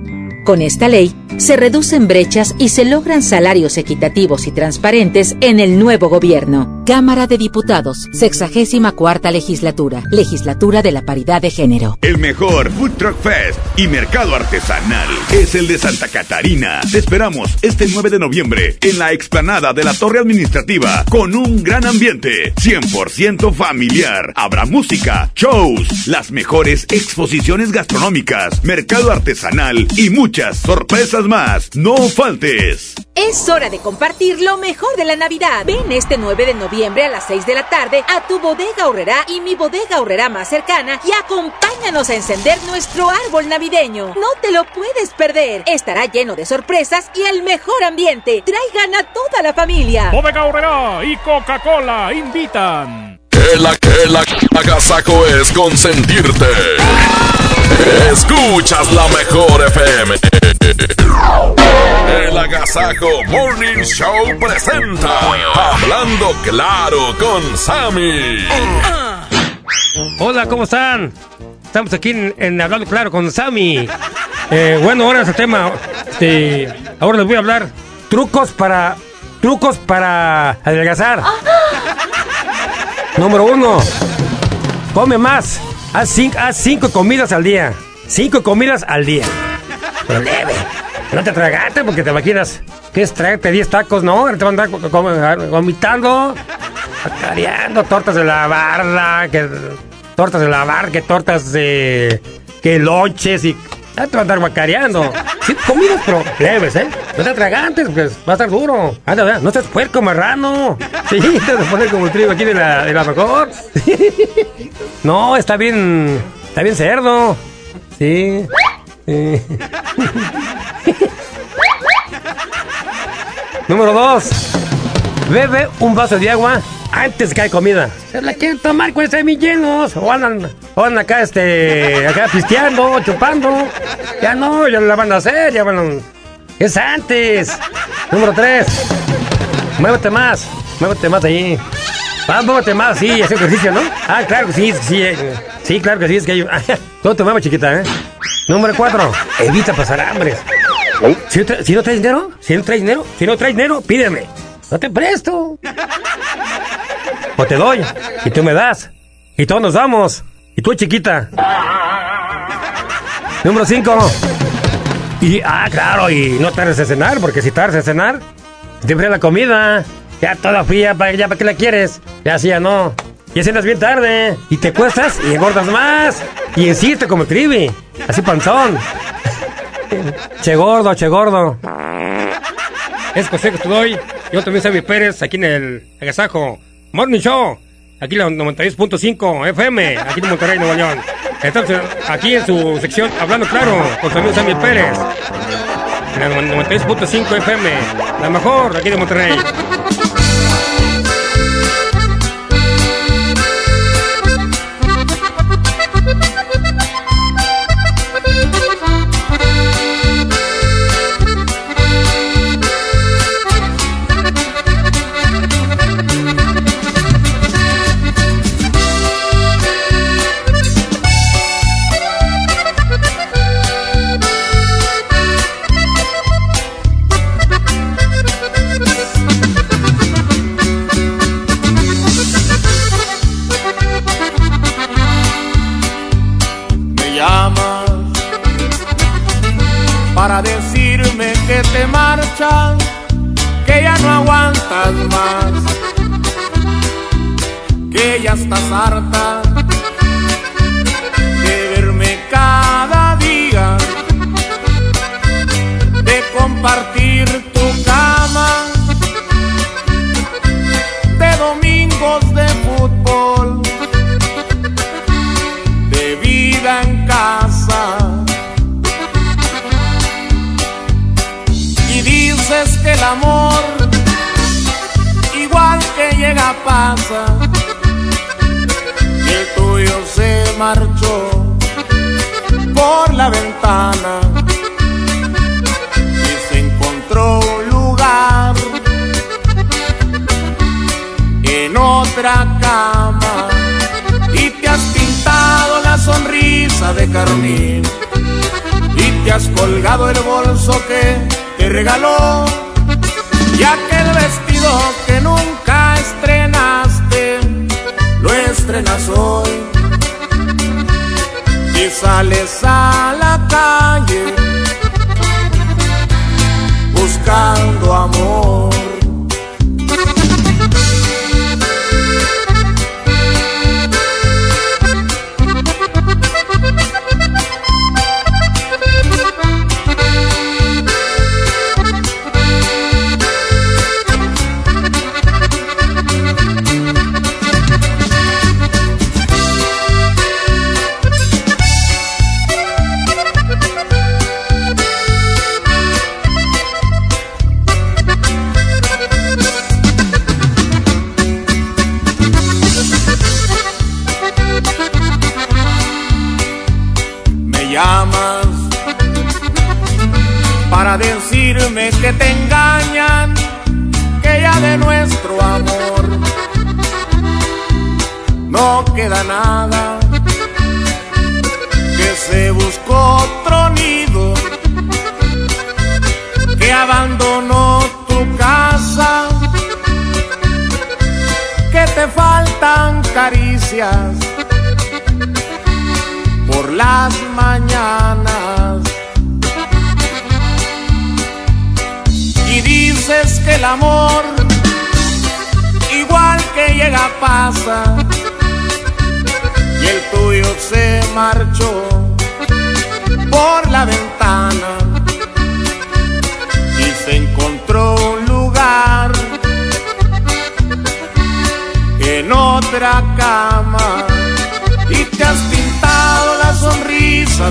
Con esta ley, se reducen brechas y se logran salarios equitativos y transparentes en el nuevo gobierno. Cámara de Diputados, 64 legislatura, legislatura de la paridad de género. El mejor Food Truck Fest y mercado artesanal es el de Santa Catarina. Te esperamos este 9 de noviembre en la explanada de la Torre Administrativa con un gran ambiente, 100% familiar. Habrá música, shows, las mejores exposiciones gastronómicas, mercado artesanal y muchas sorpresas más. No faltes. Es hora de compartir lo mejor de la Navidad. Ven este 9 de noviembre a las 6 de la tarde a tu bodega horrera y mi bodega horrera más cercana y acompáñanos a encender nuestro árbol navideño. No te lo puedes perder. Estará lleno de sorpresas y el mejor ambiente. Traigan a toda la familia. Bodega horrera y Coca-Cola invitan. Que la que la agasaco es consentirte. Escuchas la mejor FM. El Agasajo Morning Show presenta Hablando Claro con Sammy. Hola, ¿cómo están? Estamos aquí en, en Hablando Claro con Sammy. Eh, bueno, ahora es el tema. Este, ahora les voy a hablar trucos para trucos para adelgazar. Número uno, come más. Haz cinco, haz cinco comidas al día. Cinco comidas al día. Pero leve. No te tragaste porque te imaginas que es traerte 10 tacos, ¿no? Te van a andar vomitando, tortas de la barra, que tortas de la barra, que tortas de que lonches y te van a andar guacareando. Sí, comidas, pero leves, ¿eh? No te atragantes, porque va a estar duro. Anda, vea, no estés puerco, marrano. Sí, te poner como el trigo aquí de la, de la mejor. No, está bien, está bien cerdo. Sí. sí. Número dos. Bebe un vaso de agua antes que haya comida. Se la quieren tomar con semillenos. O andan, o andan acá, este, acá pisteando, chupando. Ya no, ya no la van a hacer, ya van. Es antes. Número tres. Muévete más, muévete más ahí. Ah, muévete más, sí, hacer ejercicio, ¿no? Ah, claro que sí, sí, eh, sí, claro que sí, es que hay... Todo te mueve, chiquita, ¿eh? Número cuatro. Evita pasar hambre. No, si no traes dinero, si no traes dinero, si no traes dinero, pídeme. No te presto. O te doy. Y tú me das. Y todos nos damos. Y tú, chiquita. Número 5. Y, ah, claro, y no tardes en cenar, porque si tardes en cenar, te enfría la comida. Ya toda fría, ¿para, ya para qué la quieres? Ya sí, ya no. Y cenas bien tarde. Y te cuestas y engordas más. Y insiste como el. Así panzón. Che gordo, che gordo. Es consejo que te doy. Yo también soy Pérez, aquí en el Agasajo Morning Show. Aquí en la 92.5 FM, aquí en Monterrey, Nuevo León. Estamos aquí en su sección Hablando Claro, con su amigo Sammy Pérez. En la 92.5 FM, la mejor aquí de Monterrey. Que ya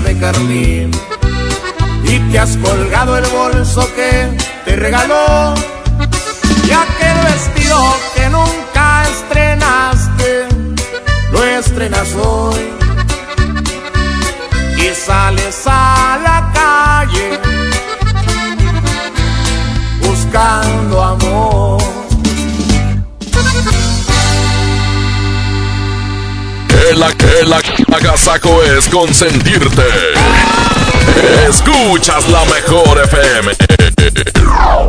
de carmín. Y te has colgado el bolso que te regaló. Y aquel vestido que nunca estrenaste lo estrenas hoy. Y sales a El, el agasaco es consentirte. Escuchas la mejor FM.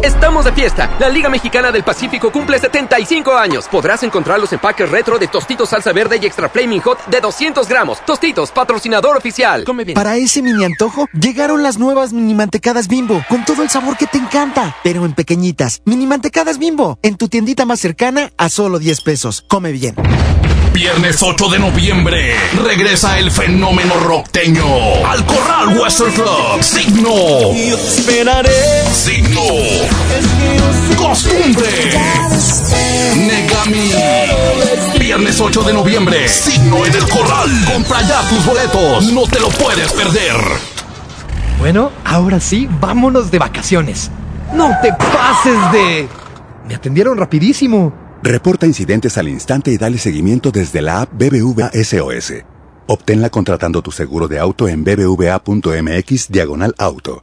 Estamos de fiesta. La Liga Mexicana del Pacífico cumple 75 años. Podrás encontrar los empaques retro de Tostitos Salsa Verde y Extra Flaming Hot de 200 gramos. Tostitos, patrocinador oficial. Come bien. Para ese mini antojo, llegaron las nuevas mini mantecadas bimbo, con todo el sabor que te encanta, pero en pequeñitas. Mini mantecadas bimbo, en tu tiendita más cercana a solo 10 pesos. Come bien. Viernes 8 de noviembre regresa el fenómeno rockteño al Corral Western Club. Signo. esperaré. Signo. Costumbre. Negami. Viernes 8 de noviembre. Signo en el Corral. Compra ya tus boletos. No te lo puedes perder. Bueno, ahora sí, vámonos de vacaciones. No te pases de... Me atendieron rapidísimo. Reporta incidentes al instante y dale seguimiento desde la app BBVA SOS. Obténla contratando tu seguro de auto en bbva.mx diagonal auto.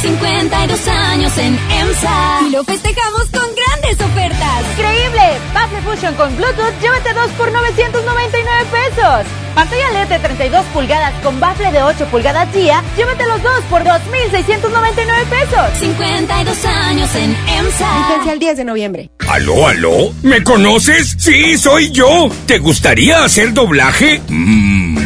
52 años en EMSA y lo festejamos con grandes ofertas. ¡Increíble! Baffle Fusion con Bluetooth, llévate dos por 999 pesos. Pantalla LED de 32 pulgadas con bafle de 8 pulgadas día, llévate los dos por 2,699 pesos. 52 años en EMSA. Vigencia el 10 de noviembre. ¿Aló, aló? ¿Me conoces? Sí, soy yo. ¿Te gustaría hacer doblaje? Mmm,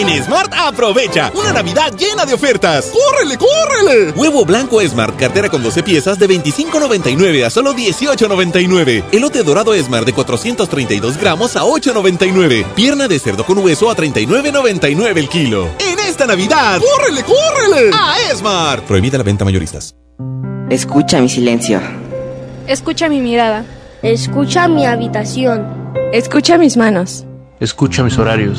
en Smart aprovecha una Navidad llena de ofertas. ¡Córrele, córrele! Huevo blanco Smart, cartera con 12 piezas de 25.99 a solo 18.99. Elote dorado Smart de 432 gramos a 8.99. Pierna de cerdo con hueso a 39.99 el kilo. En esta Navidad, ¡córrele, córrele! A Smart. Prohibida la venta mayoristas. Escucha mi silencio. Escucha mi mirada. Escucha mi habitación. Escucha mis manos. Escucha mis horarios.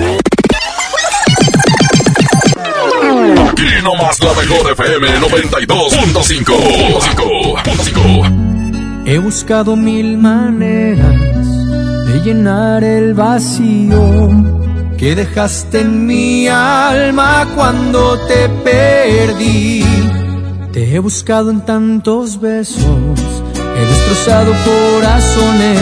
Aquí nomás la mejor FM 92.5. He buscado mil maneras de llenar el vacío que dejaste en mi alma cuando te perdí. Te he buscado en tantos besos, he destrozado corazones,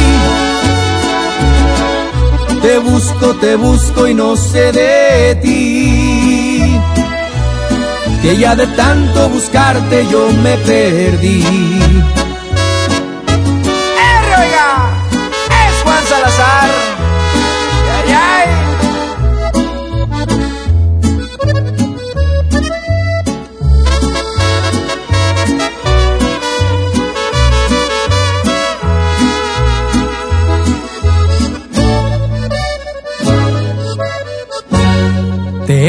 Te busco, te busco y no sé de ti. Que ya de tanto buscarte yo me perdí.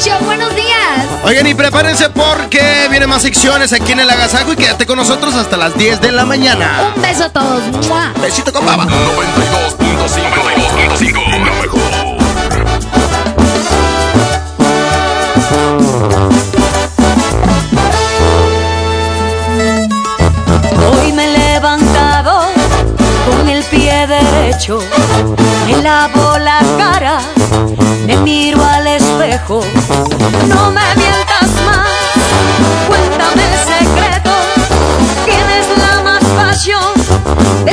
Buenos días. Oigan, y prepárense porque vienen más secciones aquí en el Agasajo y quédate con nosotros hasta las 10 de la mañana. Un beso a todos. ¡Mua! Besito con baba. 92.5. La mejor. Hoy me he levantado con el pie derecho, me lavo la cara, me miro al no me mientas más, cuéntame el secreto, tienes la más pasión de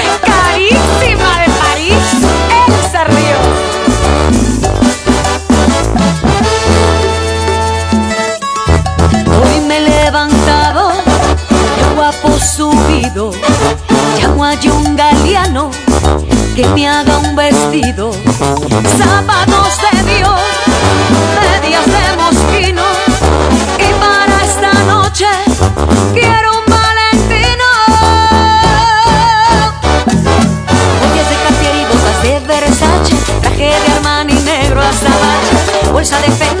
que me haga un vestido, zapatos de Dios, medias de mosquino, y para esta noche quiero un valentino. Joyas de Cartier y botas de Versace, traje de Armani negro hasta bolsa de Fendi,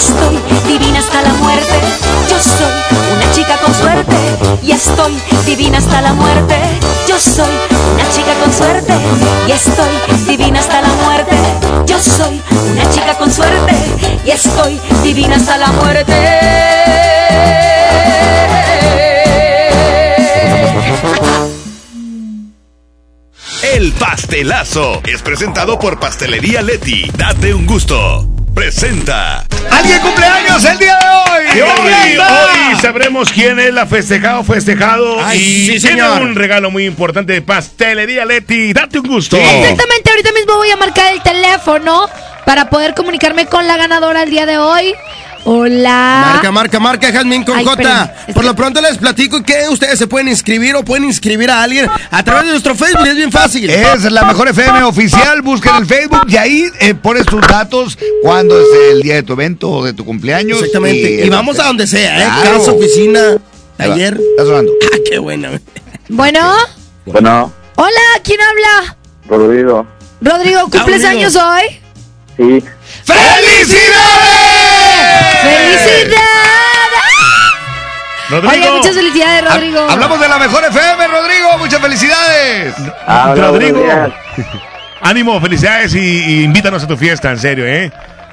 Estoy divina hasta la muerte. Yo soy una chica con suerte y estoy divina hasta la muerte. Yo soy una chica con suerte y estoy divina hasta la muerte. Yo soy una chica con suerte y estoy divina hasta la muerte. El pastelazo es presentado por Pastelería Leti. Date un gusto. Presenta. ¡Alguien cumpleaños el día de hoy! Y hoy, hoy sabremos quién es la festejado festejado Ay, y sí, tiene señor. un regalo muy importante de Pastelería Leti. Date un gusto. Exactamente, ahorita mismo voy a marcar el teléfono para poder comunicarme con la ganadora el día de hoy. Hola. Marca, marca, marca, Jazmín con Ay, J. Por lo pronto les platico que ustedes se pueden inscribir o pueden inscribir a alguien a través de nuestro Facebook. Es bien fácil. Es la mejor FM oficial, busquen el Facebook y ahí eh, pones tus datos, cuándo es el día de tu evento o de tu cumpleaños. Exactamente. Y, vamos a donde sea, ¿eh? Claro. Casa, oficina, taller. Está sonando. Ah, qué buena. Bueno, Bueno, hola, ¿quién habla? Rodrigo. Rodrigo, ¿cumples años hoy? Sí. ¡Felicidades! Rodrigo. Oye, muchas felicidades, Rodrigo. Ha- Hablamos de la mejor FM, Rodrigo. Muchas felicidades. Rodrigo. Ánimo, felicidades y, y invítanos a tu fiesta, en serio, ¿eh?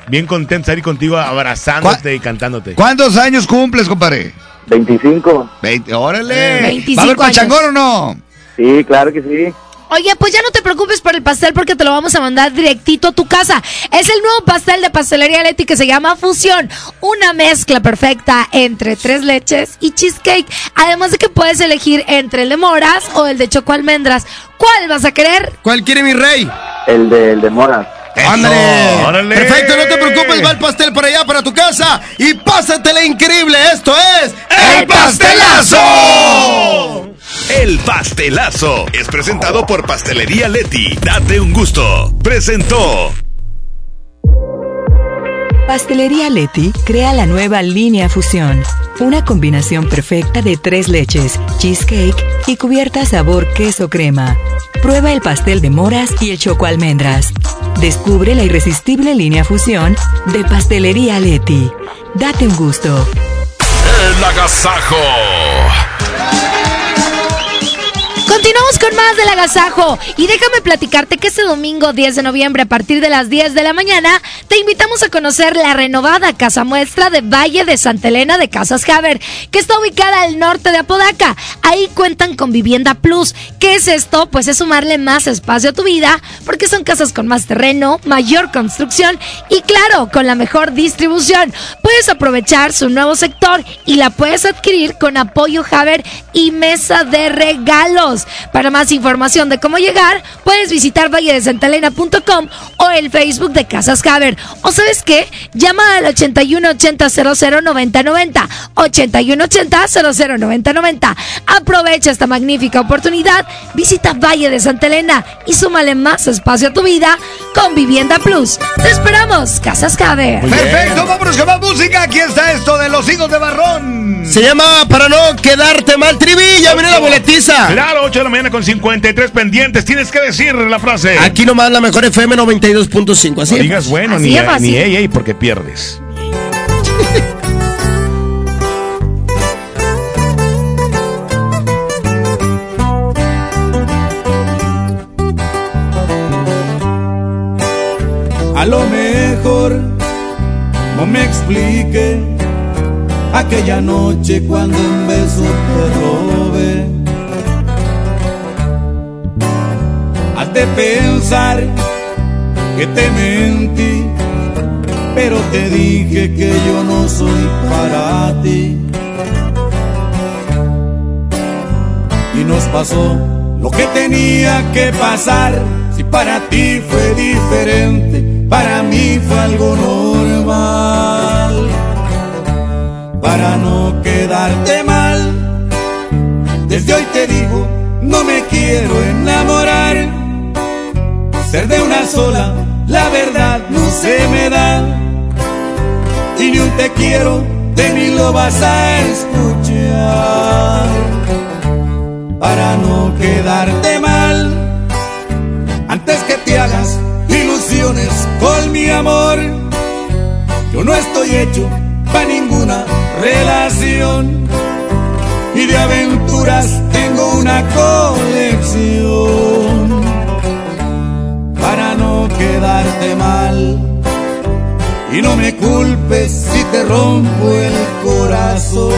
Bien contento de estar contigo abrazándote y cantándote. ¿Cuántos años cumples, compadre? 25. 20, órale. 25 ¿Va a haber pachangón o no? Sí, claro que sí. Oye, pues ya no te preocupes por el pastel porque te lo vamos a mandar directito a tu casa. Es el nuevo pastel de pastelería Leti que se llama Fusión. Una mezcla perfecta entre tres leches y cheesecake. Además de que puedes elegir entre el de moras o el de choco almendras. ¿Cuál vas a querer? ¿Cuál quiere mi rey? El de, el de Mora. ¡Ándale! órale. Perfecto, no te preocupes, va el pastel para allá, para tu casa. Y pásatela increíble. Esto es. ¡El pastelazo! El pastelazo es presentado por Pastelería Leti. Date un gusto. Presentó. Pastelería Leti crea la nueva línea Fusión, una combinación perfecta de tres leches, cheesecake y cubierta sabor queso crema. Prueba el pastel de moras y el choco almendras. Descubre la irresistible línea Fusión de Pastelería Leti. Date un gusto. El agasajo. Continuamos con más del agasajo y déjame platicarte que este domingo 10 de noviembre a partir de las 10 de la mañana te invitamos a conocer la renovada casa muestra de Valle de Santa Elena de Casas Haber, que está ubicada al norte de Apodaca. Ahí cuentan con Vivienda Plus. ¿Qué es esto? Pues es sumarle más espacio a tu vida porque son casas con más terreno, mayor construcción y claro, con la mejor distribución. Puedes aprovechar su nuevo sector y la puedes adquirir con apoyo Haber y mesa de regalos. Para más información de cómo llegar, puedes visitar valledesantalena.com o el Facebook de Casas Haber. O sabes qué, llama al 8180 009090 8180 009090. Aprovecha esta magnífica oportunidad, visita Valle de Santa Elena y súmale más espacio a tu vida con Vivienda Plus. Te esperamos, Casas Haber. Perfecto, vámonos con más música. Aquí está esto de los higos de barrón. Se llama Para no quedarte mal, trivilla. Viene la boletiza. Claro, 8 de la mañana con 53 pendientes. Tienes que decir la frase. Aquí nomás la mejor FM 92.5. Así No digas bueno, Así ni, ni ey, ey, porque pierdes. A lo mejor no me explique aquella noche cuando un beso te de pensar que te mentí, pero te dije que yo no soy para ti. Y nos pasó lo que tenía que pasar, si para ti fue diferente, para mí fue algo normal. Para no quedarte mal, desde hoy te digo, no me quiero enamorar. Ser de una sola, la verdad no se me da. Y ni un te quiero, de mí lo vas a escuchar. Para no quedarte mal, antes que te hagas ilusiones con mi amor, yo no estoy hecho para ninguna relación y de aventuras tengo una colección quedarte mal y no me culpes si te rompo el corazón.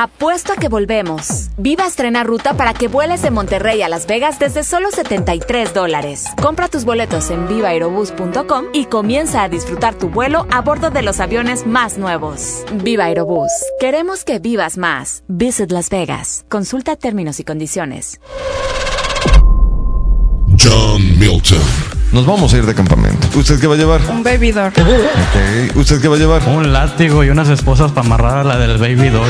Apuesto a que volvemos. Viva estrena ruta para que vueles de Monterrey a Las Vegas desde solo 73 dólares. Compra tus boletos en vivaerobus.com y comienza a disfrutar tu vuelo a bordo de los aviones más nuevos. Viva Aerobús. Queremos que vivas más. Visit Las Vegas. Consulta términos y condiciones. John Milton. Nos vamos a ir de campamento. ¿Usted qué va a llevar? Un baby doll. Ok. ¿Usted qué va a llevar? Un látigo y unas esposas para amarrar a la del baby doll.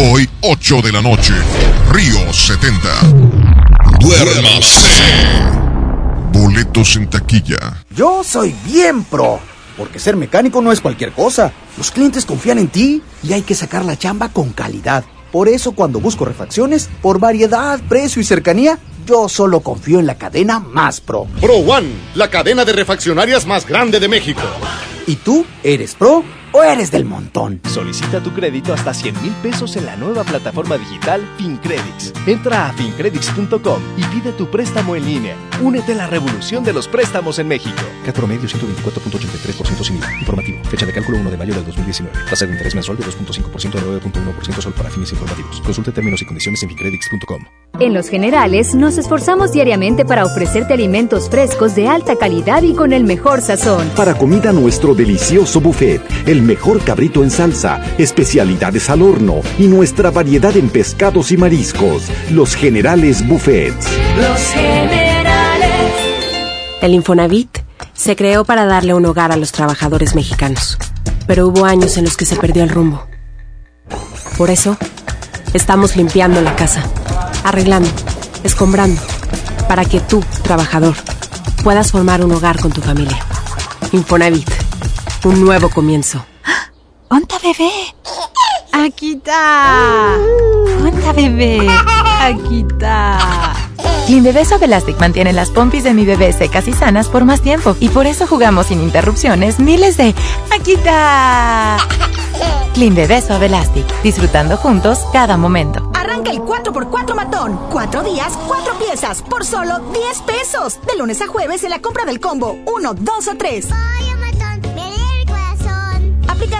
Hoy, 8 de la noche, Río 70. Duérmase. Boletos en taquilla. Yo soy bien pro, porque ser mecánico no es cualquier cosa. Los clientes confían en ti y hay que sacar la chamba con calidad. Por eso cuando busco refacciones, por variedad, precio y cercanía, yo solo confío en la cadena más pro. Pro One, la cadena de refaccionarias más grande de México. ¿Y tú eres pro o eres del montón? Solicita tu crédito hasta 100 mil pesos en la nueva plataforma digital FinCredits. Entra a fincredits.com y pide tu préstamo en línea. Únete a la revolución de los préstamos en México. CAT promedio 124.83% sin IVA. Informativo. Fecha de cálculo 1 de mayo del 2019. Tasa de interés mensual de 2.5% a 9.1% solo para fines informativos. Consulte términos y condiciones en fincredits.com. En Los Generales nos esforzamos diariamente para ofrecerte alimentos frescos de alta calidad y con el mejor sazón. Para comida nuestro delicioso buffet, el mejor cabrito en salsa, especialidades al horno y nuestra variedad en pescados y mariscos. Los Generales Buffets. Los generales. El Infonavit se creó para darle un hogar a los trabajadores mexicanos, pero hubo años en los que se perdió el rumbo. Por eso, estamos limpiando la casa, arreglando, escombrando, para que tú, trabajador, puedas formar un hogar con tu familia. Infonavit, un nuevo comienzo. ¡Onta bebé! Aquí está. ¡Onta bebé! Akita. Clean Bebé Suave Elastic mantiene las pompis de mi bebé secas y sanas por más tiempo y por eso jugamos sin interrupciones miles de Akita. Clean Bebé Suave Elastic, disfrutando juntos cada momento. Arranca el 4x4 matón. Cuatro días, cuatro piezas, por solo 10 pesos. De lunes a jueves en la compra del combo 1, 2 o 3.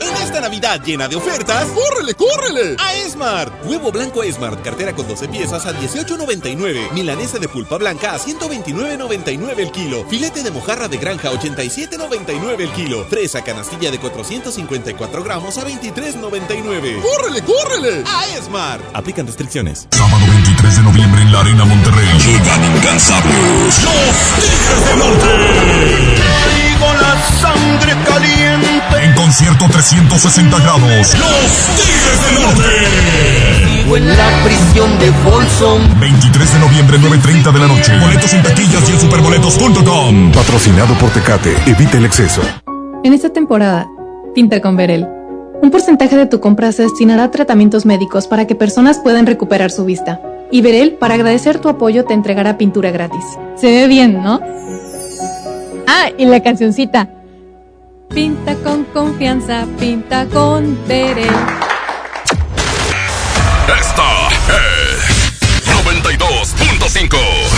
En esta Navidad llena de ofertas, ¡córrele, córrele! A Esmart. Huevo blanco Esmart, cartera con 12 piezas a 18.99. Milanesa de pulpa blanca a 129.99 el kilo. Filete de mojarra de granja a 87.99 el kilo. Fresa canastilla de 454 gramos a 23.99. ¡Córrele, córrele! A Esmart. Aplican restricciones. Sábado 23 de noviembre en la Arena Monterrey. Llegan incansables. Los Tigres del Norte. Con la sangre caliente. En concierto 360 grados. Los Tigres del Norte. Vivo en la prisión de Folsom. 23 de noviembre, 9.30 de la noche. Boletos en taquillas y en superboletos.com. Patrocinado por Tecate. Evita el exceso. En esta temporada, pinta con Verel. Un porcentaje de tu compra se destinará a tratamientos médicos para que personas puedan recuperar su vista. Y Verel, para agradecer tu apoyo, te entregará pintura gratis. Se ve bien, ¿no? Ah, y la cancioncita. Pinta con confianza, pinta con Verel. Esta es 92.5.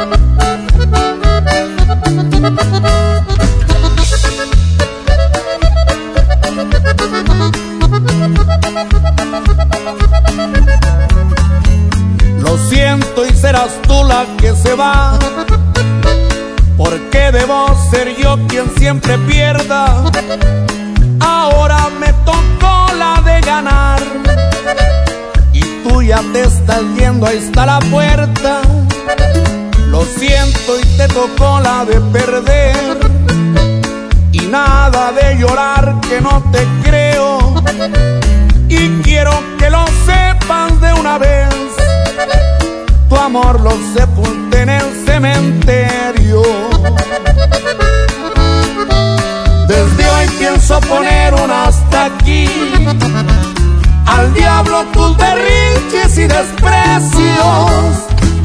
Lo siento y serás tú la que se va. Porque debo ser yo quien siempre pierda. Ahora me tocó la de ganar. Y tú ya te estás yendo, ahí está la puerta. Lo siento y te tocó la de perder. Y nada de llorar que no te creo. Y quiero que lo sepas de una vez. Tu amor lo sepulté en el cementerio. Desde hoy pienso poner un hasta aquí. Al diablo tus berrinches y desprecios.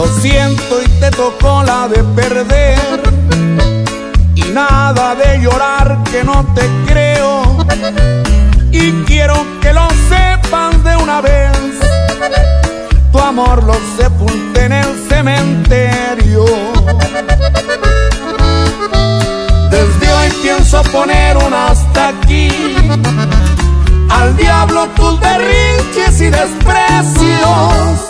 Lo siento y te tocó la de perder. Y nada de llorar que no te creo. Y quiero que lo sepan de una vez. Tu amor lo sepulté en el cementerio. Desde hoy pienso poner un hasta aquí. Al diablo tus berrinches y desprecios.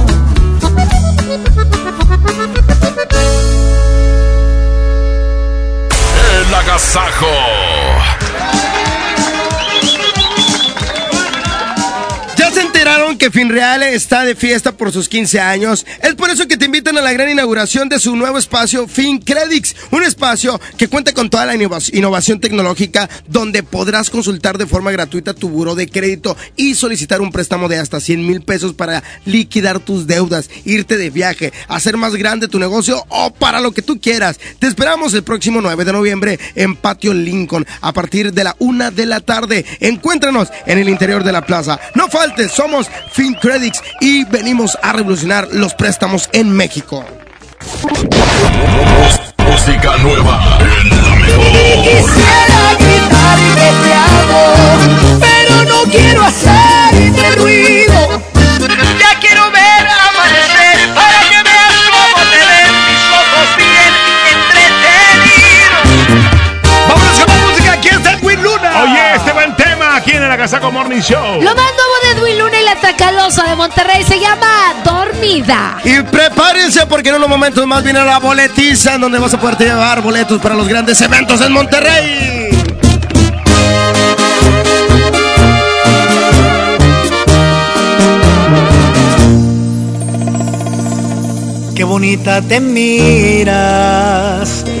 Agasajo. Que Finreal está de fiesta por sus 15 años? Es por eso que te invitan a la gran inauguración de su nuevo espacio FinCredits, un espacio que cuenta con toda la innova- innovación tecnológica donde podrás consultar de forma gratuita tu buro de crédito y solicitar un préstamo de hasta 100 mil pesos para liquidar tus deudas, irte de viaje, hacer más grande tu negocio o para lo que tú quieras. Te esperamos el próximo 9 de noviembre en Patio Lincoln a partir de la una de la tarde. Encuéntranos en el interior de la plaza. No faltes, somos FinCredits y venimos a revolucionar los préstamos en México. Música nueva en la mejor. Quisiera gritar y que te amo, pero no quiero hacer ruido. Aquí en el Agasaco Morning Show. Lo más nuevo de Edwin Luna y la Tracalosa de Monterrey se llama Dormida. Y prepárense porque en unos momentos más viene la boletiza en donde vas a poder llevar boletos para los grandes eventos en Monterrey. Qué bonita te miras, te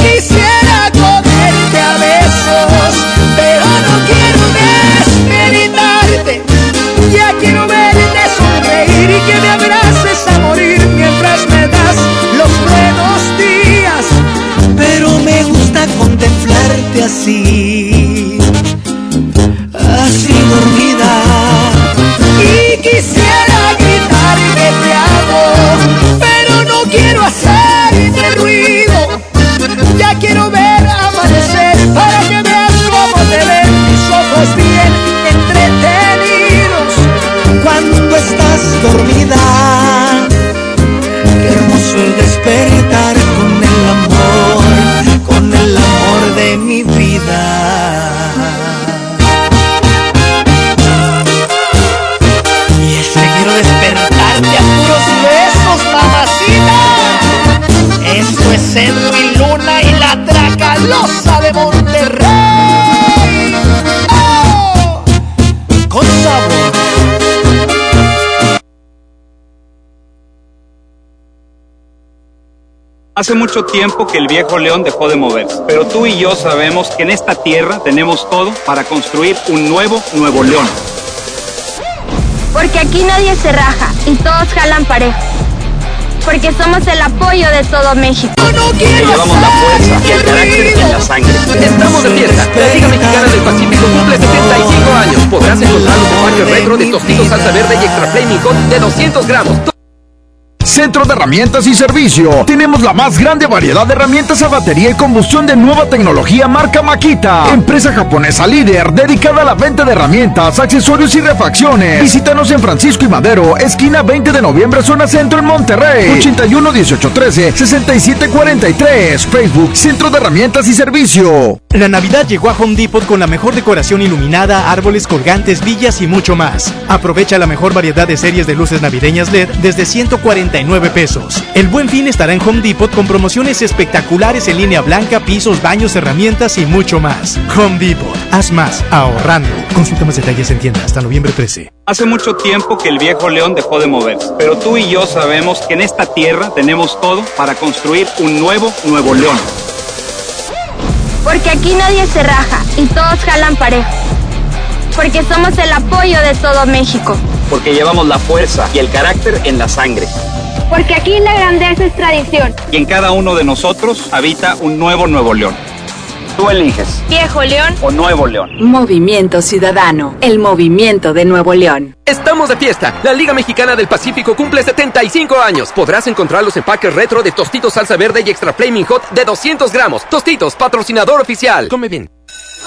quiero verte sonreír y que me abraces a morir mientras me das los buenos días. Pero me gusta contemplarte así, Hace mucho tiempo que el viejo león dejó de moverse, pero tú y yo sabemos que en esta tierra tenemos todo para construir un nuevo Nuevo León. Porque aquí nadie se raja y todos jalan parejo. Porque somos el apoyo de todo México. Que llevamos la fuerza y el carácter en la sangre. Estamos de fiesta. La Liga Mexicana del Pacífico cumple 75 años. Podrás encontrar los empaques retro de tostitos salsa verde y extra flaming hot de 200 gramos. Centro de Herramientas y Servicio. Tenemos la más grande variedad de herramientas a batería y combustión de nueva tecnología marca Makita. Empresa japonesa líder dedicada a la venta de herramientas, accesorios y refacciones. Visítanos en Francisco y Madero, esquina 20 de noviembre, zona centro en Monterrey. 81 18 13 67 43. Facebook Centro de Herramientas y Servicio. La Navidad llegó a Home Depot con la mejor decoración iluminada, árboles colgantes, villas y mucho más. Aprovecha la mejor variedad de series de luces navideñas LED desde 149 pesos. El buen fin estará en Home Depot con promociones espectaculares en línea blanca, pisos, baños, herramientas y mucho más. Home Depot, haz más ahorrando. Consulta más detalles en tienda hasta noviembre 13. Hace mucho tiempo que el viejo león dejó de moverse, pero tú y yo sabemos que en esta tierra tenemos todo para construir un nuevo Nuevo León. Porque aquí nadie se raja y todos jalan parejo. Porque somos el apoyo de todo México. Porque llevamos la fuerza y el carácter en la sangre. Porque aquí la grandeza es tradición. Y en cada uno de nosotros habita un nuevo Nuevo León. Tú eliges. Viejo León. O Nuevo León. Movimiento Ciudadano, el movimiento de Nuevo León. Estamos de fiesta. La Liga Mexicana del Pacífico cumple 75 años. Podrás encontrar los empaques retro de Tostitos Salsa Verde y Extra Flaming Hot de 200 gramos. Tostitos, patrocinador oficial. Come bien.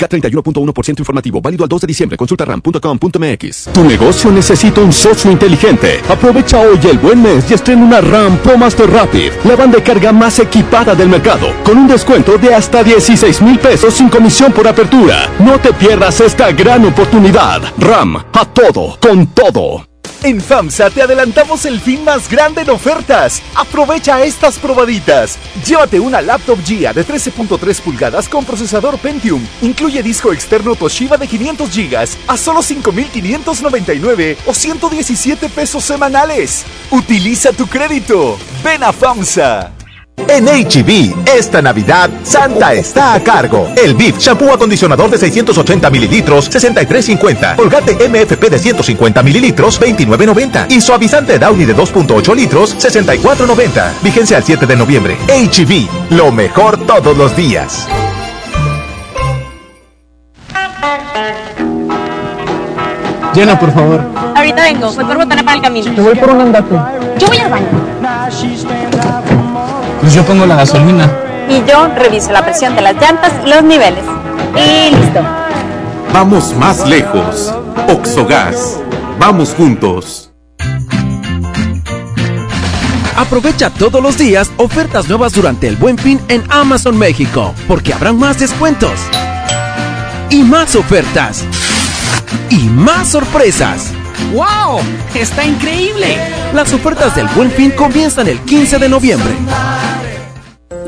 K31.1% informativo, válido al 2 de diciembre. Consulta ram.com.mx. Tu negocio necesita un socio inteligente. Aprovecha hoy el buen mes y estrena una RAM Pro Master Rapid, la banda de carga más equipada del mercado, con un descuento de hasta 16 mil pesos sin comisión por apertura. No te pierdas esta gran oportunidad. RAM, a todo, con todo. En FAMSA te adelantamos el fin más grande en ofertas. Aprovecha estas probaditas. Llévate una laptop GIA de 13.3 pulgadas con procesador Pentium. Incluye disco externo Toshiba de 500 GB a solo 5.599 o 117 pesos semanales. Utiliza tu crédito. Ven a FAMSA. En HB, esta Navidad, Santa está a cargo. El BIF, shampoo acondicionador de 680 mililitros, 63.50. Colgate MFP de 150 mililitros, 29.90. Y suavizante Downy de 2.8 litros, 64.90. Vigencia al 7 de noviembre. HB, lo mejor todos los días. Llena, por favor. Ahorita vengo, voy por botana para el camino. Te voy por un andate. Yo voy al baño. Pues yo pongo la gasolina. Y yo reviso la presión de las llantas y los niveles. Y listo. Vamos más lejos. Oxogas. Vamos juntos. Aprovecha todos los días ofertas nuevas durante el Buen Fin en Amazon México, porque habrán más descuentos. Y más ofertas. Y más sorpresas. ¡Wow! ¡Está increíble! Las ofertas del Buen Fin comienzan el 15 de noviembre. Bye.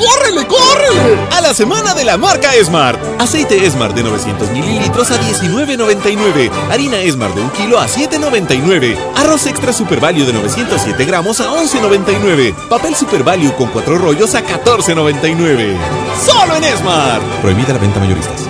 ¡Córrele, córrele! A la semana de la marca Esmart. Aceite Esmart de 900 mililitros a 19.99. Harina Esmart de 1 kilo a 7.99. Arroz extra Super Value de 907 gramos a 11.99. Papel Super Value con 4 rollos a 14.99. ¡Solo en Esmart! Prohibida la venta mayoristas.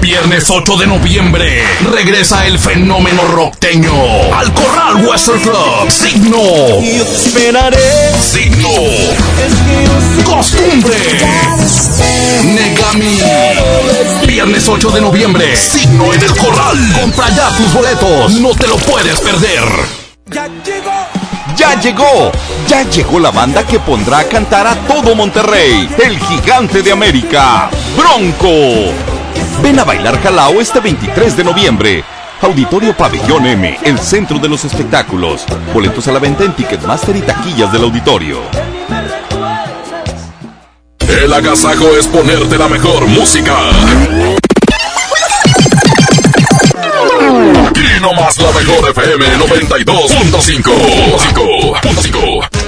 Viernes 8 de noviembre regresa el fenómeno rockteño al Corral Western Club. Signo. Yo te esperaré. Signo. Costumbre. Negami. Viernes 8 de noviembre. Signo en el Corral. Compra ya tus boletos. No te lo puedes perder. Ya llegó. Ya llegó, ya llegó la banda que pondrá a cantar a todo Monterrey, el gigante de América, Bronco. Ven a bailar Jalao este 23 de noviembre. Auditorio Pabellón M, el centro de los espectáculos. Boletos a la venta en Ticketmaster y taquillas del auditorio. El agasajo es ponerte la mejor música. Aquí nomás la mejor FM 92.5. 5.5.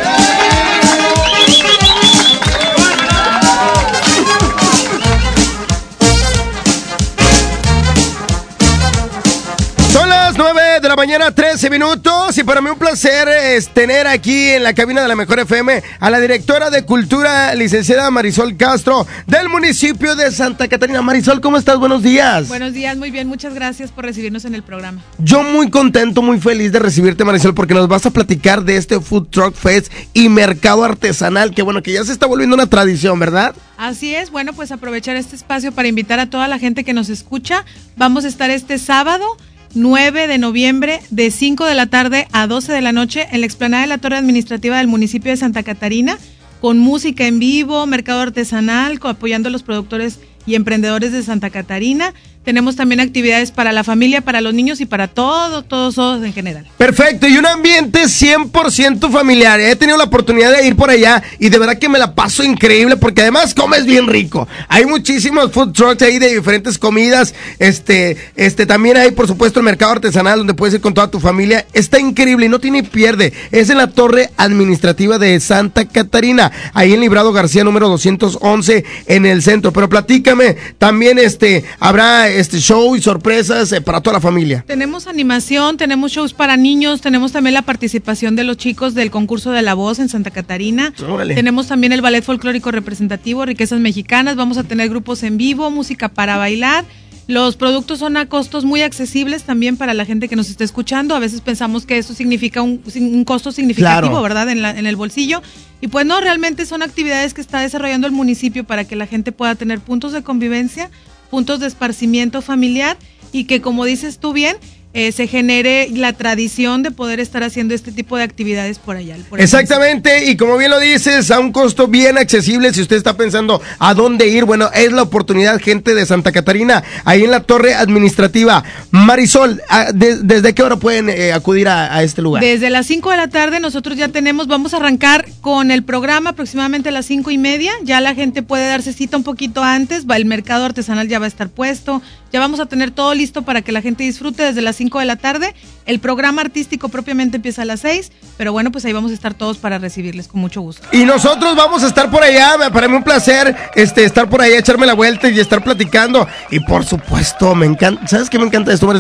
mañana, 13 13 minutos y para mí un placer es tener aquí en la cabina de la Mejor FM a la directora de Cultura, licenciada Marisol Castro, del municipio de Santa Catarina. Marisol, ¿cómo estás? Buenos días. Buenos días, muy bien, muchas gracias por recibirnos en el programa. Yo muy contento, muy feliz de recibirte, Marisol, porque nos vas a platicar de este Food Truck Fest y mercado artesanal, que bueno, que ya se está volviendo una tradición, ¿verdad? Así es, bueno, pues aprovechar este espacio para invitar a toda la gente que nos escucha. Vamos a estar este sábado 9 de noviembre de 5 de la tarde a 12 de la noche en la explanada de la Torre Administrativa del municipio de Santa Catarina con música en vivo, mercado artesanal, apoyando a los productores y emprendedores de Santa Catarina. Tenemos también actividades para la familia, para los niños y para todos, todos, todos en general. Perfecto, y un ambiente 100% familiar. He tenido la oportunidad de ir por allá y de verdad que me la paso increíble porque además comes bien rico. Hay muchísimos food trucks ahí de diferentes comidas. Este, este, también hay, por supuesto, el mercado artesanal donde puedes ir con toda tu familia. Está increíble y no tiene pierde. Es en la torre administrativa de Santa Catarina, ahí en Librado García número 211 en el centro. Pero platícame, también este, habrá este show y sorpresas eh, para toda la familia. Tenemos animación, tenemos shows para niños, tenemos también la participación de los chicos del concurso de la voz en Santa Catarina. Órale. Tenemos también el ballet folclórico representativo, riquezas mexicanas, vamos a tener grupos en vivo, música para bailar. Los productos son a costos muy accesibles también para la gente que nos está escuchando. A veces pensamos que eso significa un, un costo significativo, Claro. ¿verdad? En, la- en el bolsillo. Y pues no, realmente son actividades que está desarrollando el municipio para que la gente pueda tener puntos de convivencia, puntos de esparcimiento familiar y que, como dices tú bien, eh, se genere la tradición de poder estar haciendo este tipo de actividades por allá. por Exactamente, y como bien lo dices, a un costo bien accesible, si usted está pensando a dónde ir, bueno, es la oportunidad, gente de Santa Catarina, ahí en la torre administrativa. Marisol, ah, de- ¿desde qué hora pueden eh, acudir a, a este lugar? Desde las 5 de la tarde nosotros ya tenemos, vamos a arrancar con el programa aproximadamente a las cinco y media. Ya la gente puede darse cita un poquito antes, va, el mercado artesanal ya va a estar puesto, ya vamos a tener todo listo para que la gente disfrute desde las 5 de la tarde. El programa artístico propiamente empieza a las 6, pero bueno, pues ahí vamos a estar todos para recibirles con mucho gusto. Y nosotros vamos a estar por allá, me parece un placer este, estar por allá, echarme la vuelta y estar platicando. Y por supuesto, me encanta, ¿sabes qué me encanta esto?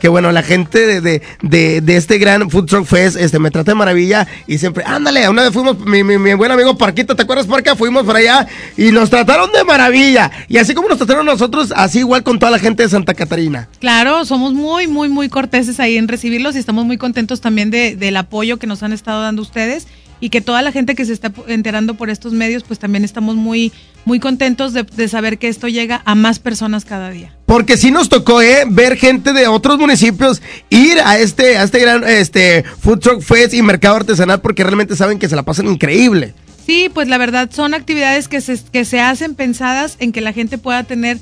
Que bueno, la gente de, de, de, este gran Food Truck Fest este, me trata de maravilla y siempre, ándale, una vez fuimos, mi, mi, mi buen amigo Parquito, ¿te acuerdas, Parca? Fuimos por allá y nos trataron de maravilla. Y así como nos trataron nosotros, así igual con toda la gente de Santa Catarina. Claro, somos muy, muy, muy corteses ahí en recibirlos y estamos muy contentos también de, del apoyo que nos han estado dando ustedes y que toda la gente que se está enterando por estos medios, pues también estamos muy, muy contentos de, de saber que esto llega a más personas cada día. Porque sí nos tocó eh, ver gente de otros municipios ir a este, a este gran este, Food Truck Fest y mercado artesanal porque realmente saben que se la pasan increíble. Sí, pues la verdad son actividades que se, que se hacen pensadas en que la gente pueda tener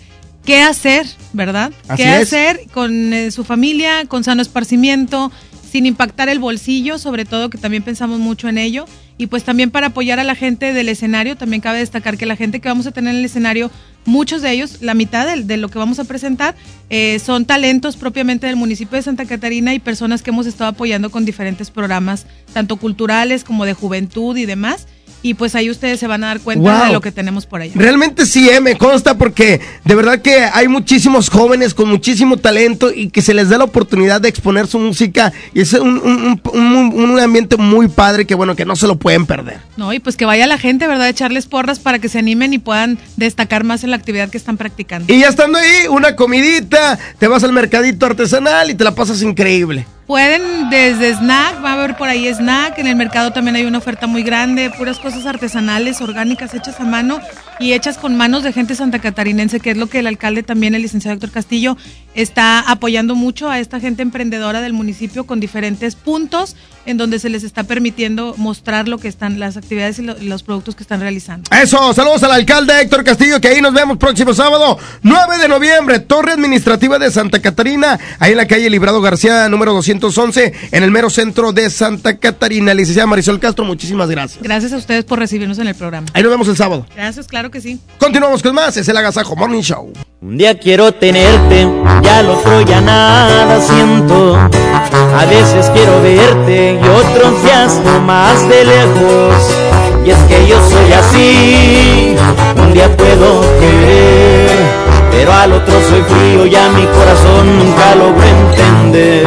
qué hacer, ¿verdad? Así qué es. hacer con eh, su familia, con sano esparcimiento, sin impactar el bolsillo, sobre todo que también pensamos mucho en ello. Y pues también para apoyar a la gente del escenario, también cabe destacar que la gente que vamos a tener en el escenario, muchos de ellos, la mitad de, de lo que vamos a presentar, eh, son talentos propiamente del municipio de Santa Catarina y personas que hemos estado apoyando con diferentes programas, tanto culturales como de juventud y demás. Y pues ahí ustedes se van a dar cuenta Wow. de lo que tenemos por allá. Realmente sí, eh, me consta porque de verdad que hay muchísimos jóvenes con muchísimo talento y que se les da la oportunidad de exponer su música y es un, un- un- un- un ambiente muy padre que bueno, que no se lo pueden perder. No, y pues que vaya la gente, ¿verdad? Echarles porras para que se animen y puedan destacar más en la actividad que están practicando. Y ya estando ahí, una comidita, te vas al mercadito artesanal y te la pasas increíble. Pueden desde snack, va a haber por ahí snack, en el mercado también hay una oferta muy grande, puras cosas artesanales, orgánicas, hechas a mano y hechas con manos de gente santa catarinense, que es lo que el alcalde también, el licenciado Héctor Castillo, está apoyando mucho a esta gente emprendedora del municipio con diferentes puntos en donde se les está permitiendo mostrar lo que están, las actividades y lo- los productos que están realizando. Eso, saludos al alcalde Héctor Castillo, que ahí nos vemos próximo sábado, 9 de noviembre, Torre Administrativa de Santa Catarina, ahí en la calle Librado García, número 211, en el mero centro de Santa Catarina. Licenciada Marisol Castro, muchísimas gracias. Gracias a ustedes por recibirnos en el programa. Ahí nos vemos el sábado. Gracias, claro que sí. Continuamos con más, es el Agasajo Morning Show. Un día quiero tenerte, ya al otro ya nada siento. A veces quiero verte y otros días no más de lejos. Y es que yo soy así, un día puedo querer, pero al otro soy frío y a mi corazón nunca logro entender.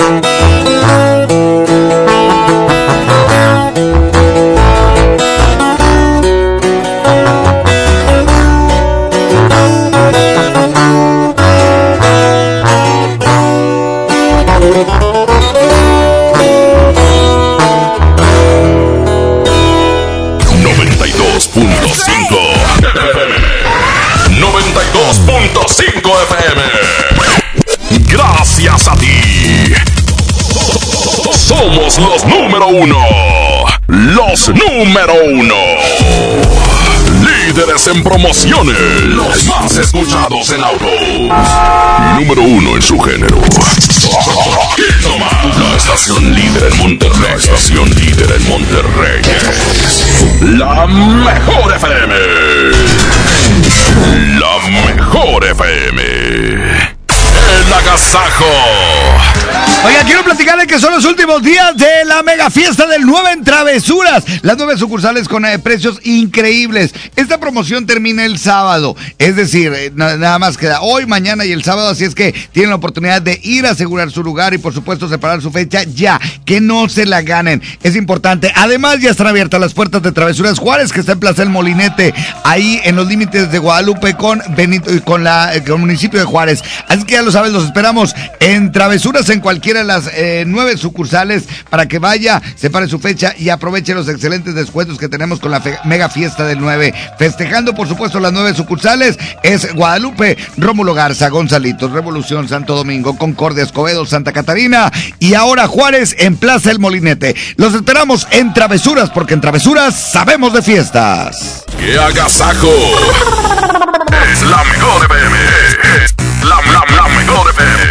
Los número uno. Los número uno. Líderes en promociones. Los más escuchados en autos. Número uno en su género. La estación líder en Monterrey. La estación líder en Monterrey. La mejor FM. La mejor FM. El agasajo. Oiga, quiero platicarles que son los últimos días de la mega fiesta del 9 en Travesuras. Las nueve sucursales con eh, precios increíbles. Esta promoción termina el sábado. Es decir, eh, na- nada más queda hoy, mañana y el sábado. Así es que tienen la oportunidad de ir a asegurar su lugar y, por supuesto, separar su fecha ya. Que no se la ganen. Es importante. Además, ya están abiertas las puertas de Travesuras Juárez, que está en Plaza El Molinete. Ahí en los límites de Guadalupe con Benito y con, la, eh, con el municipio de Juárez. Así que ya lo sabes, los esperamos en Travesuras en cualquiera de las eh, nueve sucursales para que vaya, separe su fecha y aproveche los excelentes descuentos que tenemos con la mega fiesta del 9. Festejando, por supuesto, las nueve sucursales es Guadalupe, Rómulo Garza, Gonzalitos, Revolución, Santo Domingo, Concordia, Escobedo, Santa Catarina y ahora Juárez en Plaza El Molinete. Los esperamos en Travesuras porque en Travesuras sabemos de fiestas. ¡Qué agasajo! Es la mejor. Es la, la, la mejor FM.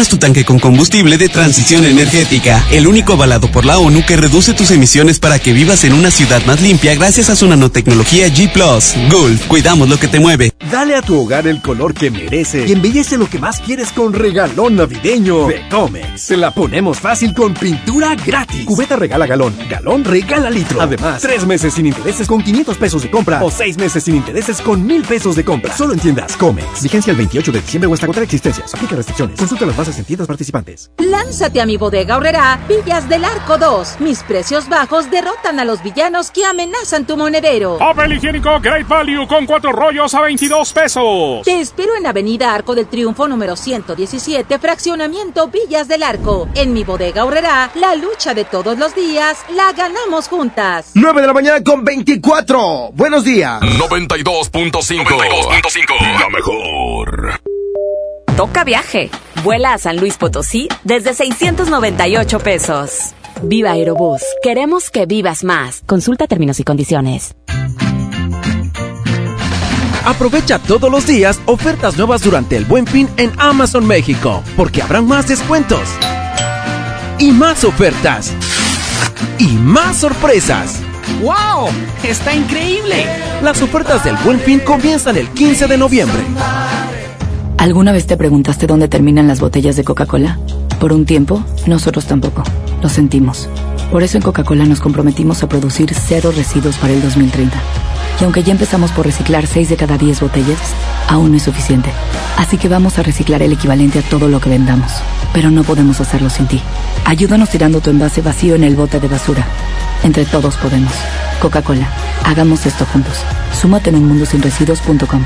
llenas tu tanque con combustible de transición energética, el único avalado por la ONU que reduce tus emisiones para que vivas en una ciudad más limpia gracias a su nanotecnología G ⁇ Gulf, cuidamos lo que te mueve. Dale a tu hogar el color que merece y embellece lo que más quieres con regalón navideño de Comex. Se la ponemos fácil con pintura gratis. Cubeta regala galón, galón regala litro. Además, tres meses sin intereses con 500 pesos de compra o seis meses sin intereses con mil pesos de compra. Solo en tiendas Comex. Vigencia el 28 de diciembre o hasta contra existencias. Aplica restricciones. Consulta las bases en tiendas participantes. Lánzate a mi bodega horrera Villas del Arco 2. Mis precios bajos derrotan a los villanos que amenazan tu monedero. Papel higiénico Great Value con cuatro rollos a 22 pesos. Te espero en Avenida Arco del Triunfo número 117, fraccionamiento Villas del Arco. En mi bodega horrera, la lucha de todos los días la ganamos juntas. 9 de la mañana con 24. Buenos días. 92.5. 92.5. La mejor. Toca viaje. Vuela a San Luis Potosí desde 698 pesos. Viva Aerobús. Queremos que vivas más. Consulta términos y condiciones. Aprovecha todos los días ofertas nuevas durante el Buen Fin en Amazon México, porque habrán más descuentos y más ofertas y más sorpresas. ¡Wow! ¡Está increíble! Las ofertas del Buen Fin comienzan el 15 de noviembre. ¿Alguna vez te preguntaste dónde terminan las botellas de Coca-Cola? Por un tiempo, nosotros tampoco. Lo sentimos. Por eso en Coca-Cola nos comprometimos a producir cero residuos para el 2030. Y aunque ya empezamos por reciclar 6 de cada 10 botellas, aún no es suficiente. Así que vamos a reciclar el equivalente a todo lo que vendamos. Pero no podemos hacerlo sin ti. Ayúdanos tirando tu envase vacío en el bote de basura. Entre todos podemos. Coca-Cola, hagamos esto juntos. Súmate en mundosinresiduos.com.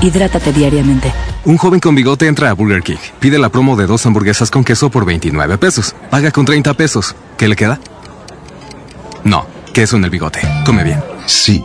Hidrátate diariamente. Un joven con bigote entra a Burger King. Pide la promo de dos hamburguesas con queso por 29 pesos. Paga con 30 pesos. ¿Qué le queda? No, queso en el bigote. Come bien. Sí,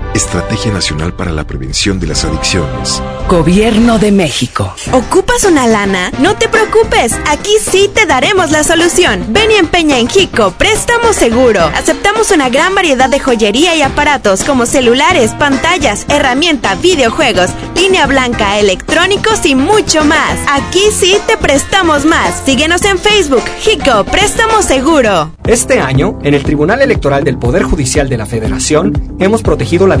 Estrategia Nacional para la Prevención de las Adicciones. Gobierno de México. ¿Ocupas una lana? No te preocupes, aquí sí te daremos la solución. Ven y empeña en Jico, préstamo seguro. Aceptamos una gran variedad de joyería y aparatos como celulares, pantallas, herramienta, videojuegos, línea blanca, electrónicos y mucho más. Aquí sí te prestamos más. Síguenos en Facebook, Jico, préstamo seguro. Este año, en el Tribunal Electoral del Poder Judicial de la Federación, hemos protegido la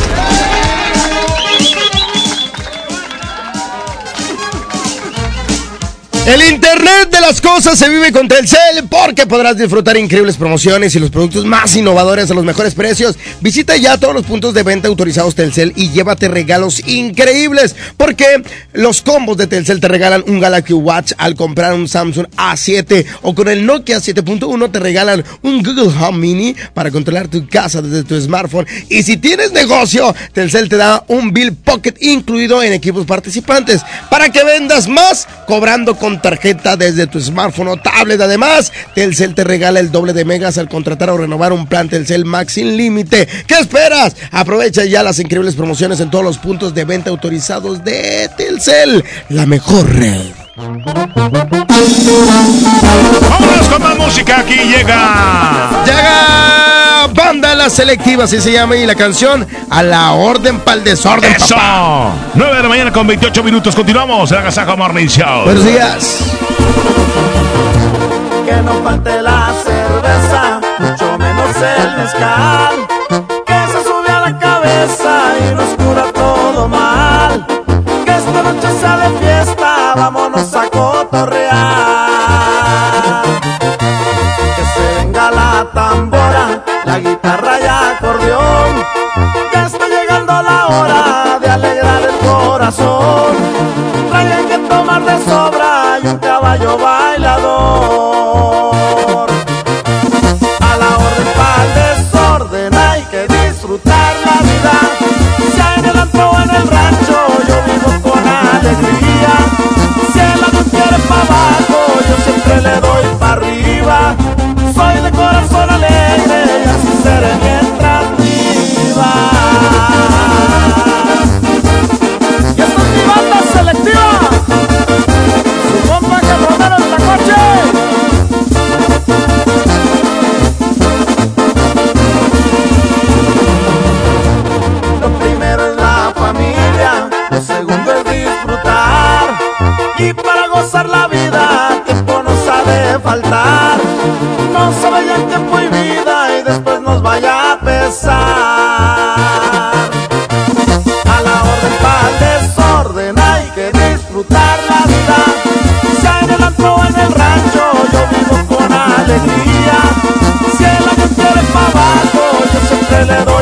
El Internet de las cosas se vive con Telcel porque podrás disfrutar increíbles promociones y los productos más innovadores a los mejores precios. Visita ya todos los puntos de venta autorizados Telcel y llévate regalos increíbles porque los combos de Telcel te regalan un Galaxy Watch al comprar un Samsung A7 o con el Nokia 7.1 te regalan un Google Home Mini para controlar tu casa desde tu smartphone. Y si tienes negocio, Telcel te da un Bill Pocket incluido en equipos participantes para que vendas más cobrando con tarjeta desde tu smartphone o tablet. Además, Telcel te regala el doble de megas al contratar o renovar un plan Telcel Max sin límite. ¿Qué esperas? Aprovecha ya las increíbles promociones en todos los puntos de venta autorizados de Telcel, la mejor red. Vámonos con más música. Aquí llega. Llega Banda La Selectiva, así se llama, y la canción A la Orden pa'l Desorden. Eso. papá. 9 de la mañana con 28 minutos. Continuamos en Agasajo Morning Show. Buenos días. Que no falte la cerveza, mucho menos el mezcal. Que se sube a la cabeza y nos cura todo mal. Que esta noche sea de fiesta, vámonos a cotorrear. La guitarra y acordeón. Ya está llegando la hora de alegrar el corazón. Traigan que tomar de sobra y un caballo bailador. No se vaya el tiempo y vida y después nos vaya a pesar. A la orden pa'l desorden hay que disfrutar la vida. Sea en el antro o en el rancho, yo vivo con alegría. Si el avión quiere pa' abajo, yo siempre le doy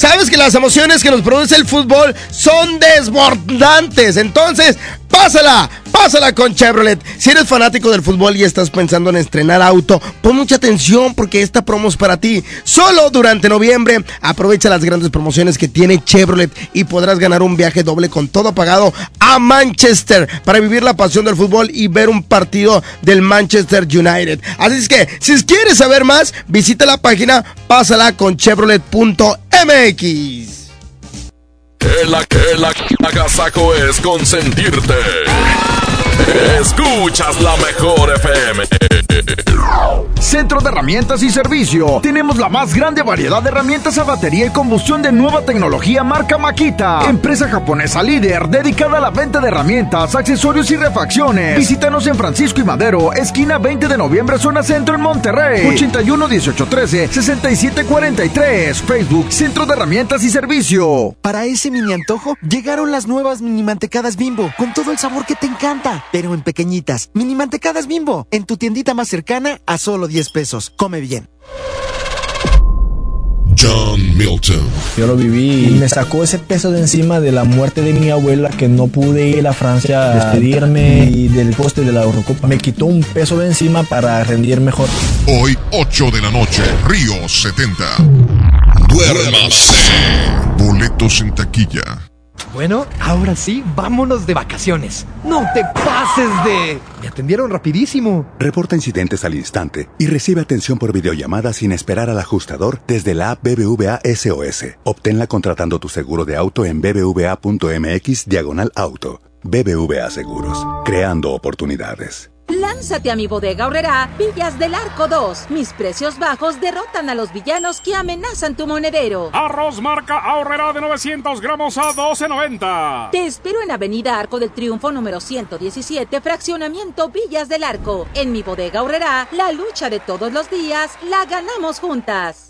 sabes que las emociones que nos produce el fútbol son desbordantes. Entonces, pásala, pásala con Chevrolet. Si eres fanático del fútbol y estás pensando en estrenar auto, pon mucha atención porque esta promo es para ti. Solo durante noviembre, aprovecha las grandes promociones que tiene Chevrolet y podrás ganar un viaje doble con todo pagado a Manchester para vivir la pasión del fútbol y ver un partido del Manchester United. Así es que, si quieres saber más, visita la página pásala con chevrolet.mx. El, el agasajo es consentirte. Escuchas la mejor FM. Centro de Herramientas y Servicio. Tenemos la más grande variedad de herramientas a batería y combustión de nueva tecnología marca Makita. Empresa japonesa líder dedicada a la venta de herramientas, accesorios y refacciones. Visítanos en Francisco y Madero, esquina 20 de noviembre, zona centro en Monterrey. 81 18 13 67 43. Facebook Centro de Herramientas y Servicio. Para ese mini antojo, llegaron las nuevas mini mantecadas bimbo, con todo el sabor que te encanta, pero en pequeñitas. Mini mantecadas bimbo, en tu tiendita más cercana a solo 10 pesos. Come bien. John Milton. Yo lo viví y me sacó ese peso de encima de la muerte de mi abuela que no pude ir a Francia a despedirme y del poste de la Eurocopa. Me quitó un peso de encima para rendir mejor. Hoy, 8 de la noche, Río 70. Duérmase. Boletos en taquilla. Bueno, ahora sí, vámonos de vacaciones. No te pases de... Me atendieron rapidísimo. Reporta incidentes al instante y recibe atención por videollamada sin esperar al ajustador desde la app BBVA SOS. Obténla contratando tu seguro de auto en bbva.mx diagonal auto. BBVA Seguros, creando oportunidades. Lánzate a mi bodega horrera Villas del Arco 2. Mis precios bajos derrotan a los villanos que amenazan tu monedero. Arroz marca ahorrera de 900 gramos a 12.90. Te espero en Avenida Arco del Triunfo número 117, fraccionamiento Villas del Arco. En mi bodega horrera, la lucha de todos los días la ganamos juntas.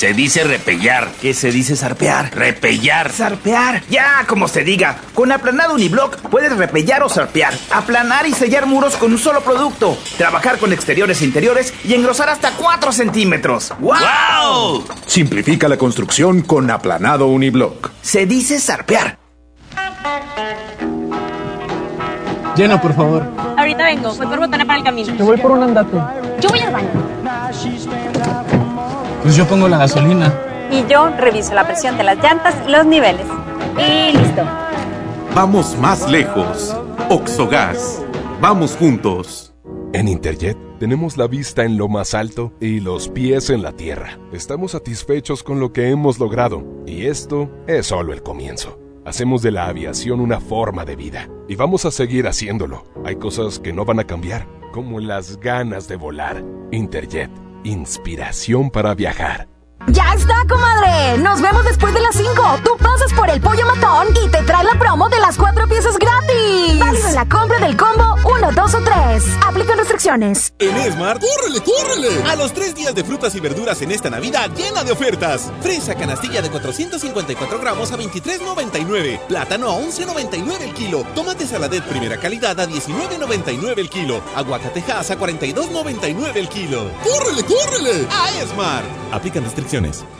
Se dice repellar. ¿Qué se dice zarpear? Repellar. Zarpear. Ya, como se diga. Con aplanado uniblock puedes repellar o zarpear. Aplanar y sellar muros con un solo producto. Trabajar con exteriores e interiores y engrosar hasta 4 centímetros. ¡Wow! Simplifica la construcción con aplanado uniblock. Se dice zarpear. Lleno, por favor. Ahorita vengo. Voy por botana para el camino. Te voy por un andate. Yo voy al baño. Pues yo pongo la gasolina. Y yo reviso la presión de las llantas y los niveles. Y listo. Vamos más lejos. Oxogas. Vamos juntos. En Interjet tenemos la vista en lo más alto y los pies en la tierra. Estamos satisfechos con lo que hemos logrado y esto es solo el comienzo. Hacemos de la aviación una forma de vida y vamos a seguir haciéndolo. Hay cosas que no van a cambiar, como las ganas de volar. Interjet Inspiración para viajar. ¡Ya está, comadre! Nos vemos después de las 5. Tú pasas por el pollo matón y te trae la promo de las cuatro piezas gratis. Válido en la compra del combo 1, 2 o 3. Aplican restricciones. En Smart, ¡córrele, córrele! A los tres días de frutas y verduras en esta Navidad llena de ofertas. Fresa canastilla de 454 gramos a 23,99. Plátano a 11,99 el kilo. Tomate saladet primera calidad a 19,99 el kilo. Aguacatejas a 42,99 el kilo. ¡Córrele, córrele! A Smart. Aplican restricciones condiciones.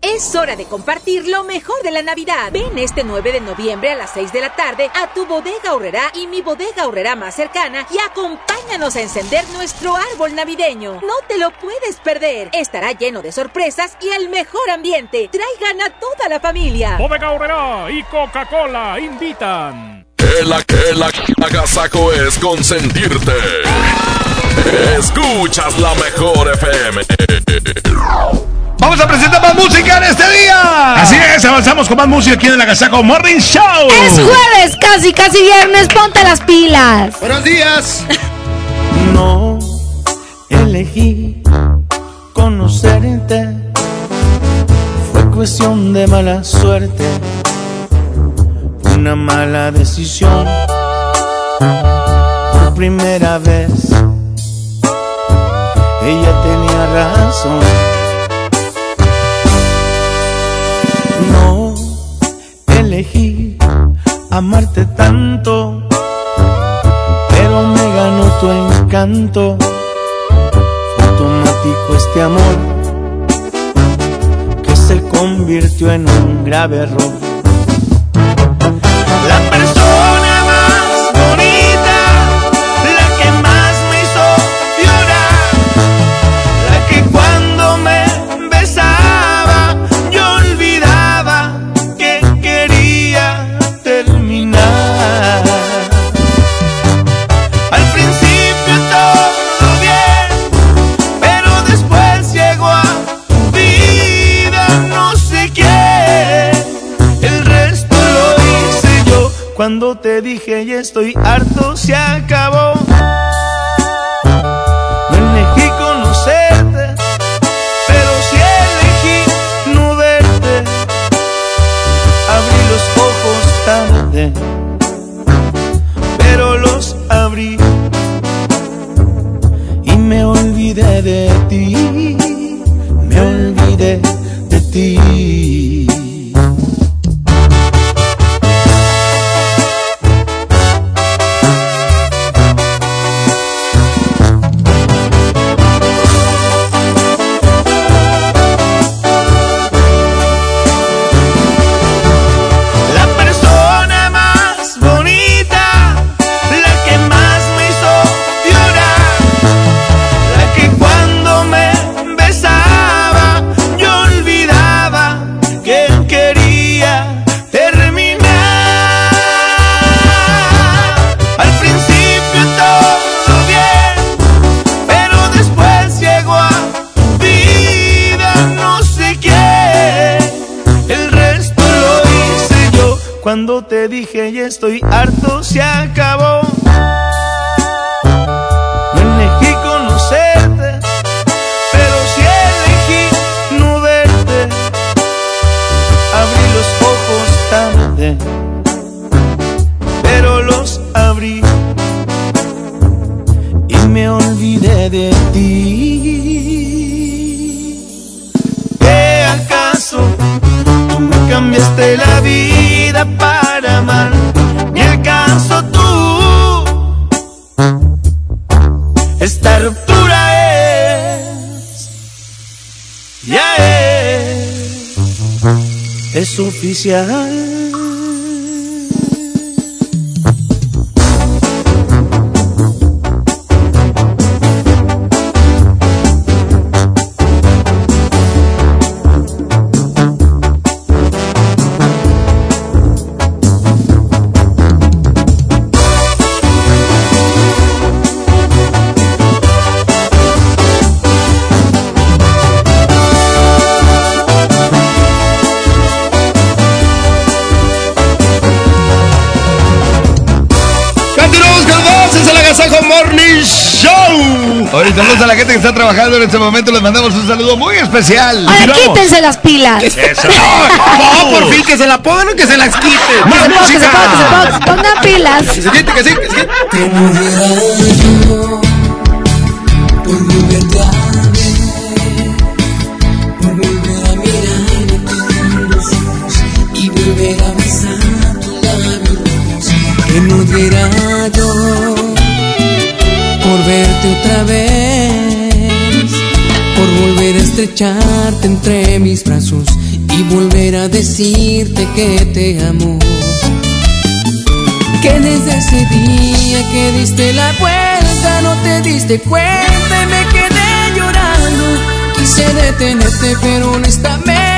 Es hora de compartir lo mejor de la Navidad. Ven este 9 de noviembre a las 6 de la tarde a tu bodega horrera y mi bodega horrera más cercana y acompáñanos a encender nuestro árbol navideño. No te lo puedes perder. Estará lleno de sorpresas y el mejor ambiente. Traigan a toda la familia. Bodega horrera y Coca-Cola invitan. El, el agasajo es consentirte. Escuchas la mejor FM. Vamos a presentar más música en este día. Así es, avanzamos con más música aquí en el Agasajo Morning Show. Es jueves, casi, casi viernes. Ponte las pilas. Buenos días. No elegí conocerte. Fue cuestión de mala suerte. Una mala decisión. Por primera vez. Ella tenía razón. Elegí amarte tanto, pero me ganó tu encanto. Fue automático este amor que se convirtió en un grave error. La Cuando te dije ya estoy harto, se acabó. No elegí conocerte, pero sí elegí no verte. Abrí los ojos tarde, pero los abrí y me olvidé de ti, me olvidé de ti. Estoy harto, es trabajando en este momento. Les mandamos un saludo muy especial. Ahora quítense las pilas. Eso. No, por fin que se la pongan o que se las quiten. Que se pongan, que se pilas. Que se quite, que sí, que sí. Estrecharte entre mis brazos y volver a decirte que te amo que desde ese día que diste la vuelta no te diste cuenta y me quedé llorando. Quise detenerte pero honestamente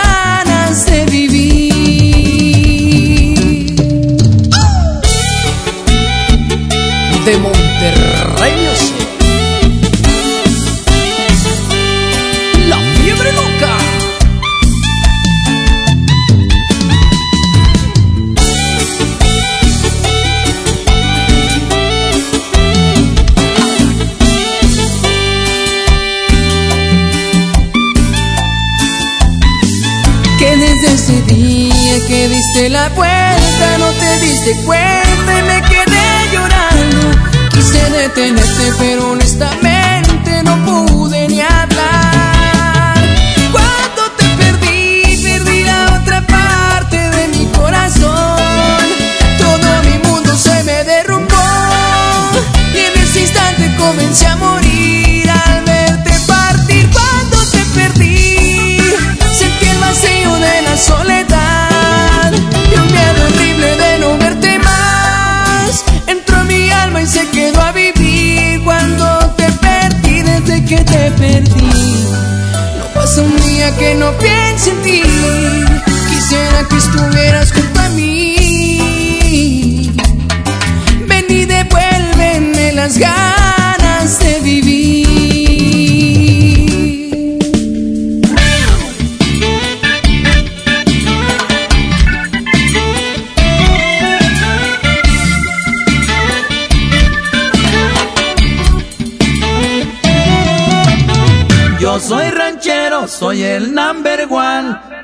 La fiebre loca. que desde ese día que diste la vuelta no te diste cuenta y me quedé detenerte pero honestamente no pude ni hablar. Cuando te perdí, perdí la otra parte de mi corazón. Todo mi mundo se me derrumbó y en ese instante comencé a morir estuvieras junto a mí. Ven y devuélveme las ganas de vivir. Yo soy ranchero, soy el number one.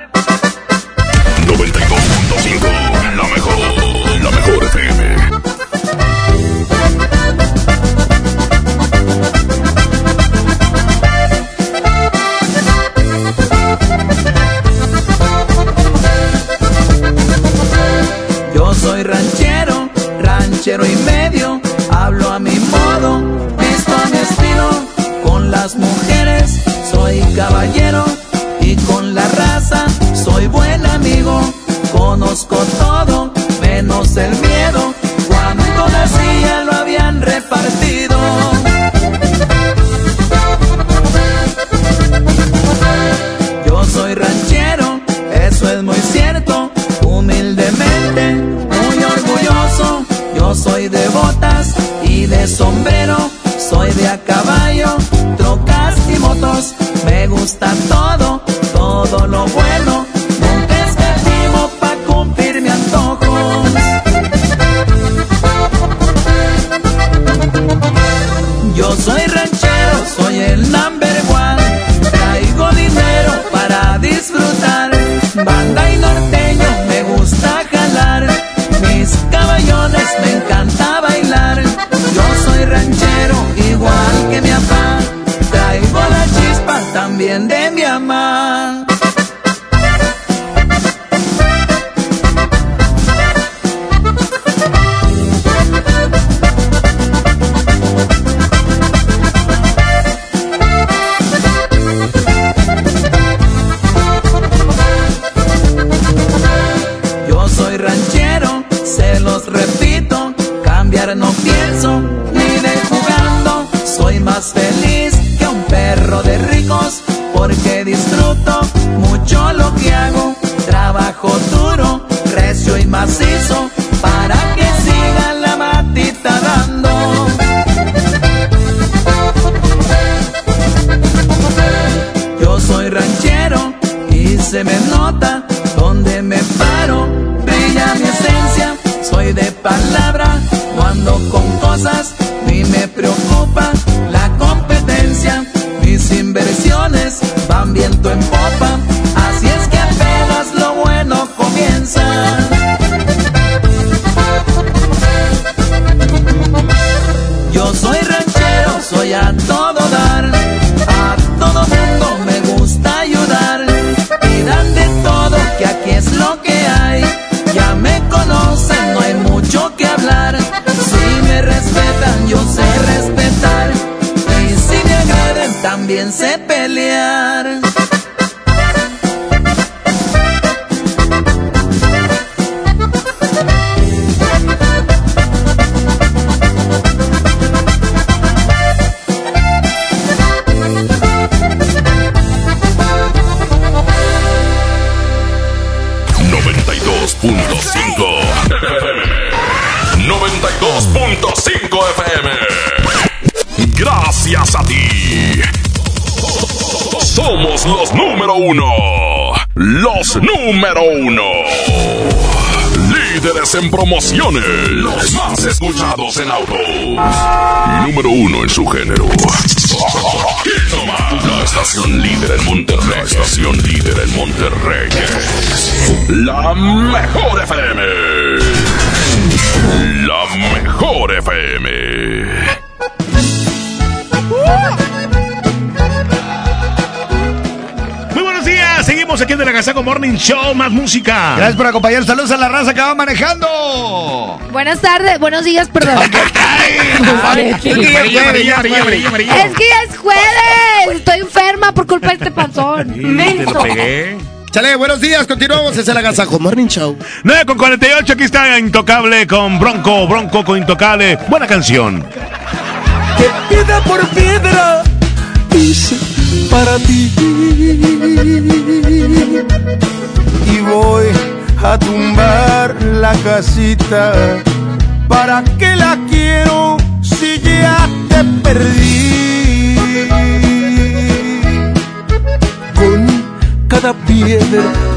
En autos. Número uno en su género. La estación líder en Monterrey. La estación líder en Monterrey. La mejor FM. La mejor FM. Muy buenos días, Seguimos aquí en el Agasaco Morning Show, más música. Gracias por acompañar. Saludos a la raza que va manejando buenas tardes, buenos días, perdón. es que ya es jueves, estoy enferma por culpa de este panzón. Chale, buenos días, continuamos. Es el agasajo Morning Show. 9 con 48, aquí está Intocable con Bronco, Bronco con Intocable. Buena canción. Que piedra por piedra hice para ti. Y voy a tumbar la casita. ¿Para qué la quiero si ya te perdí? Con cada piedra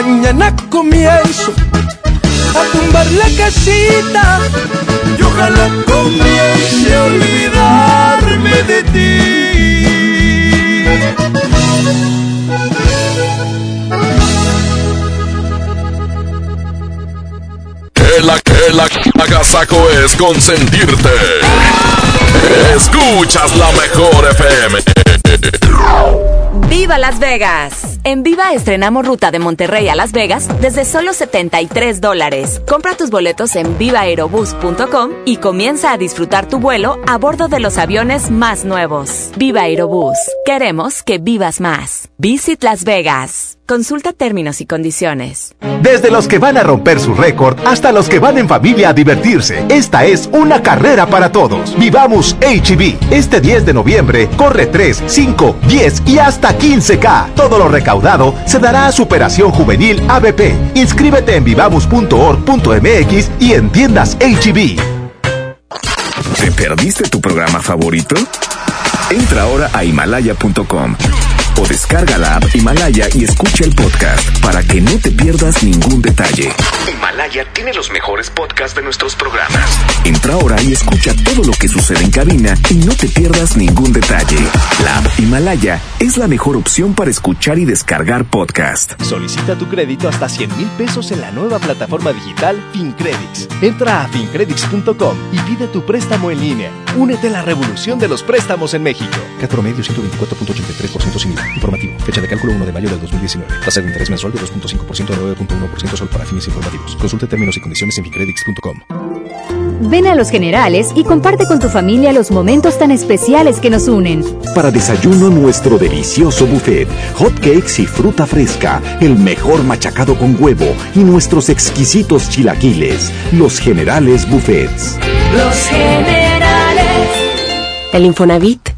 Mañana comienzo a tumbar la casita y ojalá comience a olvidarme de Que la que la agasaco es consentirte. Escuchas la mejor FM. ¡Viva Las Vegas! En Viva estrenamos ruta de Monterrey a Las Vegas desde solo 73 dólares. Compra tus boletos en vivaerobus.com y comienza a disfrutar tu vuelo a bordo de los aviones más nuevos. Viva Aerobús. Queremos que vivas más. Visit Las Vegas. Consulta términos y condiciones. Desde los que van a romper su récord hasta los que van en familia a divertirse, esta es una carrera para todos. Vivamos HB. Este 10 de noviembre corre 3, 5, 10 y hasta 15K. Todo lo recaudado se dará a Superación Juvenil ABP. Inscríbete en vivamos.org.mx y en tiendas HB. ¿Te perdiste tu programa favorito? Entra ahora a himalaya.com o descarga la app Himalaya y escucha el podcast para que no te pierdas ningún detalle. Himalaya tiene los mejores podcasts de nuestros programas. Entra ahora y escucha todo lo que sucede en cabina y no te pierdas ningún detalle. La app Himalaya es la mejor opción para escuchar y descargar podcast. Solicita tu crédito hasta 100 mil pesos en la nueva plataforma digital FinCredits. Entra a fincredits.com y pide tu préstamo en línea. Únete a la revolución de los préstamos en México. CAT promedio 124.83% sin IVA. Informativo. Fecha de cálculo 1 de mayo del 2019. Tasa de interés mensual de 2.5% a 9.1% solo para fines informativos. Consulte términos y condiciones en fincredits.com. Ven a Los Generales y comparte con tu familia los momentos tan especiales que nos unen. Para desayuno nuestro delicioso buffet, hot cakes y fruta fresca, el mejor machacado con huevo y nuestros exquisitos chilaquiles. Los Generales Buffets. Los generales. El Infonavit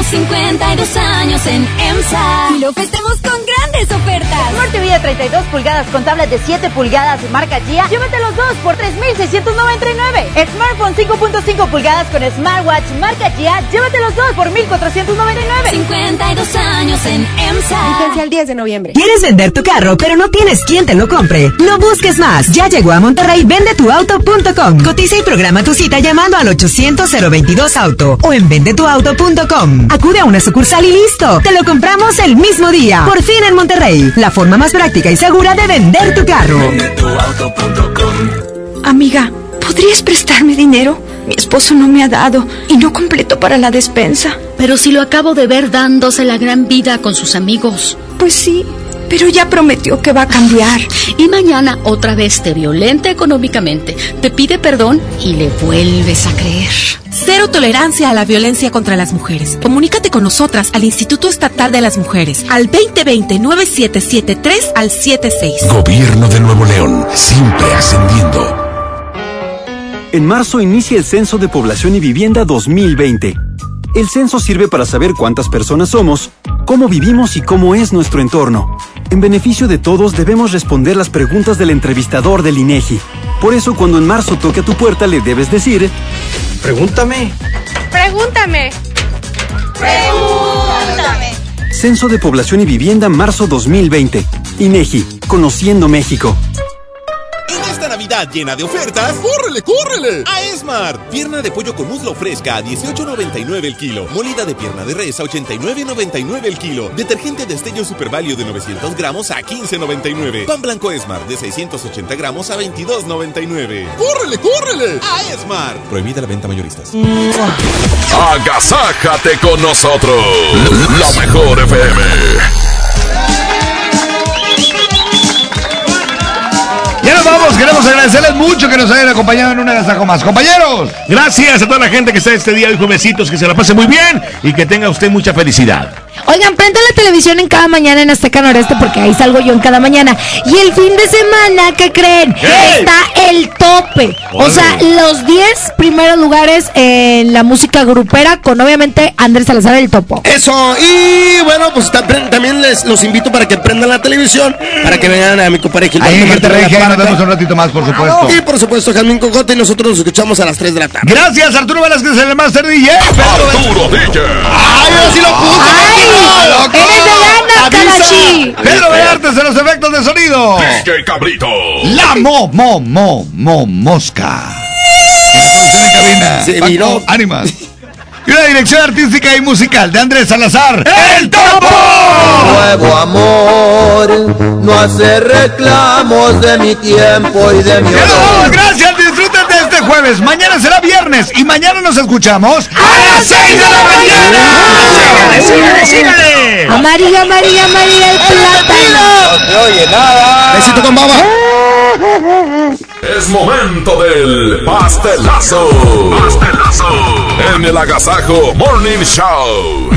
Celebramos 52 años en EMSA y lo festemos con grandes ofertas. Smart TV de 32 pulgadas con tablet de 7 pulgadas marca Gia. Llévate los dos por 3,699. Smartphone 5.5 pulgadas con smartwatch marca Gia. Llévate los dos por 1,499. 52 años en EMSA. Vigencia el 10 de noviembre. ¿Quieres vender tu carro, pero no tienes quien te lo compre? No busques más. Ya llegó a Monterrey vendetuauto.com. Cotiza y programa tu cita llamando al 800-022 Auto o en vendetuauto.com. Acude a una sucursal y listo. Te lo compramos el mismo día. Por fin en Monterrey. La forma más práctica y segura de vender tu carro. Amiga, ¿podrías prestarme dinero? Mi esposo no me ha dado y no completo para la despensa. Pero si lo acabo de ver dándose la gran vida con sus amigos. Pues sí, pero ya prometió que va a cambiar. Y mañana otra vez te violenta económicamente, te pide perdón y le vuelves a creer. Cero tolerancia a la violencia contra las mujeres. Comunícate con nosotras al Instituto Estatal de las Mujeres al 2020-9773 al 76. Gobierno de Nuevo León, siempre ascendiendo. En marzo inicia el Censo de Población y Vivienda 2020. El censo sirve para saber cuántas personas somos, cómo vivimos y cómo es nuestro entorno. En beneficio de todos debemos responder las preguntas del entrevistador del INEGI. Por eso cuando en marzo toque a tu puerta le debes decir, pregúntame. Pregúntame. Pregúntame. Censo de Población y Vivienda marzo 2020. INEGI, Conociendo México. Navidad llena de ofertas, ¡córrele, córrele! A Esmart. Pierna de pollo con muslo fresca a 18.99 el kilo. Molida de pierna de res a 89.99 el kilo. Detergente de Estello Super Value de 900 gramos a 15.99. Pan blanco Esmart de 680 gramos a 22.99. ¡Córrele, córrele! A Esmart. Prohibida la venta mayoristas. Agasájate con nosotros. La mejor FM. Vamos, queremos agradecerles mucho que nos hayan acompañado en un agasajo más. Compañeros, gracias a toda la gente que está este día hoy, jovencitos, que se la pase muy bien y que tenga usted mucha felicidad. Oigan, prenda la televisión en cada mañana en Azteca Noreste porque ahí salgo yo en cada mañana. Y el fin de semana, ¿qué creen? ¿Qué? Está el tope. O sea, los 10 primeros lugares en la música grupera con obviamente Andrés Salazar el topo. Eso, y bueno, pues también les los invito para que prendan la televisión, para que vengan a mi compadre Gilberto Ahí en Monterrey, nos vemos un ratito más, por supuesto. Y por supuesto, Jamín Cocote, y nosotros nos escuchamos a las 3 de la tarde. Gracias, Arturo Velázquez, el Master DJ. Arturo DJ. ¡Ay, ahora sí lo puse! Loco! ¡Eres de. Kalashi! Pedro Velártez en los efectos de sonido. DJ Cabrito. La mo, mo, mo, mo, mosca. En la producción en cabina. Se viró. Ánimas. Y una dirección artística y musical de Andrés Salazar. ¡El Topo! Nuevo amor, no hace reclamos de mi tiempo y de mi honor. Gracias, de jueves. Mañana será viernes y mañana nos escuchamos a las 6 de la mañana. ¡Sígale, sígale, sígale! Amarilla, amarilla, amarilla el plátano. No se oye nada. Besito con baba. Es momento del pastelazo. Pastelazo. En el Agasajo Morning Show.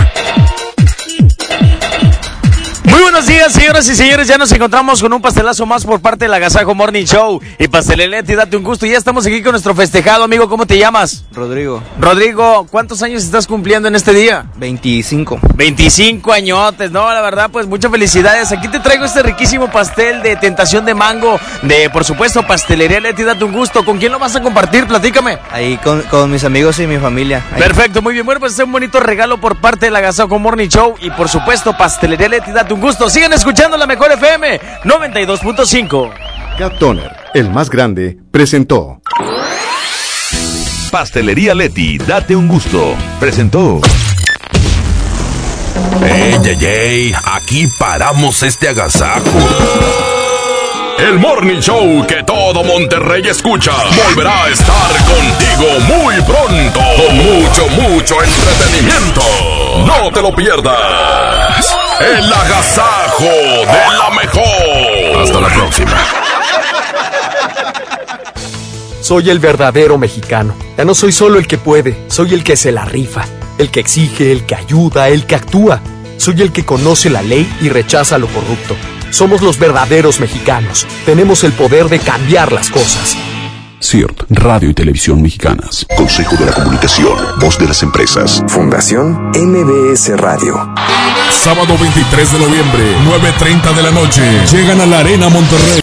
Buenos días, señoras y señores. Ya nos encontramos con un pastelazo más por parte del Agasajo Morning Show. Y Pastelería Leti, date un gusto. Ya estamos aquí con nuestro festejado, amigo. ¿Cómo te llamas? Rodrigo, Rodrigo, ¿cuántos años estás cumpliendo en este día? 25. 25 añotes, no, la verdad, pues muchas felicidades. Aquí te traigo este riquísimo pastel de tentación de mango, de por supuesto Pastelería Leti, date un gusto. ¿Con quién lo vas a compartir? Platícame. Ahí con, con mis amigos y mi familia. Ahí. Perfecto, muy bien. Bueno, pues es un bonito regalo por parte del Agasajo Morning Show y por supuesto Pastelería Leti, date un gusto. Sigan escuchando la mejor FM 92.5. Cat Toner, el más grande, presentó. Pastelería Leti, date un gusto. Presentó. ¡Ey, ey, ey! Aquí paramos este agasajo. El Morning Show que todo Monterrey escucha volverá a estar contigo muy pronto con mucho, mucho entretenimiento. No te lo pierdas. El agasajo de la mejor. Hasta la próxima. Soy el verdadero mexicano. Ya no soy solo el que puede, soy el que se la rifa, el que exige, el que ayuda, el que actúa. Soy el que conoce la ley y rechaza lo corrupto. Somos los verdaderos mexicanos. Tenemos el poder de cambiar las cosas. CIRT, Radio y Televisión Mexicanas. Consejo de la Comunicación, Voz de las Empresas. Fundación MBS Radio. Sábado 23 de noviembre, 9.30 de la noche. Llegan a la Arena Monterrey.